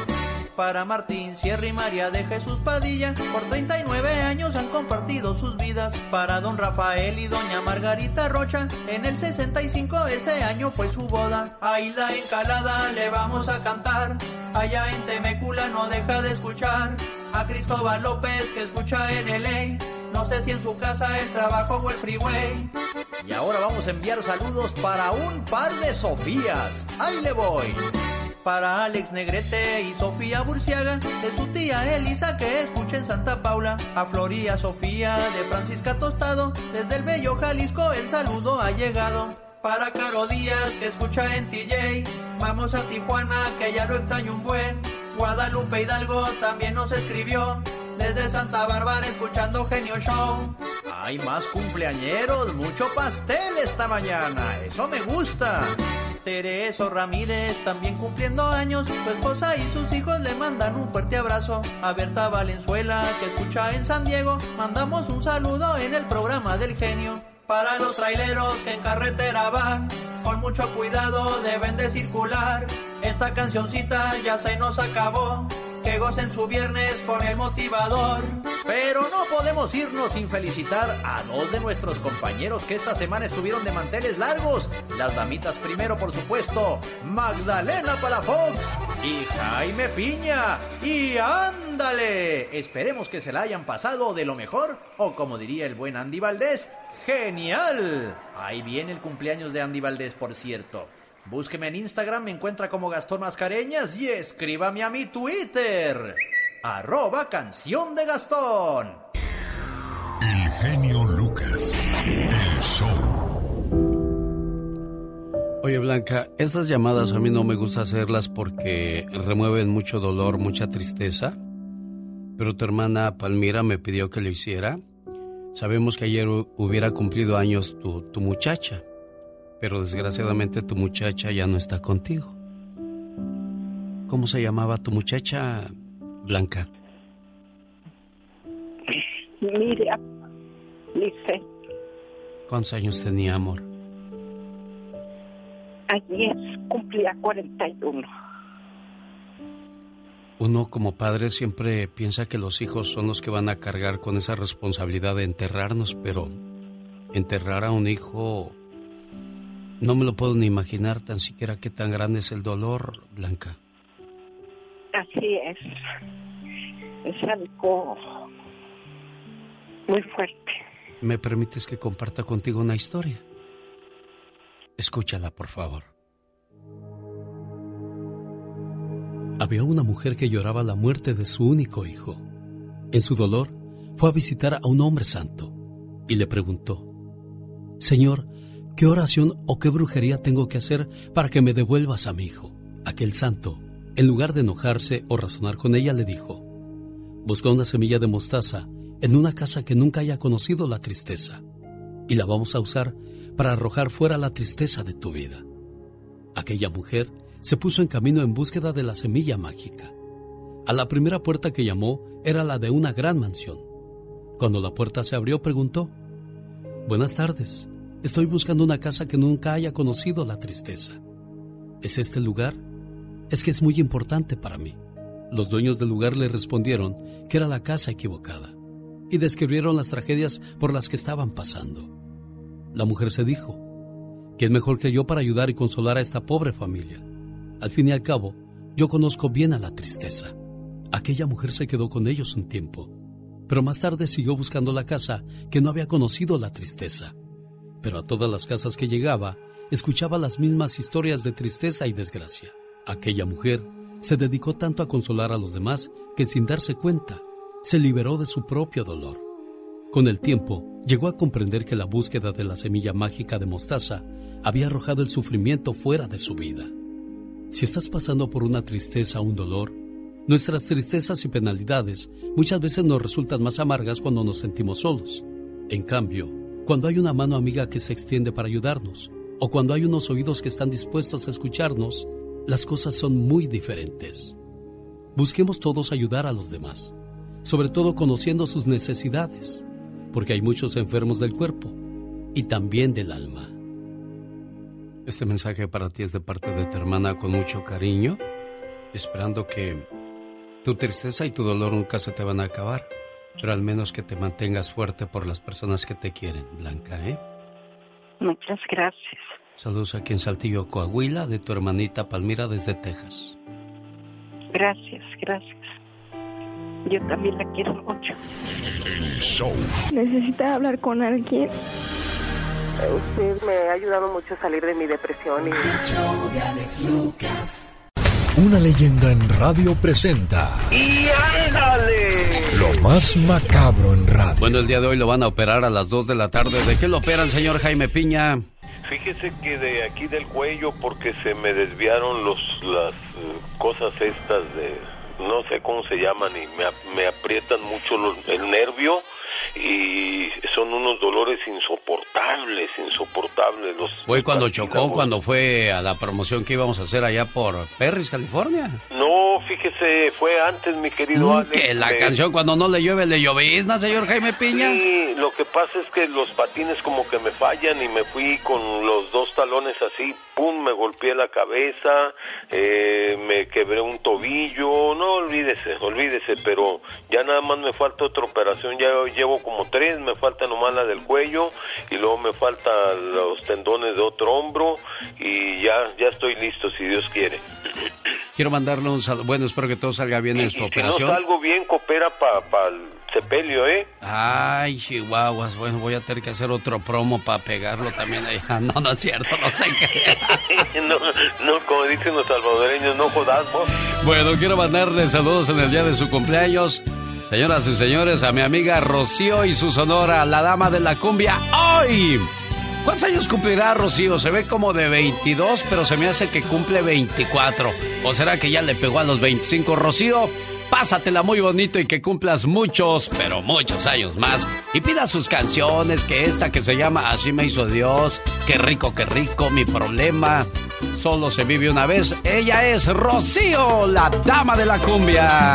Para Martín Sierra y María de Jesús Padilla, por 39 años han compartido sus vidas. Para don Rafael y doña Margarita Rocha, en el 65 ese año fue su boda. A Hilda Encalada le vamos a cantar, allá en Temecula no deja de escuchar. A Cristóbal López que escucha en LA, no sé si en su casa el trabajo o el freeway. Y ahora vamos a enviar saludos para un par de Sofías. Ahí le voy. Para Alex Negrete y Sofía Burciaga, de su tía Elisa que escucha en Santa Paula. A Floría Sofía, de Francisca Tostado, desde el bello Jalisco el saludo ha llegado. Para Caro Díaz que escucha en TJ, vamos a Tijuana que ya lo extraño un buen. Guadalupe Hidalgo también nos escribió, desde Santa Bárbara escuchando Genio Show. Hay más cumpleañeros, mucho pastel esta mañana, eso me gusta. Tereso Ramírez también cumpliendo años, su esposa y sus hijos le mandan un fuerte abrazo. A Berta Valenzuela que escucha en San Diego, mandamos un saludo en el programa del genio. Para los traileros que en carretera van, con mucho cuidado deben de circular. Esta cancioncita ya se nos acabó. Que gocen su viernes con el motivador. Pero no podemos irnos sin felicitar a dos de nuestros compañeros que esta semana estuvieron de manteles largos. Las damitas primero, por supuesto, Magdalena Palafox y Jaime Piña. Y ándale, esperemos que se la hayan pasado de lo mejor, o como diría el buen Andy Valdés, ¡Genial! Ahí viene el cumpleaños de Andy Valdés, por cierto. Búsqueme en Instagram, me encuentra como Gastón Mascareñas y escríbame a mi Twitter. Arroba canción de Gastón. El genio Lucas. El show. Oye Blanca, estas llamadas a mí no me gusta hacerlas porque remueven mucho dolor, mucha tristeza. Pero tu hermana Palmira me pidió que lo hiciera. Sabemos que ayer hubiera cumplido años tu, tu muchacha, pero desgraciadamente tu muchacha ya no está contigo. ¿Cómo se llamaba tu muchacha, Blanca? Miriam, dice, ¿Cuántos años tenía, amor? ayer cumplía 41. Uno como padre siempre piensa que los hijos son los que van a cargar con esa responsabilidad de enterrarnos, pero enterrar a un hijo no me lo puedo ni imaginar tan siquiera qué tan grande es el dolor, Blanca. Así es. Es algo muy fuerte. ¿Me permites que comparta contigo una historia? Escúchala, por favor. Había una mujer que lloraba la muerte de su único hijo. En su dolor, fue a visitar a un hombre santo y le preguntó, Señor, ¿qué oración o qué brujería tengo que hacer para que me devuelvas a mi hijo? Aquel santo, en lugar de enojarse o razonar con ella, le dijo, Busca una semilla de mostaza en una casa que nunca haya conocido la tristeza y la vamos a usar para arrojar fuera la tristeza de tu vida. Aquella mujer se puso en camino en búsqueda de la semilla mágica. A la primera puerta que llamó era la de una gran mansión. Cuando la puerta se abrió preguntó, Buenas tardes, estoy buscando una casa que nunca haya conocido la tristeza. ¿Es este el lugar? Es que es muy importante para mí. Los dueños del lugar le respondieron que era la casa equivocada y describieron las tragedias por las que estaban pasando. La mujer se dijo, ¿quién mejor que yo para ayudar y consolar a esta pobre familia? Al fin y al cabo, yo conozco bien a la tristeza. Aquella mujer se quedó con ellos un tiempo, pero más tarde siguió buscando la casa que no había conocido la tristeza. Pero a todas las casas que llegaba, escuchaba las mismas historias de tristeza y desgracia. Aquella mujer se dedicó tanto a consolar a los demás que sin darse cuenta, se liberó de su propio dolor. Con el tiempo, llegó a comprender que la búsqueda de la semilla mágica de mostaza había arrojado el sufrimiento fuera de su vida. Si estás pasando por una tristeza o un dolor, nuestras tristezas y penalidades muchas veces nos resultan más amargas cuando nos sentimos solos. En cambio, cuando hay una mano amiga que se extiende para ayudarnos, o cuando hay unos oídos que están dispuestos a escucharnos, las cosas son muy diferentes. Busquemos todos ayudar a los demás, sobre todo conociendo sus necesidades, porque hay muchos enfermos del cuerpo y también del alma. Este mensaje para ti es de parte de tu hermana con mucho cariño, esperando que tu tristeza y tu dolor nunca se te van a acabar, pero al menos que te mantengas fuerte por las personas que te quieren, Blanca, ¿eh? Muchas gracias. Saludos aquí en Saltillo, Coahuila, de tu hermanita Palmira desde Texas. Gracias, gracias. Yo también la quiero mucho. El show. Necesita hablar con alguien. Usted me ha ayudado mucho a salir de mi depresión y... Una leyenda en radio presenta ¡Y ándale! lo más macabro en radio. Bueno, el día de hoy lo van a operar a las 2 de la tarde. ¿De qué lo operan, señor Jaime Piña? Fíjese que de aquí del cuello porque se me desviaron los las eh, cosas estas de no sé cómo se llaman y me, me aprietan mucho los- el nervio y son unos dolores insoportables, insoportables. Los Fue cuando chocó, cuando fue a la promoción que íbamos a hacer allá por Perris, California. No, fíjese, fue antes, mi querido Alex. Que la canción cuando no le llueve le llovizna, señor Jaime Piña. Sí, lo que pasa es que los patines como que me fallan y me fui con los dos talones así, pum, me golpeé la cabeza, eh, me quebré un tobillo, no olvídese, olvídese, pero ya nada más me falta otra operación, ya llevo como tres, me falta nomás la del cuello y luego me falta los tendones de otro hombro y ya, ya estoy listo si Dios quiere. Quiero mandarle un saludo. Bueno, espero que todo salga bien en su Si no operación. salgo bien, coopera para el sepelio, ¿eh? Ay, chihuahuas. Bueno, voy a tener que hacer otro promo para pegarlo también ahí. Ah, No, no es cierto, no sé qué. no, no, como dicen los salvadoreños, no jodas vos. Bueno, quiero mandarle saludos en el día de su cumpleaños. Señoras y señores, a mi amiga Rocío y su sonora, la dama de la cumbia, hoy. ¿Cuántos años cumplirá Rocío? Se ve como de 22, pero se me hace que cumple 24. ¿O será que ya le pegó a los 25? Rocío, pásatela muy bonito y que cumplas muchos, pero muchos años más. Y pida sus canciones, que esta que se llama Así me hizo Dios, qué rico, qué rico, mi problema. Solo se vive una vez. Ella es Rocío, la dama de la cumbia.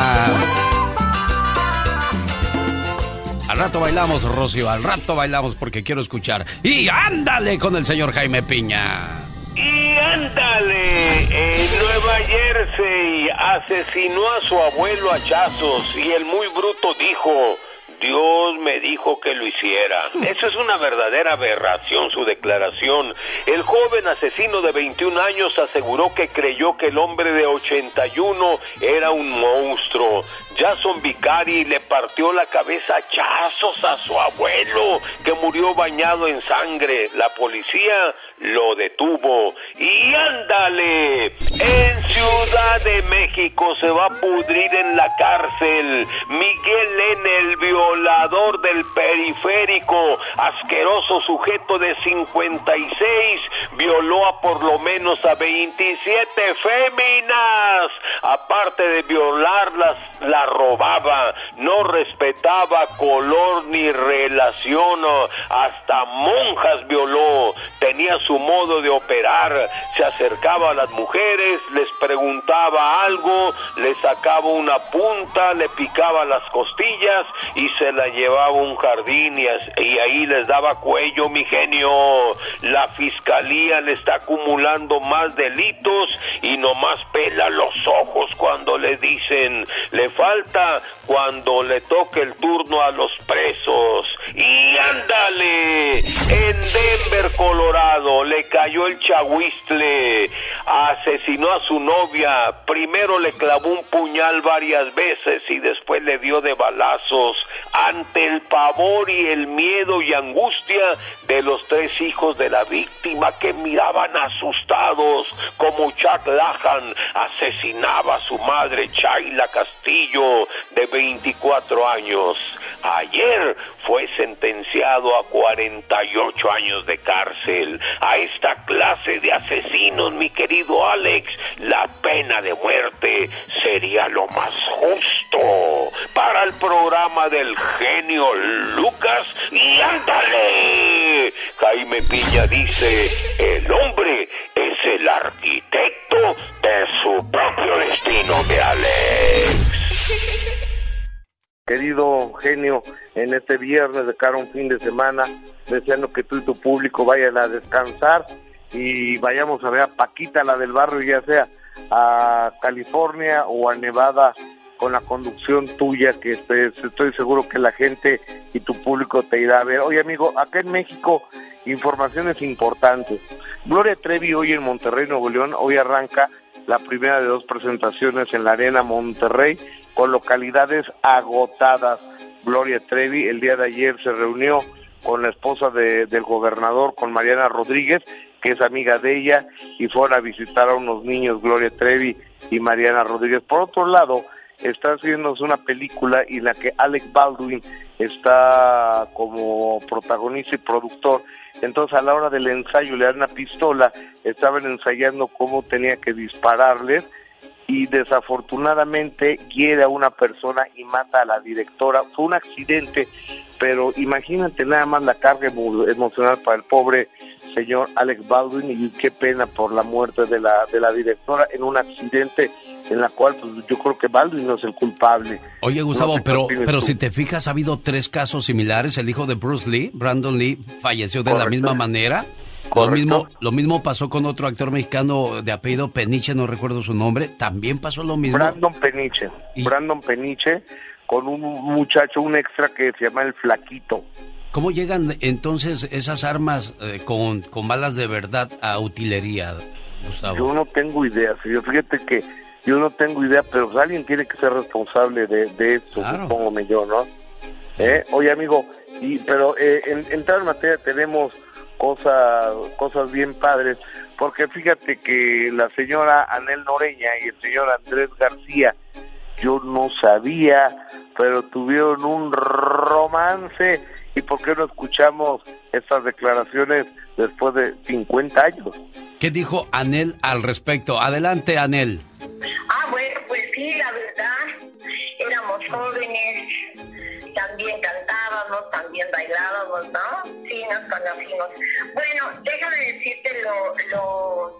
Al rato bailamos, Rocío, al rato bailamos porque quiero escuchar. Y ándale con el señor Jaime Piña. Y ándale, en Nueva Jersey asesinó a su abuelo a hachazos y el muy bruto dijo, Dios me dijo que lo hiciera. Eso es una verdadera aberración, su declaración. El joven asesino de 21 años aseguró que creyó que el hombre de 81 era un monstruo. Jason Vicari le partió la cabeza a hachazos a su abuelo, que murió bañado en sangre. La policía lo detuvo. Y ándale, en Ciudad de México se va a pudrir en la cárcel Miguel N., el violador del periférico, asqueroso sujeto de 56, violó a por lo menos a 27 féminas. Aparte de violarlas, la robaba, no respetaba color ni relación, hasta monjas violó, tenía su modo de operar, se acercaba a las mujeres, les preguntaba algo, les sacaba una punta, le picaba las costillas y se la llevaba a un jardín y, y ahí les daba cuello, mi genio. La fiscalía le está acumulando más delitos y nomás pela los ojos cuando le dicen, le falta cuando le toque el turno a los presos. Y ándale, en Denver, Colorado, le cayó el chahuistle, asesinó a su novia, primero le clavó un puñal varias veces y después le dio de balazos ante el pavor y el miedo y angustia de los tres hijos de la víctima que miraban asustados como Chuck Lahan asesinaba a su madre Chayla Castillo de 24 años. Ayer fue sentenciado a 48 años de cárcel. A esta clase de asesinos, mi querido Alex, la pena de muerte sería lo más justo para el programa del genio Lucas. Y ándale, Jaime Piña dice, el hombre es el arquitecto de su propio destino, de Alex. Querido genio, en este viernes de cara a un fin de semana, deseando que tú y tu público vayan a descansar y vayamos a ver a Paquita, la del barrio, ya sea a California o a Nevada, con la conducción tuya, que estoy seguro que la gente y tu público te irá a ver. Oye, amigo, acá en México, informaciones importantes. Gloria Trevi hoy en Monterrey, Nuevo León, hoy arranca la primera de dos presentaciones en la Arena Monterrey con localidades agotadas. Gloria Trevi el día de ayer se reunió con la esposa de- del gobernador, con Mariana Rodríguez, que es amiga de ella, y fueron a visitar a unos niños, Gloria Trevi y Mariana Rodríguez. Por otro lado, está haciéndose una película y la que Alec Baldwin está como protagonista y productor. Entonces a la hora del ensayo le dan una pistola, estaban ensayando cómo tenía que dispararles y desafortunadamente hiere a una persona y mata a la directora. Fue un accidente, pero imagínate nada más la carga emo- emocional para el pobre señor Alex Baldwin y qué pena por la muerte de la, de la directora en un accidente en la cual pues, yo creo que Baldwin no es el culpable. Oye, Gustavo, No sé qué pero, pero tú. si te fijas, ha habido tres casos similares. El hijo de Bruce Lee, Brandon Lee, falleció de la misma manera. Lo mismo, lo mismo pasó con otro actor mexicano de apellido Peniche, no recuerdo su nombre. También pasó lo mismo. Brandon Peniche. Brandon Peniche con un muchacho, un extra que se llama el Flaquito. ¿Cómo llegan entonces esas armas eh, con, con balas de verdad a utilería, Gustavo? Yo no tengo idea, señor. Fíjate que yo no tengo idea, pero pues alguien tiene que ser responsable de, de esto, supongo yo, ¿no? ¿Eh? Oye, amigo, y pero eh, en, entrar en materia tenemos cosas cosas bien padres, porque fíjate que la señora Anel Noreña y el señor Andrés García yo no sabía, pero tuvieron un romance y por qué no escuchamos estas declaraciones después de 50 años. ¿Qué dijo Anel al respecto? Adelante, Anel. Ah, bueno, pues sí, la verdad, éramos jóvenes, también cantábamos, también bailábamos, ¿no? Sí, nos conocimos. Bueno, déjame decirte lo, lo,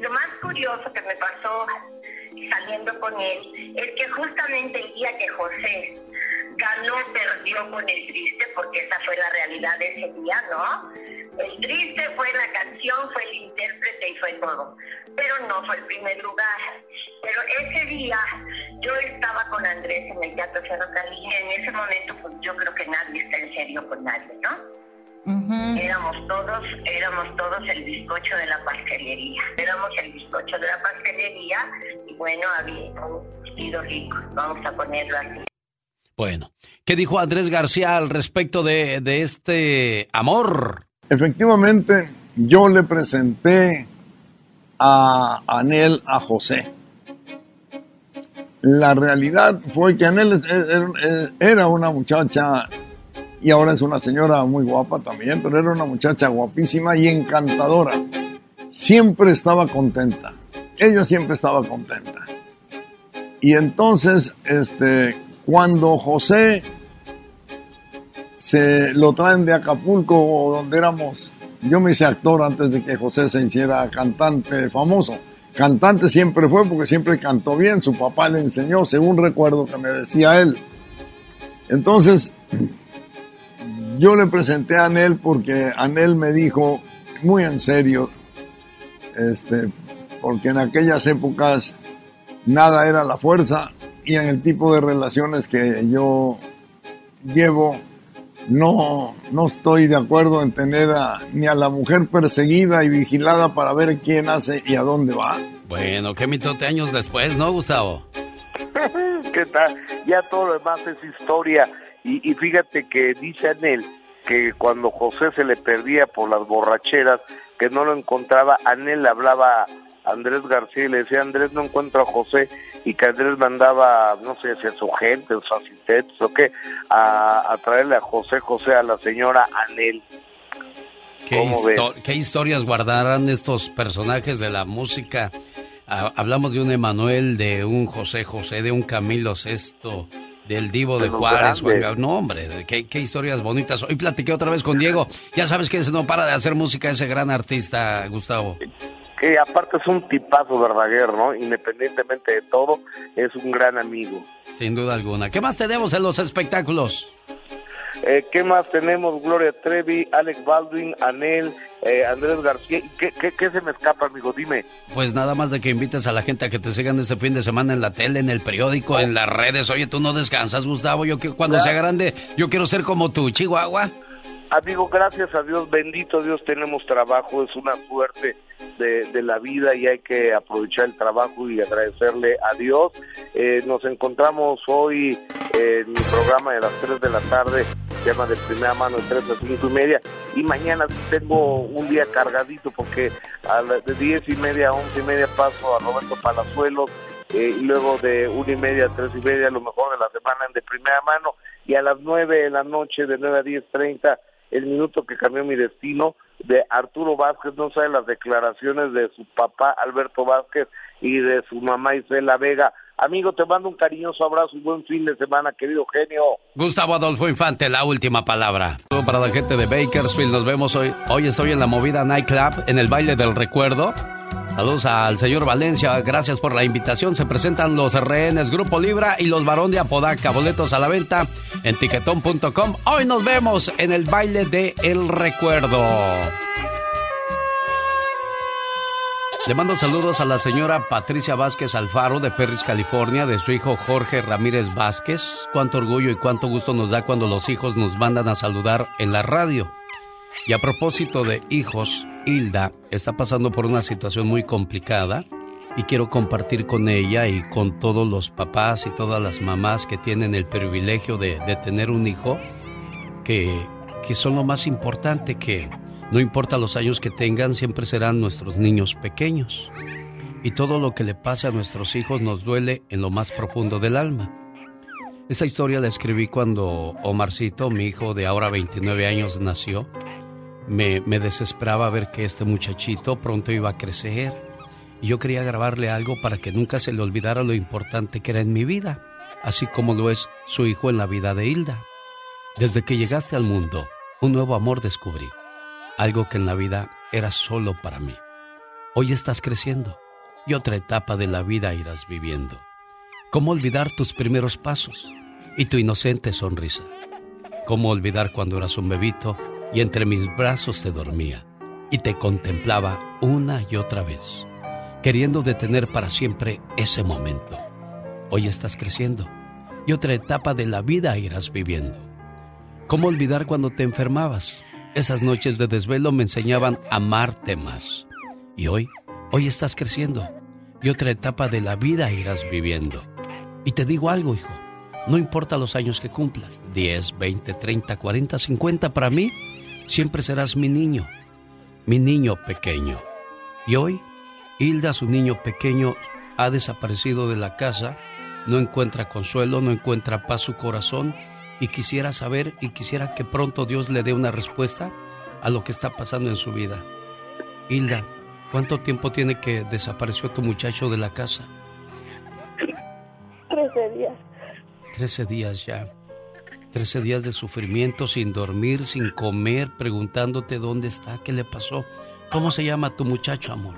lo más curioso que me pasó saliendo con él es que justamente el día que José ganó, perdió con el triste, porque esa fue la realidad de ese día, ¿no? El triste fue la canción, fue el intérprete y fue todo, pero no fue el primer lugar. Pero ese día yo estaba con Andrés en el Teatro Ferrocarril y en ese momento pues yo creo que nadie está en serio con nadie, ¿no? Éramos todos, éramos todos el bizcocho de la pastelería. Éramos el bizcocho de la pastelería y bueno, había un vestido rico, vamos a ponerlo así. Bueno, ¿qué dijo Andrés García al respecto de, de este amor? Efectivamente, yo le presenté a Anel a José. La realidad fue que Anel era una muchacha y ahora es una señora muy guapa también, pero era una muchacha guapísima y encantadora. Siempre estaba contenta. Ella siempre estaba contenta. Y entonces, este, cuando José se lo traen de Acapulco, donde éramos, yo me hice actor antes de que José se hiciera cantante famoso. Cantante siempre fue porque siempre cantó bien, su papá le enseñó, según recuerdo que me decía él. Entonces, yo le presenté a Anel porque Anel me dijo, muy en serio, este, porque en aquellas épocas nada era la fuerza y en el tipo de relaciones que yo llevo, no, no estoy de acuerdo en tener a, ni a la mujer perseguida y vigilada para ver quién hace y a dónde va. Bueno, qué mitote años después, ¿no, Gustavo? ¿Qué tal? Ya todo lo demás es historia. Y, fíjate que dice Anel que cuando José se le perdía por las borracheras, que no lo encontraba, Anel le hablaba a Andrés García y le decía, Andrés no encuentro a José, y que Andrés mandaba, no sé si a su gente, sus asistentes o qué, a, traerle a José José a la señora Anel. ¿Qué, ¿Qué historias guardarán estos personajes de la música? Ah, hablamos de un Emanuel, de un José José, de un Camilo Sesto, del Divo de Juárez. no, hombre, qué, qué, historias bonitas. Hoy platiqué otra vez con Diego. Ya sabes que no para de hacer música ese gran artista, Gustavo. Que aparte es un tipazo Verdaguer, ¿no? Independientemente de todo, es un gran amigo. Sin duda alguna. ¿Qué más tenemos en los espectáculos? Eh, ¿Qué más tenemos? Gloria Trevi, Alex Baldwin, Anel, eh, Andrés García. ¿Qué, ¿Qué, se me escapa, amigo? Dime. Pues nada más de que invites a la gente a que te sigan este fin de semana en la tele, en el periódico, en las redes. Oye, tú no descansas, Gustavo. Yo que cuando sea grande, yo quiero ser como tú, Chihuahua. Amigo, gracias a Dios, bendito Dios, tenemos trabajo, es una suerte de, la vida y hay que aprovechar el trabajo y agradecerle a Dios. Eh, nos encontramos hoy en mi programa de las 3 de la tarde, se llama de primera mano de 3 a 5 y media, y mañana tengo un día cargadito porque a las de 10 y media a 11 y media paso a Roberto Palazuelos, eh, y luego de 1 y media a 3 y media, lo mejor de la semana en de primera mano, y a las 9 de la noche, de 9 a 10.30, el minuto que cambió mi destino, de Arturo Vázquez, no sabe las declaraciones de su papá Alberto Vázquez y de su mamá Isela Vega. Amigo, te mando un cariñoso abrazo y buen fin de semana, querido genio. Gustavo Adolfo Infante, la última palabra. Para la gente de Bakersfield, nos vemos hoy. Hoy estoy en la movida Nightclub, en el baile del recuerdo. Saludos al señor Valencia, gracias por la invitación. Se presentan los rehenes Grupo Libra y los Barón de Apodaca. Boletos a la venta en tiquetón.com. Hoy nos vemos en el baile de El Recuerdo. Le mando saludos a la señora Patricia Vázquez Alfaro de Perris, California, de su hijo Jorge Ramírez Vázquez. Cuánto orgullo y cuánto gusto nos da cuando los hijos nos mandan a saludar en la radio. Y a propósito de hijos, Hilda está pasando por una situación muy complicada y quiero compartir con ella y con todos los papás y todas las mamás que tienen el privilegio de, tener un hijo, que, que son lo más importante, que no importa los años que tengan, siempre serán nuestros niños pequeños. y todo lo que le pase a nuestros hijos nos duele en lo más profundo del alma. Esta historia la escribí cuando Omarcito, mi hijo de ahora 29 años, nació. Me, desesperaba ver que este muchachito pronto iba a crecer y yo quería grabarle algo para que nunca se le olvidara lo importante que era en mi vida, así como lo es su hijo en la vida de Hilda. Desde que llegaste al mundo, un nuevo amor descubrí, algo que en la vida era solo para mí. Hoy estás creciendo y otra etapa de la vida irás viviendo. ¿Cómo olvidar tus primeros pasos y tu inocente sonrisa? ¿Cómo olvidar cuando eras un bebito y entre mis brazos te dormía y te contemplaba una y otra vez, queriendo detener para siempre ese momento? Hoy estás creciendo y otra etapa de la vida irás viviendo. ¿Cómo olvidar cuando te enfermabas? Esas noches de desvelo me enseñaban a amarte más. Y hoy, hoy estás creciendo y otra etapa de la vida irás viviendo. Y te digo algo, hijo, no importa los años que cumplas, 10, 20, 30, 40, 50, para mí, siempre serás mi niño, mi niño pequeño. Y hoy, Hilda, su niño pequeño, ha desaparecido de la casa, no encuentra consuelo, no encuentra paz su corazón y quisiera saber y quisiera que pronto Dios le dé una respuesta a lo que está pasando en su vida. Hilda, ¿cuánto tiempo tiene que desapareció tu muchacho de la casa? Trece días. Trece días ya. Trece días de sufrimiento, sin dormir, sin comer, preguntándote dónde está, qué le pasó. ¿Cómo se llama tu muchacho, amor?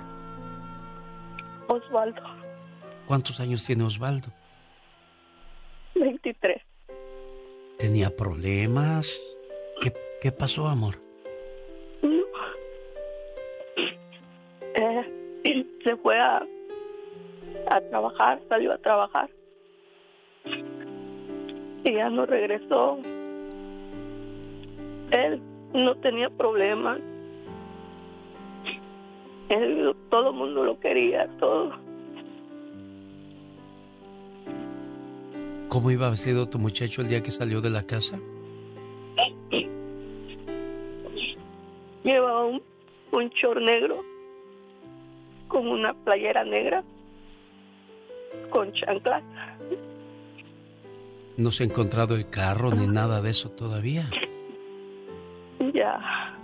Osvaldo, ¿Cuántos años tiene Osvaldo? 23. ¿Tenía problemas? ¿Qué, qué pasó, amor? Eh, se fue a, a trabajar, salió a trabajar. Y ya no regresó. Él no tenía problemas. Él, todo el mundo lo quería, todo. ¿Cómo iba vestido tu muchacho el día que salió de la casa? Lleva un, un short negro con una playera negra con chanclas. No se ha encontrado el carro ni nada de eso todavía. Ya.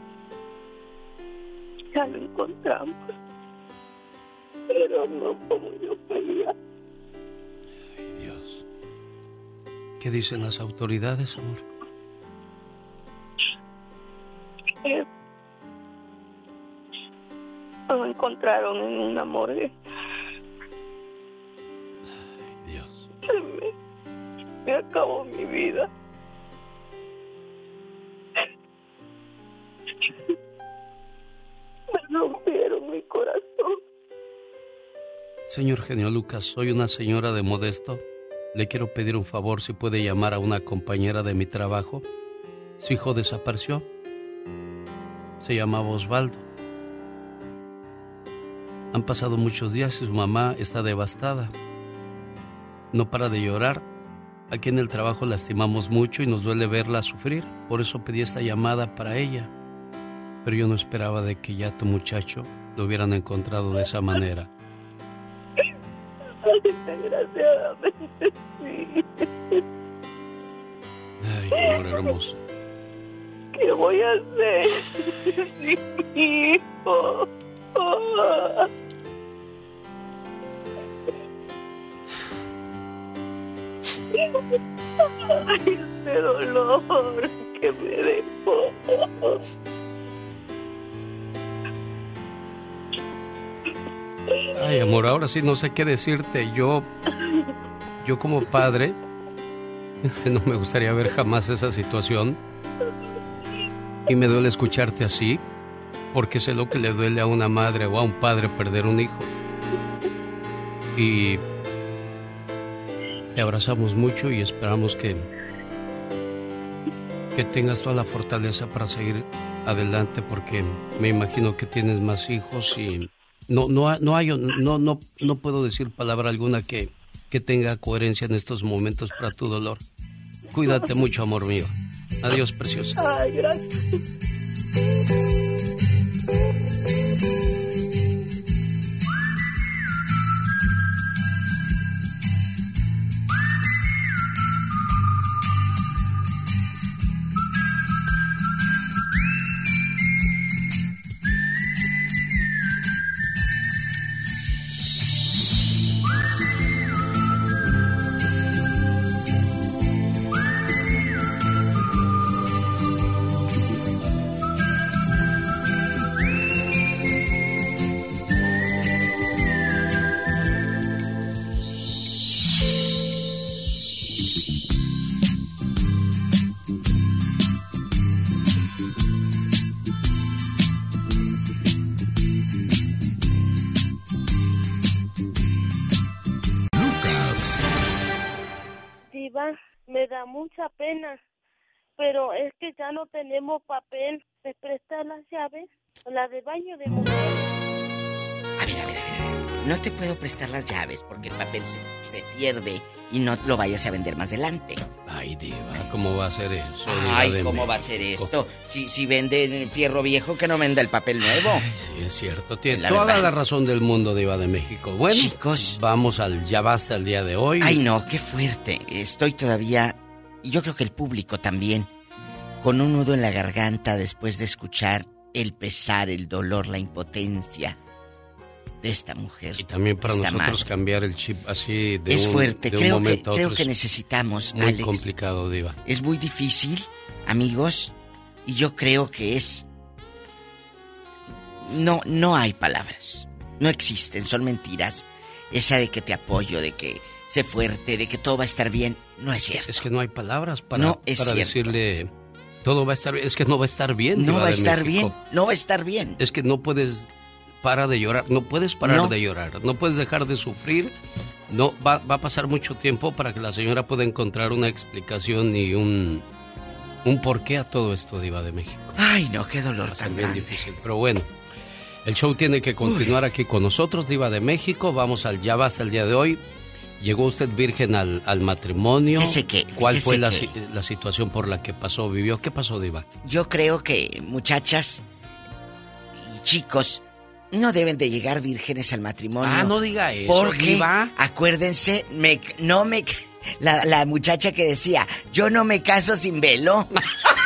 Ya lo encontramos. Pero no como yo quería. ¿Qué dicen las autoridades, amor? Eh, Lo encontraron en una morgue. Ay, Dios. Me acabó mi vida. Me rompieron mi corazón. Señor genio Lucas, soy una señora de Modesto. Le quiero pedir un favor si puede llamar a una compañera de mi trabajo. Su hijo desapareció. Se llamaba Osvaldo. Han pasado muchos días y su mamá está devastada. No para de llorar. Aquí en el trabajo la estimamos mucho y nos duele verla sufrir. Por eso pedí esta llamada para ella. Pero yo no esperaba de que ya tu muchacho lo hubieran encontrado de esa manera. Desgraciadamente, sí. Ay, amor hermoso. ¿Qué voy a hacer? Mi hijo. Ay, ese dolor que me dejó. Ay, amor, ahora sí no sé qué decirte. Yo, yo como padre, no me gustaría ver jamás esa situación. Y me duele escucharte así, porque sé lo que le duele a una madre o a un padre perder un hijo. Y te abrazamos mucho y esperamos que, que tengas toda la fortaleza para seguir adelante, porque me imagino que tienes más hijos y no, no, no hay, no, no, no puedo decir palabra alguna que, que tenga coherencia en estos momentos para tu dolor. Cuídate mucho, amor mío. Adiós, preciosa. Ay, gracias. Da mucha pena, pero es que ya no tenemos papel. ¿Me presta las llaves? La de baño de mujer. A ver, a ver, a ver. No te puedo prestar las llaves porque el papel se, se pierde y no lo vayas a vender más adelante. Ay, Diva, ¿cómo va a ser eso? Ay, ¿cómo México? va a ser esto? Si, si vende fierro viejo, que no venda el papel nuevo. Sí, es cierto. Tiene La toda verdad. la razón del mundo, Diva de México. Bueno, Chicos. vamos al ya basta el día de hoy. Ay, no, qué fuerte. Estoy todavía, y yo creo que el público también, con un nudo en la garganta después de escuchar el pesar, el dolor, la impotencia de esta mujer. Y también para nosotros madre. cambiar el chip así de Es un, fuerte, de un creo que, a creo otro que es necesitamos, Muy Alex. complicado, Diva. Es muy difícil, amigos, y yo creo que es... No, no hay palabras. No existen, son mentiras. Esa de que te apoyo, de que sé fuerte, de que todo va a estar bien, no es cierto. Es que no hay palabras para, No es para cierto. decirle todo va a estar bien. Es que no va a estar bien. No va a estar México. bien, no va a estar bien. Es que no puedes para de llorar, no puedes parar No. de llorar, no puedes dejar de sufrir. No va, va a pasar mucho tiempo para que la señora pueda encontrar una explicación y un un porqué a todo esto Diva de México. Ay, no, qué dolor tan grande. difícil, pero bueno. El show tiene que continuar aquí con nosotros, Diva de México. Vamos al ya basta el día de hoy. ¿Llegó usted virgen al, al matrimonio? Fíjese que- ¿Cuál fue la, que- la situación por la que pasó, vivió? ¿Qué pasó, Diva? Yo creo que muchachas y chicos no deben de llegar vírgenes al matrimonio. Ah, no diga eso, Porque, Diva. acuérdense, me, no me... La, la muchacha que decía, yo no me caso sin velo.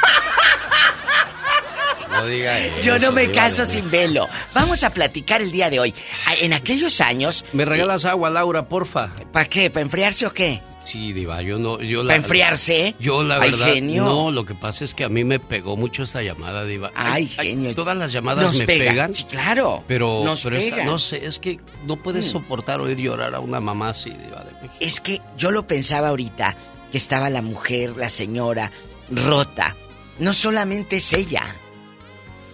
No diga eso. Yo no me caso sin velo. Vamos a platicar el día de hoy. Ah, En aquellos años... ¿Me regalas agua, Laura, porfa? ¿Para qué? ¿Para enfriarse o qué? Sí, Diva, yo no... Yo la, ¿Para enfriarse? Yo la Ay, verdad... genio. No, lo que pasa es que a mí me pegó mucho esta llamada, Diva. Ay, genio. Todas las llamadas Nos me pega. pegan. Sí, claro. Pero, Nos pero esta- pega. no sé, es que no puedes Mm. soportar oír llorar a una mamá así, Diva de México. Es que yo lo pensaba ahorita, que estaba la mujer, la señora, rota. No solamente es ella,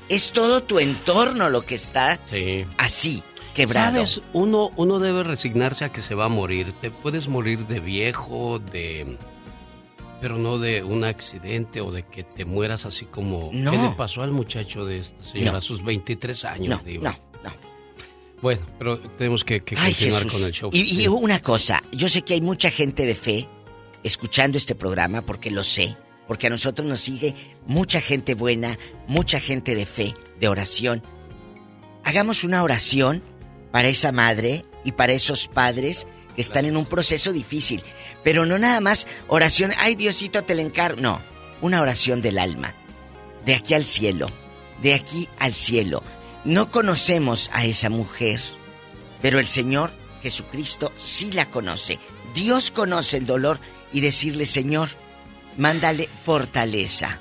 es todo tu entorno lo que está Sí. así, quebrado. Sabes, uno, uno debe resignarse a que se va a morir. Te puedes morir de viejo, de... Pero no de un accidente o de que te mueras así como... No. ¿Qué le pasó al muchacho de esta señora No. a sus 23 años, No, no, no. Bueno, pero tenemos que, que Ay, continuar Jesús. con el show. Y, y una cosa, yo sé que hay mucha gente de fe escuchando este programa porque lo sé, porque a nosotros nos sigue mucha gente buena, mucha gente de fe, de oración. Hagamos una oración para esa madre y para esos padres que están en un proceso difícil, pero no nada más oración, ay Diosito te la encargo, no, una oración del alma, de aquí al cielo, de aquí al cielo. No conocemos a esa mujer, pero el Señor Jesucristo sí la conoce. Dios conoce el dolor y decirle, Señor, mándale fortaleza.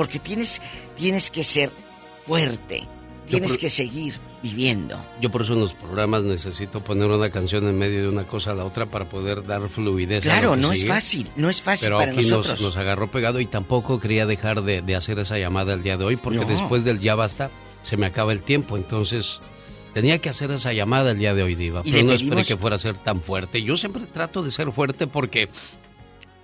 Porque tienes, tienes que ser fuerte. Tienes por- que seguir viviendo. Yo por eso en los programas necesito poner una canción en medio de una cosa a la otra para poder dar fluidez. Claro, no es fácil, no es fácil Pero para aquí nosotros. Nos, nos agarró pegado y tampoco quería dejar de, de hacer esa llamada el día de hoy porque No. después del ya basta se me acaba el tiempo. Entonces tenía que hacer esa llamada el día de hoy, Diva. Pero no esperé pedimos- que fuera a ser tan fuerte. Yo siempre trato de ser fuerte porque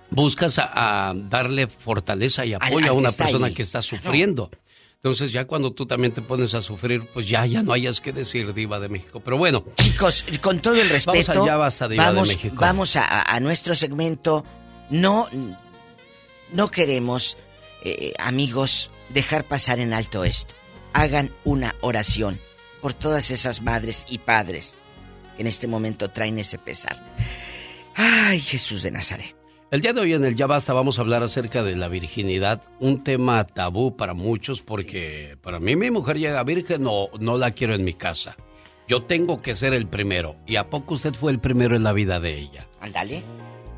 buscas a, a darle fortaleza y apoyo al a una persona ahí. que está sufriendo. Entonces ya cuando tú también te pones a sufrir, pues ya, ya no hayas que decir, Diva de México. Pero bueno. Chicos, con todo el respeto, Vamos al Ya Basta, Diva de vamos, México. vamos a nuestro segmento. No, no queremos, eh, amigos, dejar pasar en alto esto. Hagan una oración por todas esas madres y padres que en este momento traen ese pesar. Ay, Jesús de Nazaret. El día de hoy en el Ya Basta vamos a hablar acerca de la virginidad, un tema tabú para muchos porque para mí mi mujer llega virgen o no la quiero en mi casa. Yo tengo que ser el primero. ¿Y a poco usted fue el primero en la vida de ella? Ándale.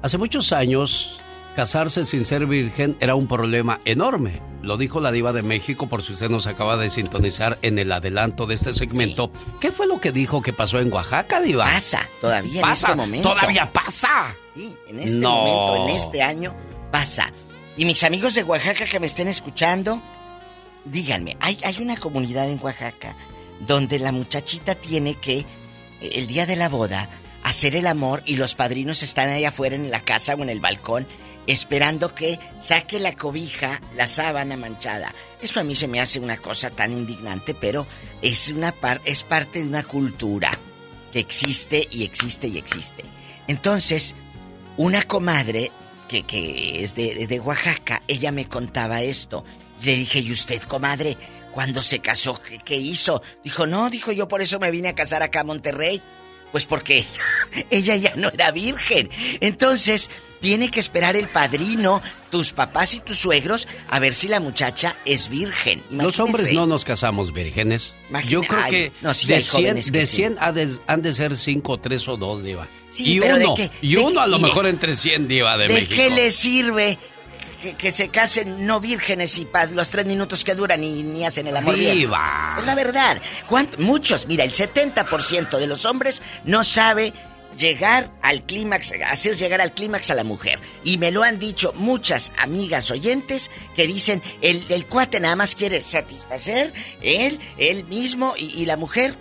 Hace muchos años, casarse sin ser virgen era un problema enorme. Lo dijo la diva de México por si usted nos acaba de sintonizar en el adelanto de este segmento. ¿Qué fue lo que dijo que pasó en Oaxaca, diva? Pasa, todavía en Pasa, este momento. Todavía pasa. Sí, en este No. momento, en este año, pasa. Y mis amigos de Oaxaca que me estén escuchando, díganme, hay, hay una comunidad en Oaxaca donde la muchachita tiene que, el día de la boda, hacer el amor y los padrinos están ahí afuera en la casa o en el balcón esperando que saque la cobija, la sábana manchada. Eso a mí se me hace una cosa tan indignante, pero es una es parte de una cultura que existe y existe y existe. Entonces, una comadre que, que es de, de Oaxaca, ella me contaba esto. Le dije, ¿y usted, comadre, cuando se casó, ¿qué, qué hizo? Dijo, no, dijo, yo por eso me vine a casar acá a Monterrey. Pues porque ella ya no era virgen. Entonces, tiene que esperar el padrino, tus papás y tus suegros, a ver si la muchacha es virgen. Los hombres no nos casamos vírgenes. Imagina- Yo creo Ay, que no, sí de hay 100, jóvenes que de sí. 100 ha de- han de ser 5, 3 o 2, Diva. Sí, y pero de uno, que- y de uno que- a lo mire, mejor entre 100, Diva de, ¿De México. qué le sirve que, que se casen no vírgenes y los tres minutos que duran y ni hacen el amor bien? Diva. Es la verdad. ¿Cuánto- Muchos, mira, el 70% de los hombres no sabe llegar al clímax, hacer llegar al clímax a la mujer. Y me lo han dicho muchas amigas oyentes que dicen, el, el cuate nada más quiere satisfacer él, él mismo y, y la mujer,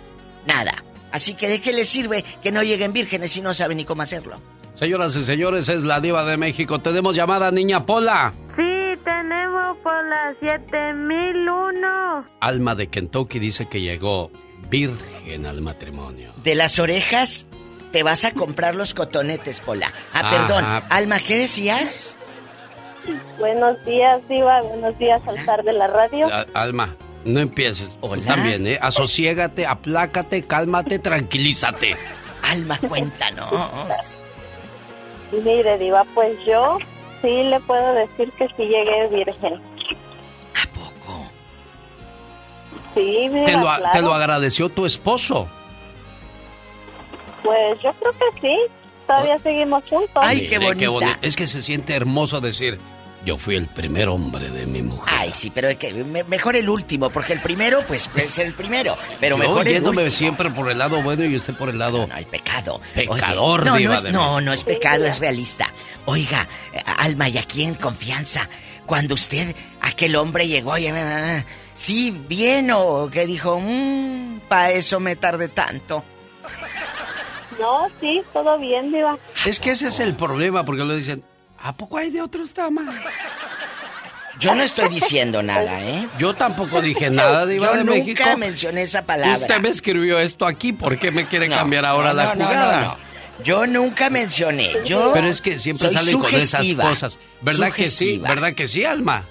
nada. Así que ¿de qué le sirve que no lleguen vírgenes si no saben ni cómo hacerlo? Señoras y señores, es la Diva de México. Tenemos llamada Niña Pola. Sí, tenemos por las 7001. Alma de Kentucky dice que llegó virgen al matrimonio. De las orejas te vas a comprar los cotonetes, Pola. Ah, Ajá. perdón. Alma, ¿qué decías? Buenos días, Diva. Buenos días al zar de la radio. A- Alma, no empieces. Tú también, ¿eh? Asociégate, aplácate, cálmate, tranquilízate. Alma, cuéntanos. Mire, Diva, pues yo sí le puedo decir que sí llegué virgen. ¿A poco? Sí, Diva, Te lo, claro. te lo agradeció tu esposo. Pues yo creo que sí. Todavía seguimos juntos. Mire, boni- Es que se siente hermoso decir, yo fui el primer hombre de mi mujer. Ay, sí, pero es que me- mejor el último, porque el primero, pues, puede ser el primero. Pero Yo mejor el último. siempre por el lado bueno y usted por el lado... No, el pecado. Pecador, Oye, no, Diva no, es, de no, no es pecado, es realista. Oiga, eh, Alma, y aquí en confianza, cuando usted, aquel hombre llegó, y, ah, sí, bien, o que dijo, mmm, para eso me tardé tanto. No, sí, todo bien, Diva. Es que ese es el problema, porque lo dicen, ¿a poco hay de otros tamas? Yo no estoy diciendo nada, ¿eh? Yo tampoco dije nada, Diva Yo de nunca México. mencioné esa palabra. Usted me escribió esto aquí, ¿por qué me quiere No, cambiar ahora no, la no, no, jugada? no, no. Yo nunca mencioné. Yo Pero es que siempre salen con esas cosas. ¿Verdad que sí? ¿Verdad que sí, Alma?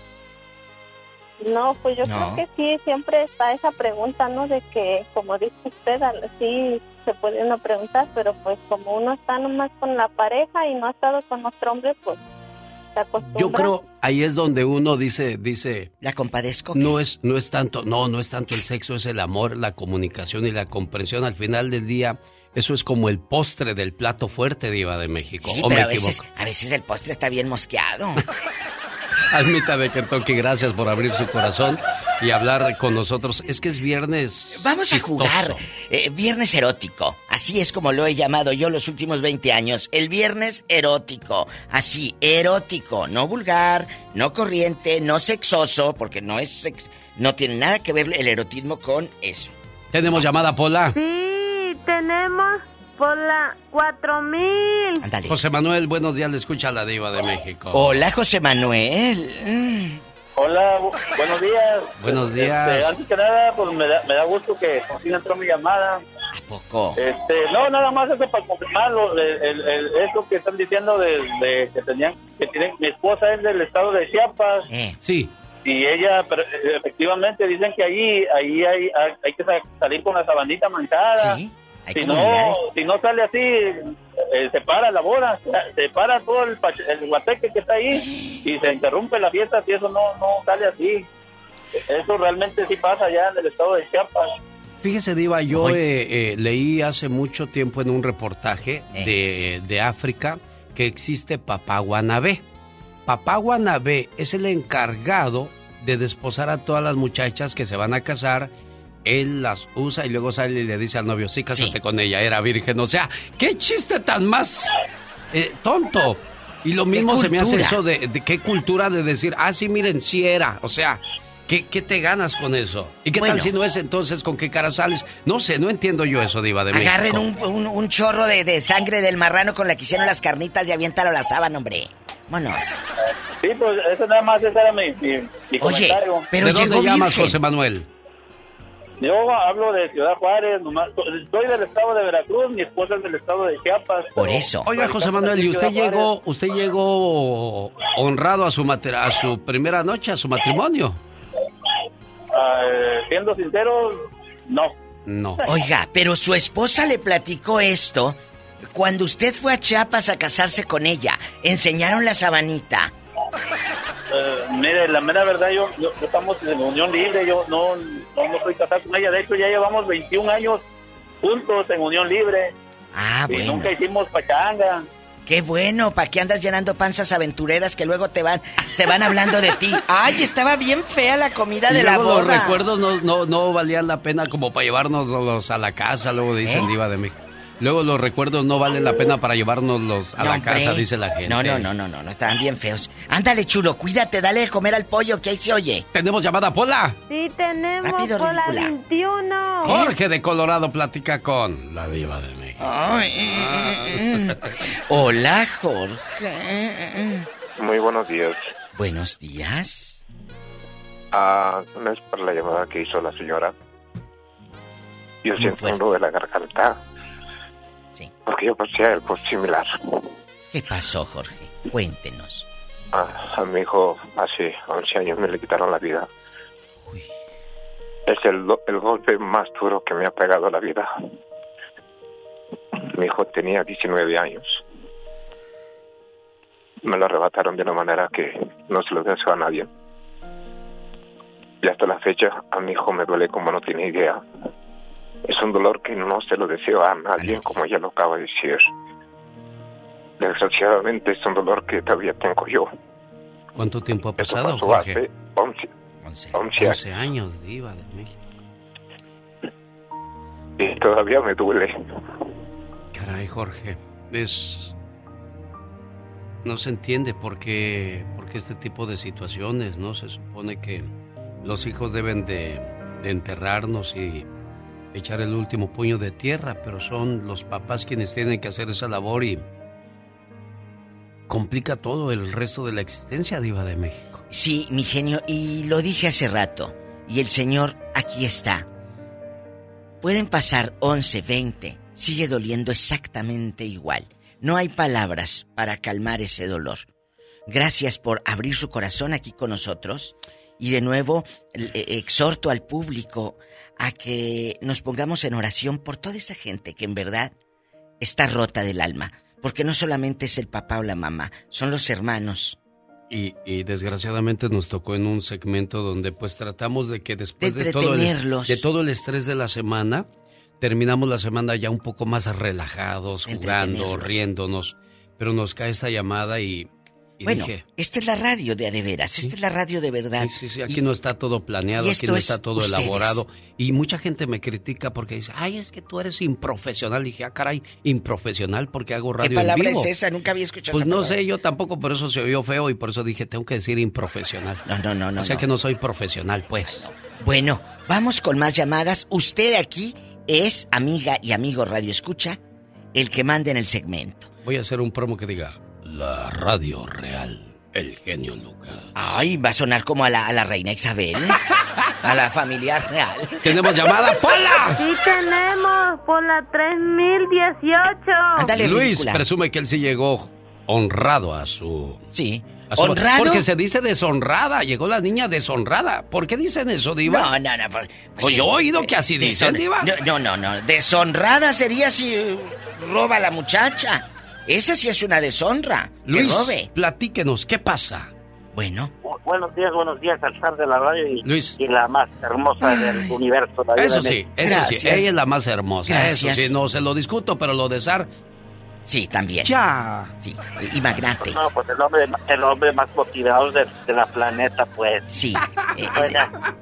No, pues yo No. creo que sí, siempre está esa pregunta, ¿no? De que, como dice usted, sí se puede uno preguntar, pero pues como uno está nomás con la pareja y no ha estado con otro hombre, pues se acostumbra. Yo creo ahí es donde uno dice, dice. La compadezco. No es, no es tanto, no, no es tanto el sexo, es el amor, la comunicación y la comprensión. Al final del día, eso es como el postre del plato fuerte, Diva de México. Sí, ¿O me pero a veces, a veces el postre está bien mosqueado. Almita de Kentucky, gracias por abrir su corazón y hablar con nosotros. Es que es viernes. Vamos a jugar eh, viernes erótico. Así es como lo he llamado yo los últimos 20 años. El viernes erótico. Así, erótico. No vulgar, no corriente, no sexoso, porque no es sex- no tiene nada que ver el erotismo con eso. Tenemos llamada, Pola. Sí, tenemos por la 4000. Ándale. José Manuel, buenos días, le escucha la Diva de México. Hola, José Manuel. Hola, bu- buenos días. Buenos días. Este, antes que nada, pues me da, me da gusto que por fin entró mi llamada. ¿A poco? Este, no, nada más eso para confirmar lo, el, el- el- eso que están diciendo de, de que tenían, que tienen, mi esposa es del estado de Chiapas. Sí. Y ella, pero, eh, efectivamente, dicen que allí, ahí hay, hay, hay que sa- salir con la sabanita manchada. Sí, si no, si no sale así, eh, se para la boda, se- para todo el, el guateque que está ahí y se interrumpe la fiesta si eso no, no sale así. Eso realmente sí pasa allá en el estado de Chiapas. Fíjese, Diva, yo eh, eh, leí hace mucho tiempo en un reportaje de, de África que existe Papá Guanabé. Papá Guanabé es el encargado de desposar a todas las muchachas que se van a casar. Él las usa y luego sale y le dice al novio, sí, cásate con ella, era virgen. O sea, qué chiste tan más eh, tonto. Y lo mismo se me hace eso de, de qué cultura de decir, ah, sí, miren, sí era. O sea, ¿Qué, qué te ganas con eso? ¿Y qué Bueno. tal si no es entonces con qué cara sales? No sé, no entiendo yo eso, Diva de Agarren México. un, un- un chorro de, de sangre del marrano con la que hicieron las carnitas y aviéntalo a la sábana, hombre. Vámonos. Sí, pues eso nada más, ese era mi, mi, mi Oye, comentario. pero ¿De dónde llamas, virgen. José Manuel? Yo hablo de Ciudad Juárez, nomás, soy del estado de Veracruz, mi esposa es del estado de Chiapas. Por eso. Oiga, José Manuel, ¿y usted llegó, usted llegó honrado a su mater- a su primera noche, a su matrimonio? Eh, siendo sincero, no. No. Oiga, pero su esposa le platicó esto cuando usted fue a Chiapas a casarse con ella. Enseñaron la sabanita. Eh, mire, la mera verdad, yo, yo- yo estamos en unión libre, yo no, no, no estoy casado con ella, de hecho ya llevamos 21 años juntos en unión libre. Ah, y bueno. nunca hicimos pachanga. Qué bueno, ¿para qué andas llenando panzas aventureras que luego te van, se van hablando de ti? Ay, estaba bien fea la comida de la luego los boda. recuerdos no, no, no valían la pena como para llevárnoslos a la casa, luego dicen ¿Eh? Diva de México. Luego los recuerdos no valen la pena para llevárnoslos a No, la hombre. casa, dice la gente. No, no, no, no, no, no, estaban bien feos. Ándale, chulo, cuídate, dale de comer al pollo que ahí se oye. Tenemos llamada, Pola. Sí, tenemos Rápido, por la ridícula. 21. Jorge de Colorado platica con la Diva de México. Ay, mm, mm. Hola, Jorge. Muy buenos días. Buenos días. Ah, no es por la llamada que hizo la señora. Yo Muy siento fuerte. un de la garganta. Sí. Porque yo pasé algo similar. ¿Qué pasó, Jorge? Cuéntenos. Ah, a mi hijo hace 11 años me le quitaron la vida. Es el golpe más duro que me ha pegado la vida. Mi hijo tenía 19 años. Me lo arrebataron de una manera que no se lo deseo a nadie. Y hasta la fecha a mi hijo me duele como no tiene idea. Es un dolor que no se lo deseo a nadie, como ella lo acaba de decir. Desgraciadamente es un dolor que todavía tengo yo. ¿Cuánto tiempo ha pasado, pasó Jorge? hace 11, 11 años 11 años, Diva de México. y todavía me duele. Caray, Jorge, es... No se entiende por qué, por qué este tipo de situaciones, ¿no? Se supone que los hijos deben de, de enterrarnos y echar el último puño de tierra, pero son los papás quienes tienen que hacer esa labor y complica todo el resto de la existencia, Diva de México. Sí, mi genio, y lo dije hace rato, y el Señor aquí está. Pueden pasar 11, 20, sigue doliendo exactamente igual. No hay palabras para calmar ese dolor. Gracias por abrir su corazón aquí con nosotros. Y de nuevo, l- eh, exhorto al público a que nos pongamos en oración por toda esa gente que en verdad está rota del alma. Porque no solamente es el papá o la mamá, son los hermanos. Y, y desgraciadamente nos tocó en un segmento donde pues tratamos de que después De de, todo, el, de todo el estrés de la semana, terminamos la semana ya un poco más relajados, jugando, riéndonos. Pero nos cae esta llamada y, y bueno, dije, esta es la radio de a de veras, esta es la radio de verdad. sí, sí, sí, aquí no está todo planeado, y aquí no es está todo ustedes. elaborado. Y mucha gente me critica porque dice, ay, es que tú eres improfesional. Y dije, ah, caray, improfesional porque hago radio ¿Qué palabra en vivo. es esa? Nunca había escuchado Pues esa no palabra. sé, yo tampoco, por eso se oyó feo y por eso dije, tengo que decir improfesional. No, no, no, no. O sea no. que no soy profesional, pues. Bueno, vamos con más llamadas. Usted aquí es amiga y amigo Radio Escucha, el que manda en el segmento. Voy a hacer un promo que diga, la radio real, el genio Lucas. Ay, va a sonar como a la, a la reina Isabel, a la familia real. Tenemos llamada, Pola. Sí tenemos por la 3018. Luis presume que él sí llegó honrado a su... Sí. a su- ¿Honrado? Porque se dice deshonrada, llegó la niña deshonrada. ¿Por qué dicen eso, Diva? No, no, no. por- Pues yo he oído que así dicen, Diva. No, no, no, no. Deshonrada sería si roba a la muchacha. Esa sí es una deshonra. Luis, que robe. platíquenos, ¿qué pasa? Bueno. Bu- Buenos días, buenos días al zar de la radio y, Luis. y la más hermosa del universo. la Eso sí, eso sí, ella es la más hermosa. Gracias. Eso sí, no se lo discuto, pero lo de Sar... Sí, también. Ya. Sí, y magnate. No, pues el hombre, el hombre más motivado de, de la planeta, pues. Sí. eh, Oiga,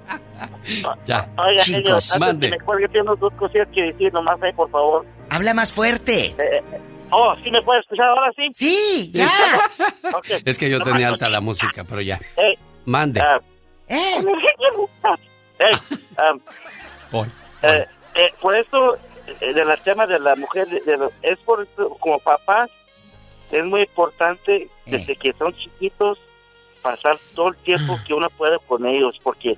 Ya. oiga, Chicos, mande. que me cuelgue, tengo dos cosillas que decir, nomás ahí, por favor. Habla más fuerte. Eh, oh, ¿sí me puede escuchar ahora sí? Sí, ya. Ok. Es que yo No, tenía alta la música, pero ya. eh, Mande. ah, ¡Eh! Ey, am, eh, eh, por eso, eh, de la tema de la mujer, de- de es por eso, como papás, es muy importante desde que son chiquitos pasar todo el tiempo que uno puede con ellos, porque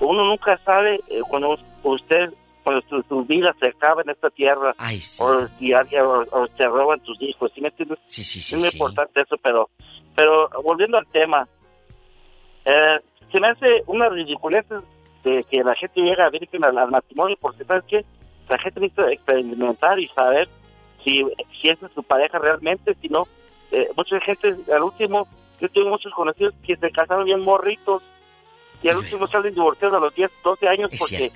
uno nunca sabe eh, cuando usted, cuando su, su vida se acaba en esta tierra, o si alguien o, o se roban tus hijos, ¿sí me entiendes? Sí, sí, es muy importante eso, pero, pero volviendo al tema, eh, se me hace una ridiculez de que la gente llega a virgen al, al matrimonio, porque sabes que la gente necesita experimentar y saber si, si esa es su pareja realmente, si no, eh, mucha gente al último, yo tengo muchos conocidos que se casaron bien morritos y al último salen divorciados a los 10, 12 años porque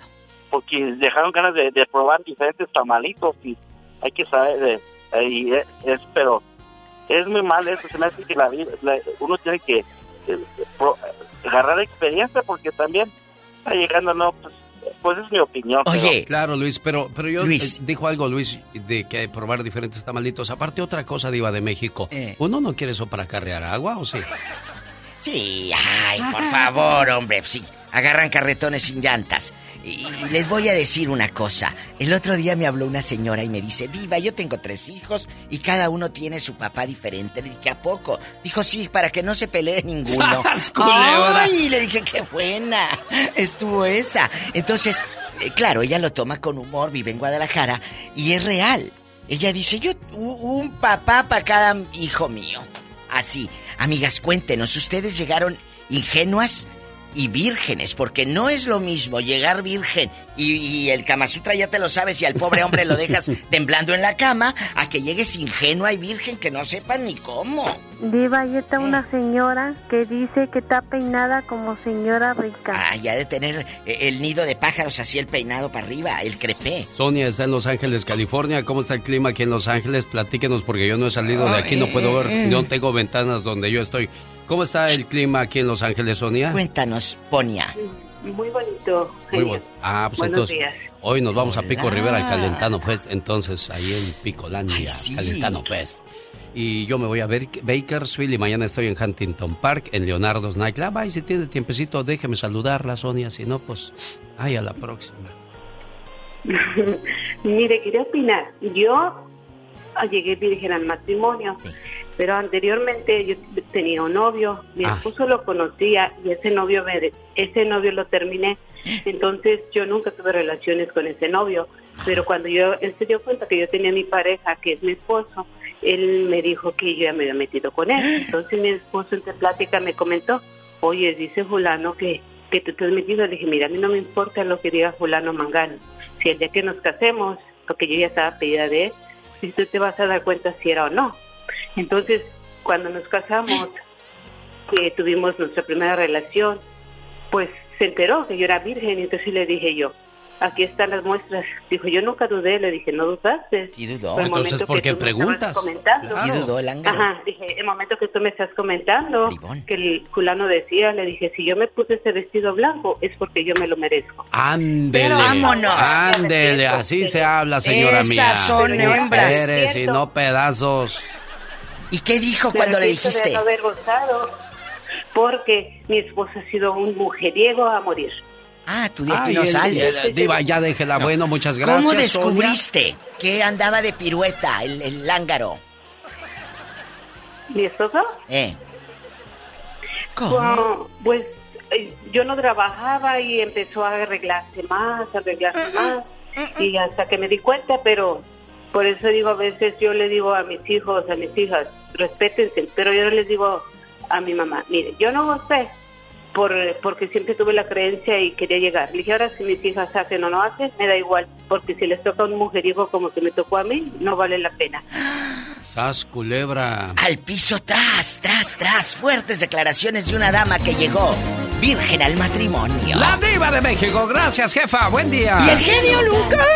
porque dejaron ganas de, de probar diferentes tamalitos y hay que saber, eh, eh, y es, es- pero es muy mal eso, se me hace que la, vida- la- uno tiene que eh, pro- agarrar experiencia porque también está llegando, no, pues, pues es mi opinión. pero- Claro, Luis, pero, pero yo Luis. eh, dijo algo, Luis, de que probar diferentes tamalitos. Aparte, otra cosa, Diva de México. Eh. ¿Uno no quiere eso para carrear agua o sí? Sí, ay, por favor, hombre, sí. Agarran carretones sin llantas. Y y les voy a decir una cosa. El otro día me habló una señora y me dice, Diva, yo tengo tres hijos y cada uno tiene su papá diferente. Le dije, ¿a poco? Dijo, sí, para que no se pelee ninguno. ¡Ay! Le dije, qué buena. Estuvo esa. Entonces, eh, claro, ella lo toma con humor, vive en Guadalajara y es real. Ella dice, yo, un papá para cada hijo mío. Así. Amigas, cuéntenos, ¿ustedes llegaron ingenuas y vírgenes? Porque no es lo mismo llegar virgen y, y el Kama Sutra ya te lo sabes y al pobre hombre lo dejas temblando en la cama a que llegues ingenua y virgen que no sepan ni cómo. Diva, ahí está una señora que dice que está peinada como señora rica. Ah, ya de tener eh, el nido de pájaros así el peinado para arriba, el crepé. Sonia está en Los Ángeles, California. ¿Cómo está el clima aquí en Los Ángeles? Platíquenos porque yo no he salido de aquí, no puedo ver, no tengo ventanas donde yo estoy. ¿Cómo está el clima aquí en Los Ángeles, Sonia? Cuéntanos, Ponia. Muy bonito. Muy bueno. Ah, pues Buenos entonces, días. hoy nos vamos a Pico Rivera al Calentano Fest, entonces ahí en Picolandia, Calentano Fest. Y yo me voy a ver Bakersfield y mañana estoy en Huntington Park, en Leonardo's Nightclub. Ay, si tiene tiempecito, déjeme saludarla, Sonia, si no, pues, ay, a la próxima. Mire, quería opinar. Yo ah, llegué virgen al matrimonio, pero anteriormente yo tenía un novio, mi Ah. esposo lo conocía y ese novio me ese novio lo terminé. Entonces yo nunca tuve relaciones con ese novio, pero cuando yo él se dio cuenta que yo tenía mi pareja, que es mi esposo, él me dijo que yo ya me había metido con él. Entonces mi esposo entre plática me comentó, oye, dice fulano que, que tú te has metido. Le dije, mira, a mí no me importa lo que diga fulano mangano. Si el día que nos casemos, porque yo ya estaba pedida de él, si tú te vas a dar cuenta si era o no. Entonces, cuando nos casamos, que tuvimos nuestra primera relación, pues se enteró que yo era virgen y entonces le dije yo, aquí están las muestras. Dijo, yo nunca dudé, le dije, no dudaste. Sí dudó. Entonces, ¿por qué preguntas? comentando. Sí dudó el ángel. Ajá, dije, el momento que tú me estás comentando, que el fulano decía, le dije, si yo me puse ese vestido blanco es porque yo me lo merezco. Ándele. Vámonos. Ándele, así se habla, señora Esas mía. son Ni hembras. mujeres y no pedazos. ¿Y qué dijo Me cuando le dijiste? De no haber gozado, porque mi esposo ha sido un mujeriego a morir. Ah, tú de Ay, aquí no sales. el- Diva, ya déjela. Bueno, muchas gracias. ¿Cómo Sonia. descubriste que andaba de pirueta el, el lángaro? ¿Mi esposo? ¿Eh? Bueno, pues eh, yo no trabajaba y empezó a arreglarse más, a arreglarse más, y hasta que me di cuenta, pero por eso digo, a veces yo le digo a mis hijos, a mis hijas, respétense, pero yo les digo a mi mamá, mire, yo no gocé por, porque siempre tuve la creencia y quería llegar. Le dije, ahora si mis hijas hacen o no hacen, me da igual, porque si les toca un mujeriego como que me tocó a mí, no vale la pena. Sas, culebra. Al piso, tras, tras, tras. Fuertes declaraciones de una dama que llegó virgen al matrimonio. La diva de México. Gracias, jefa. Buen día. Y el genio Lucas.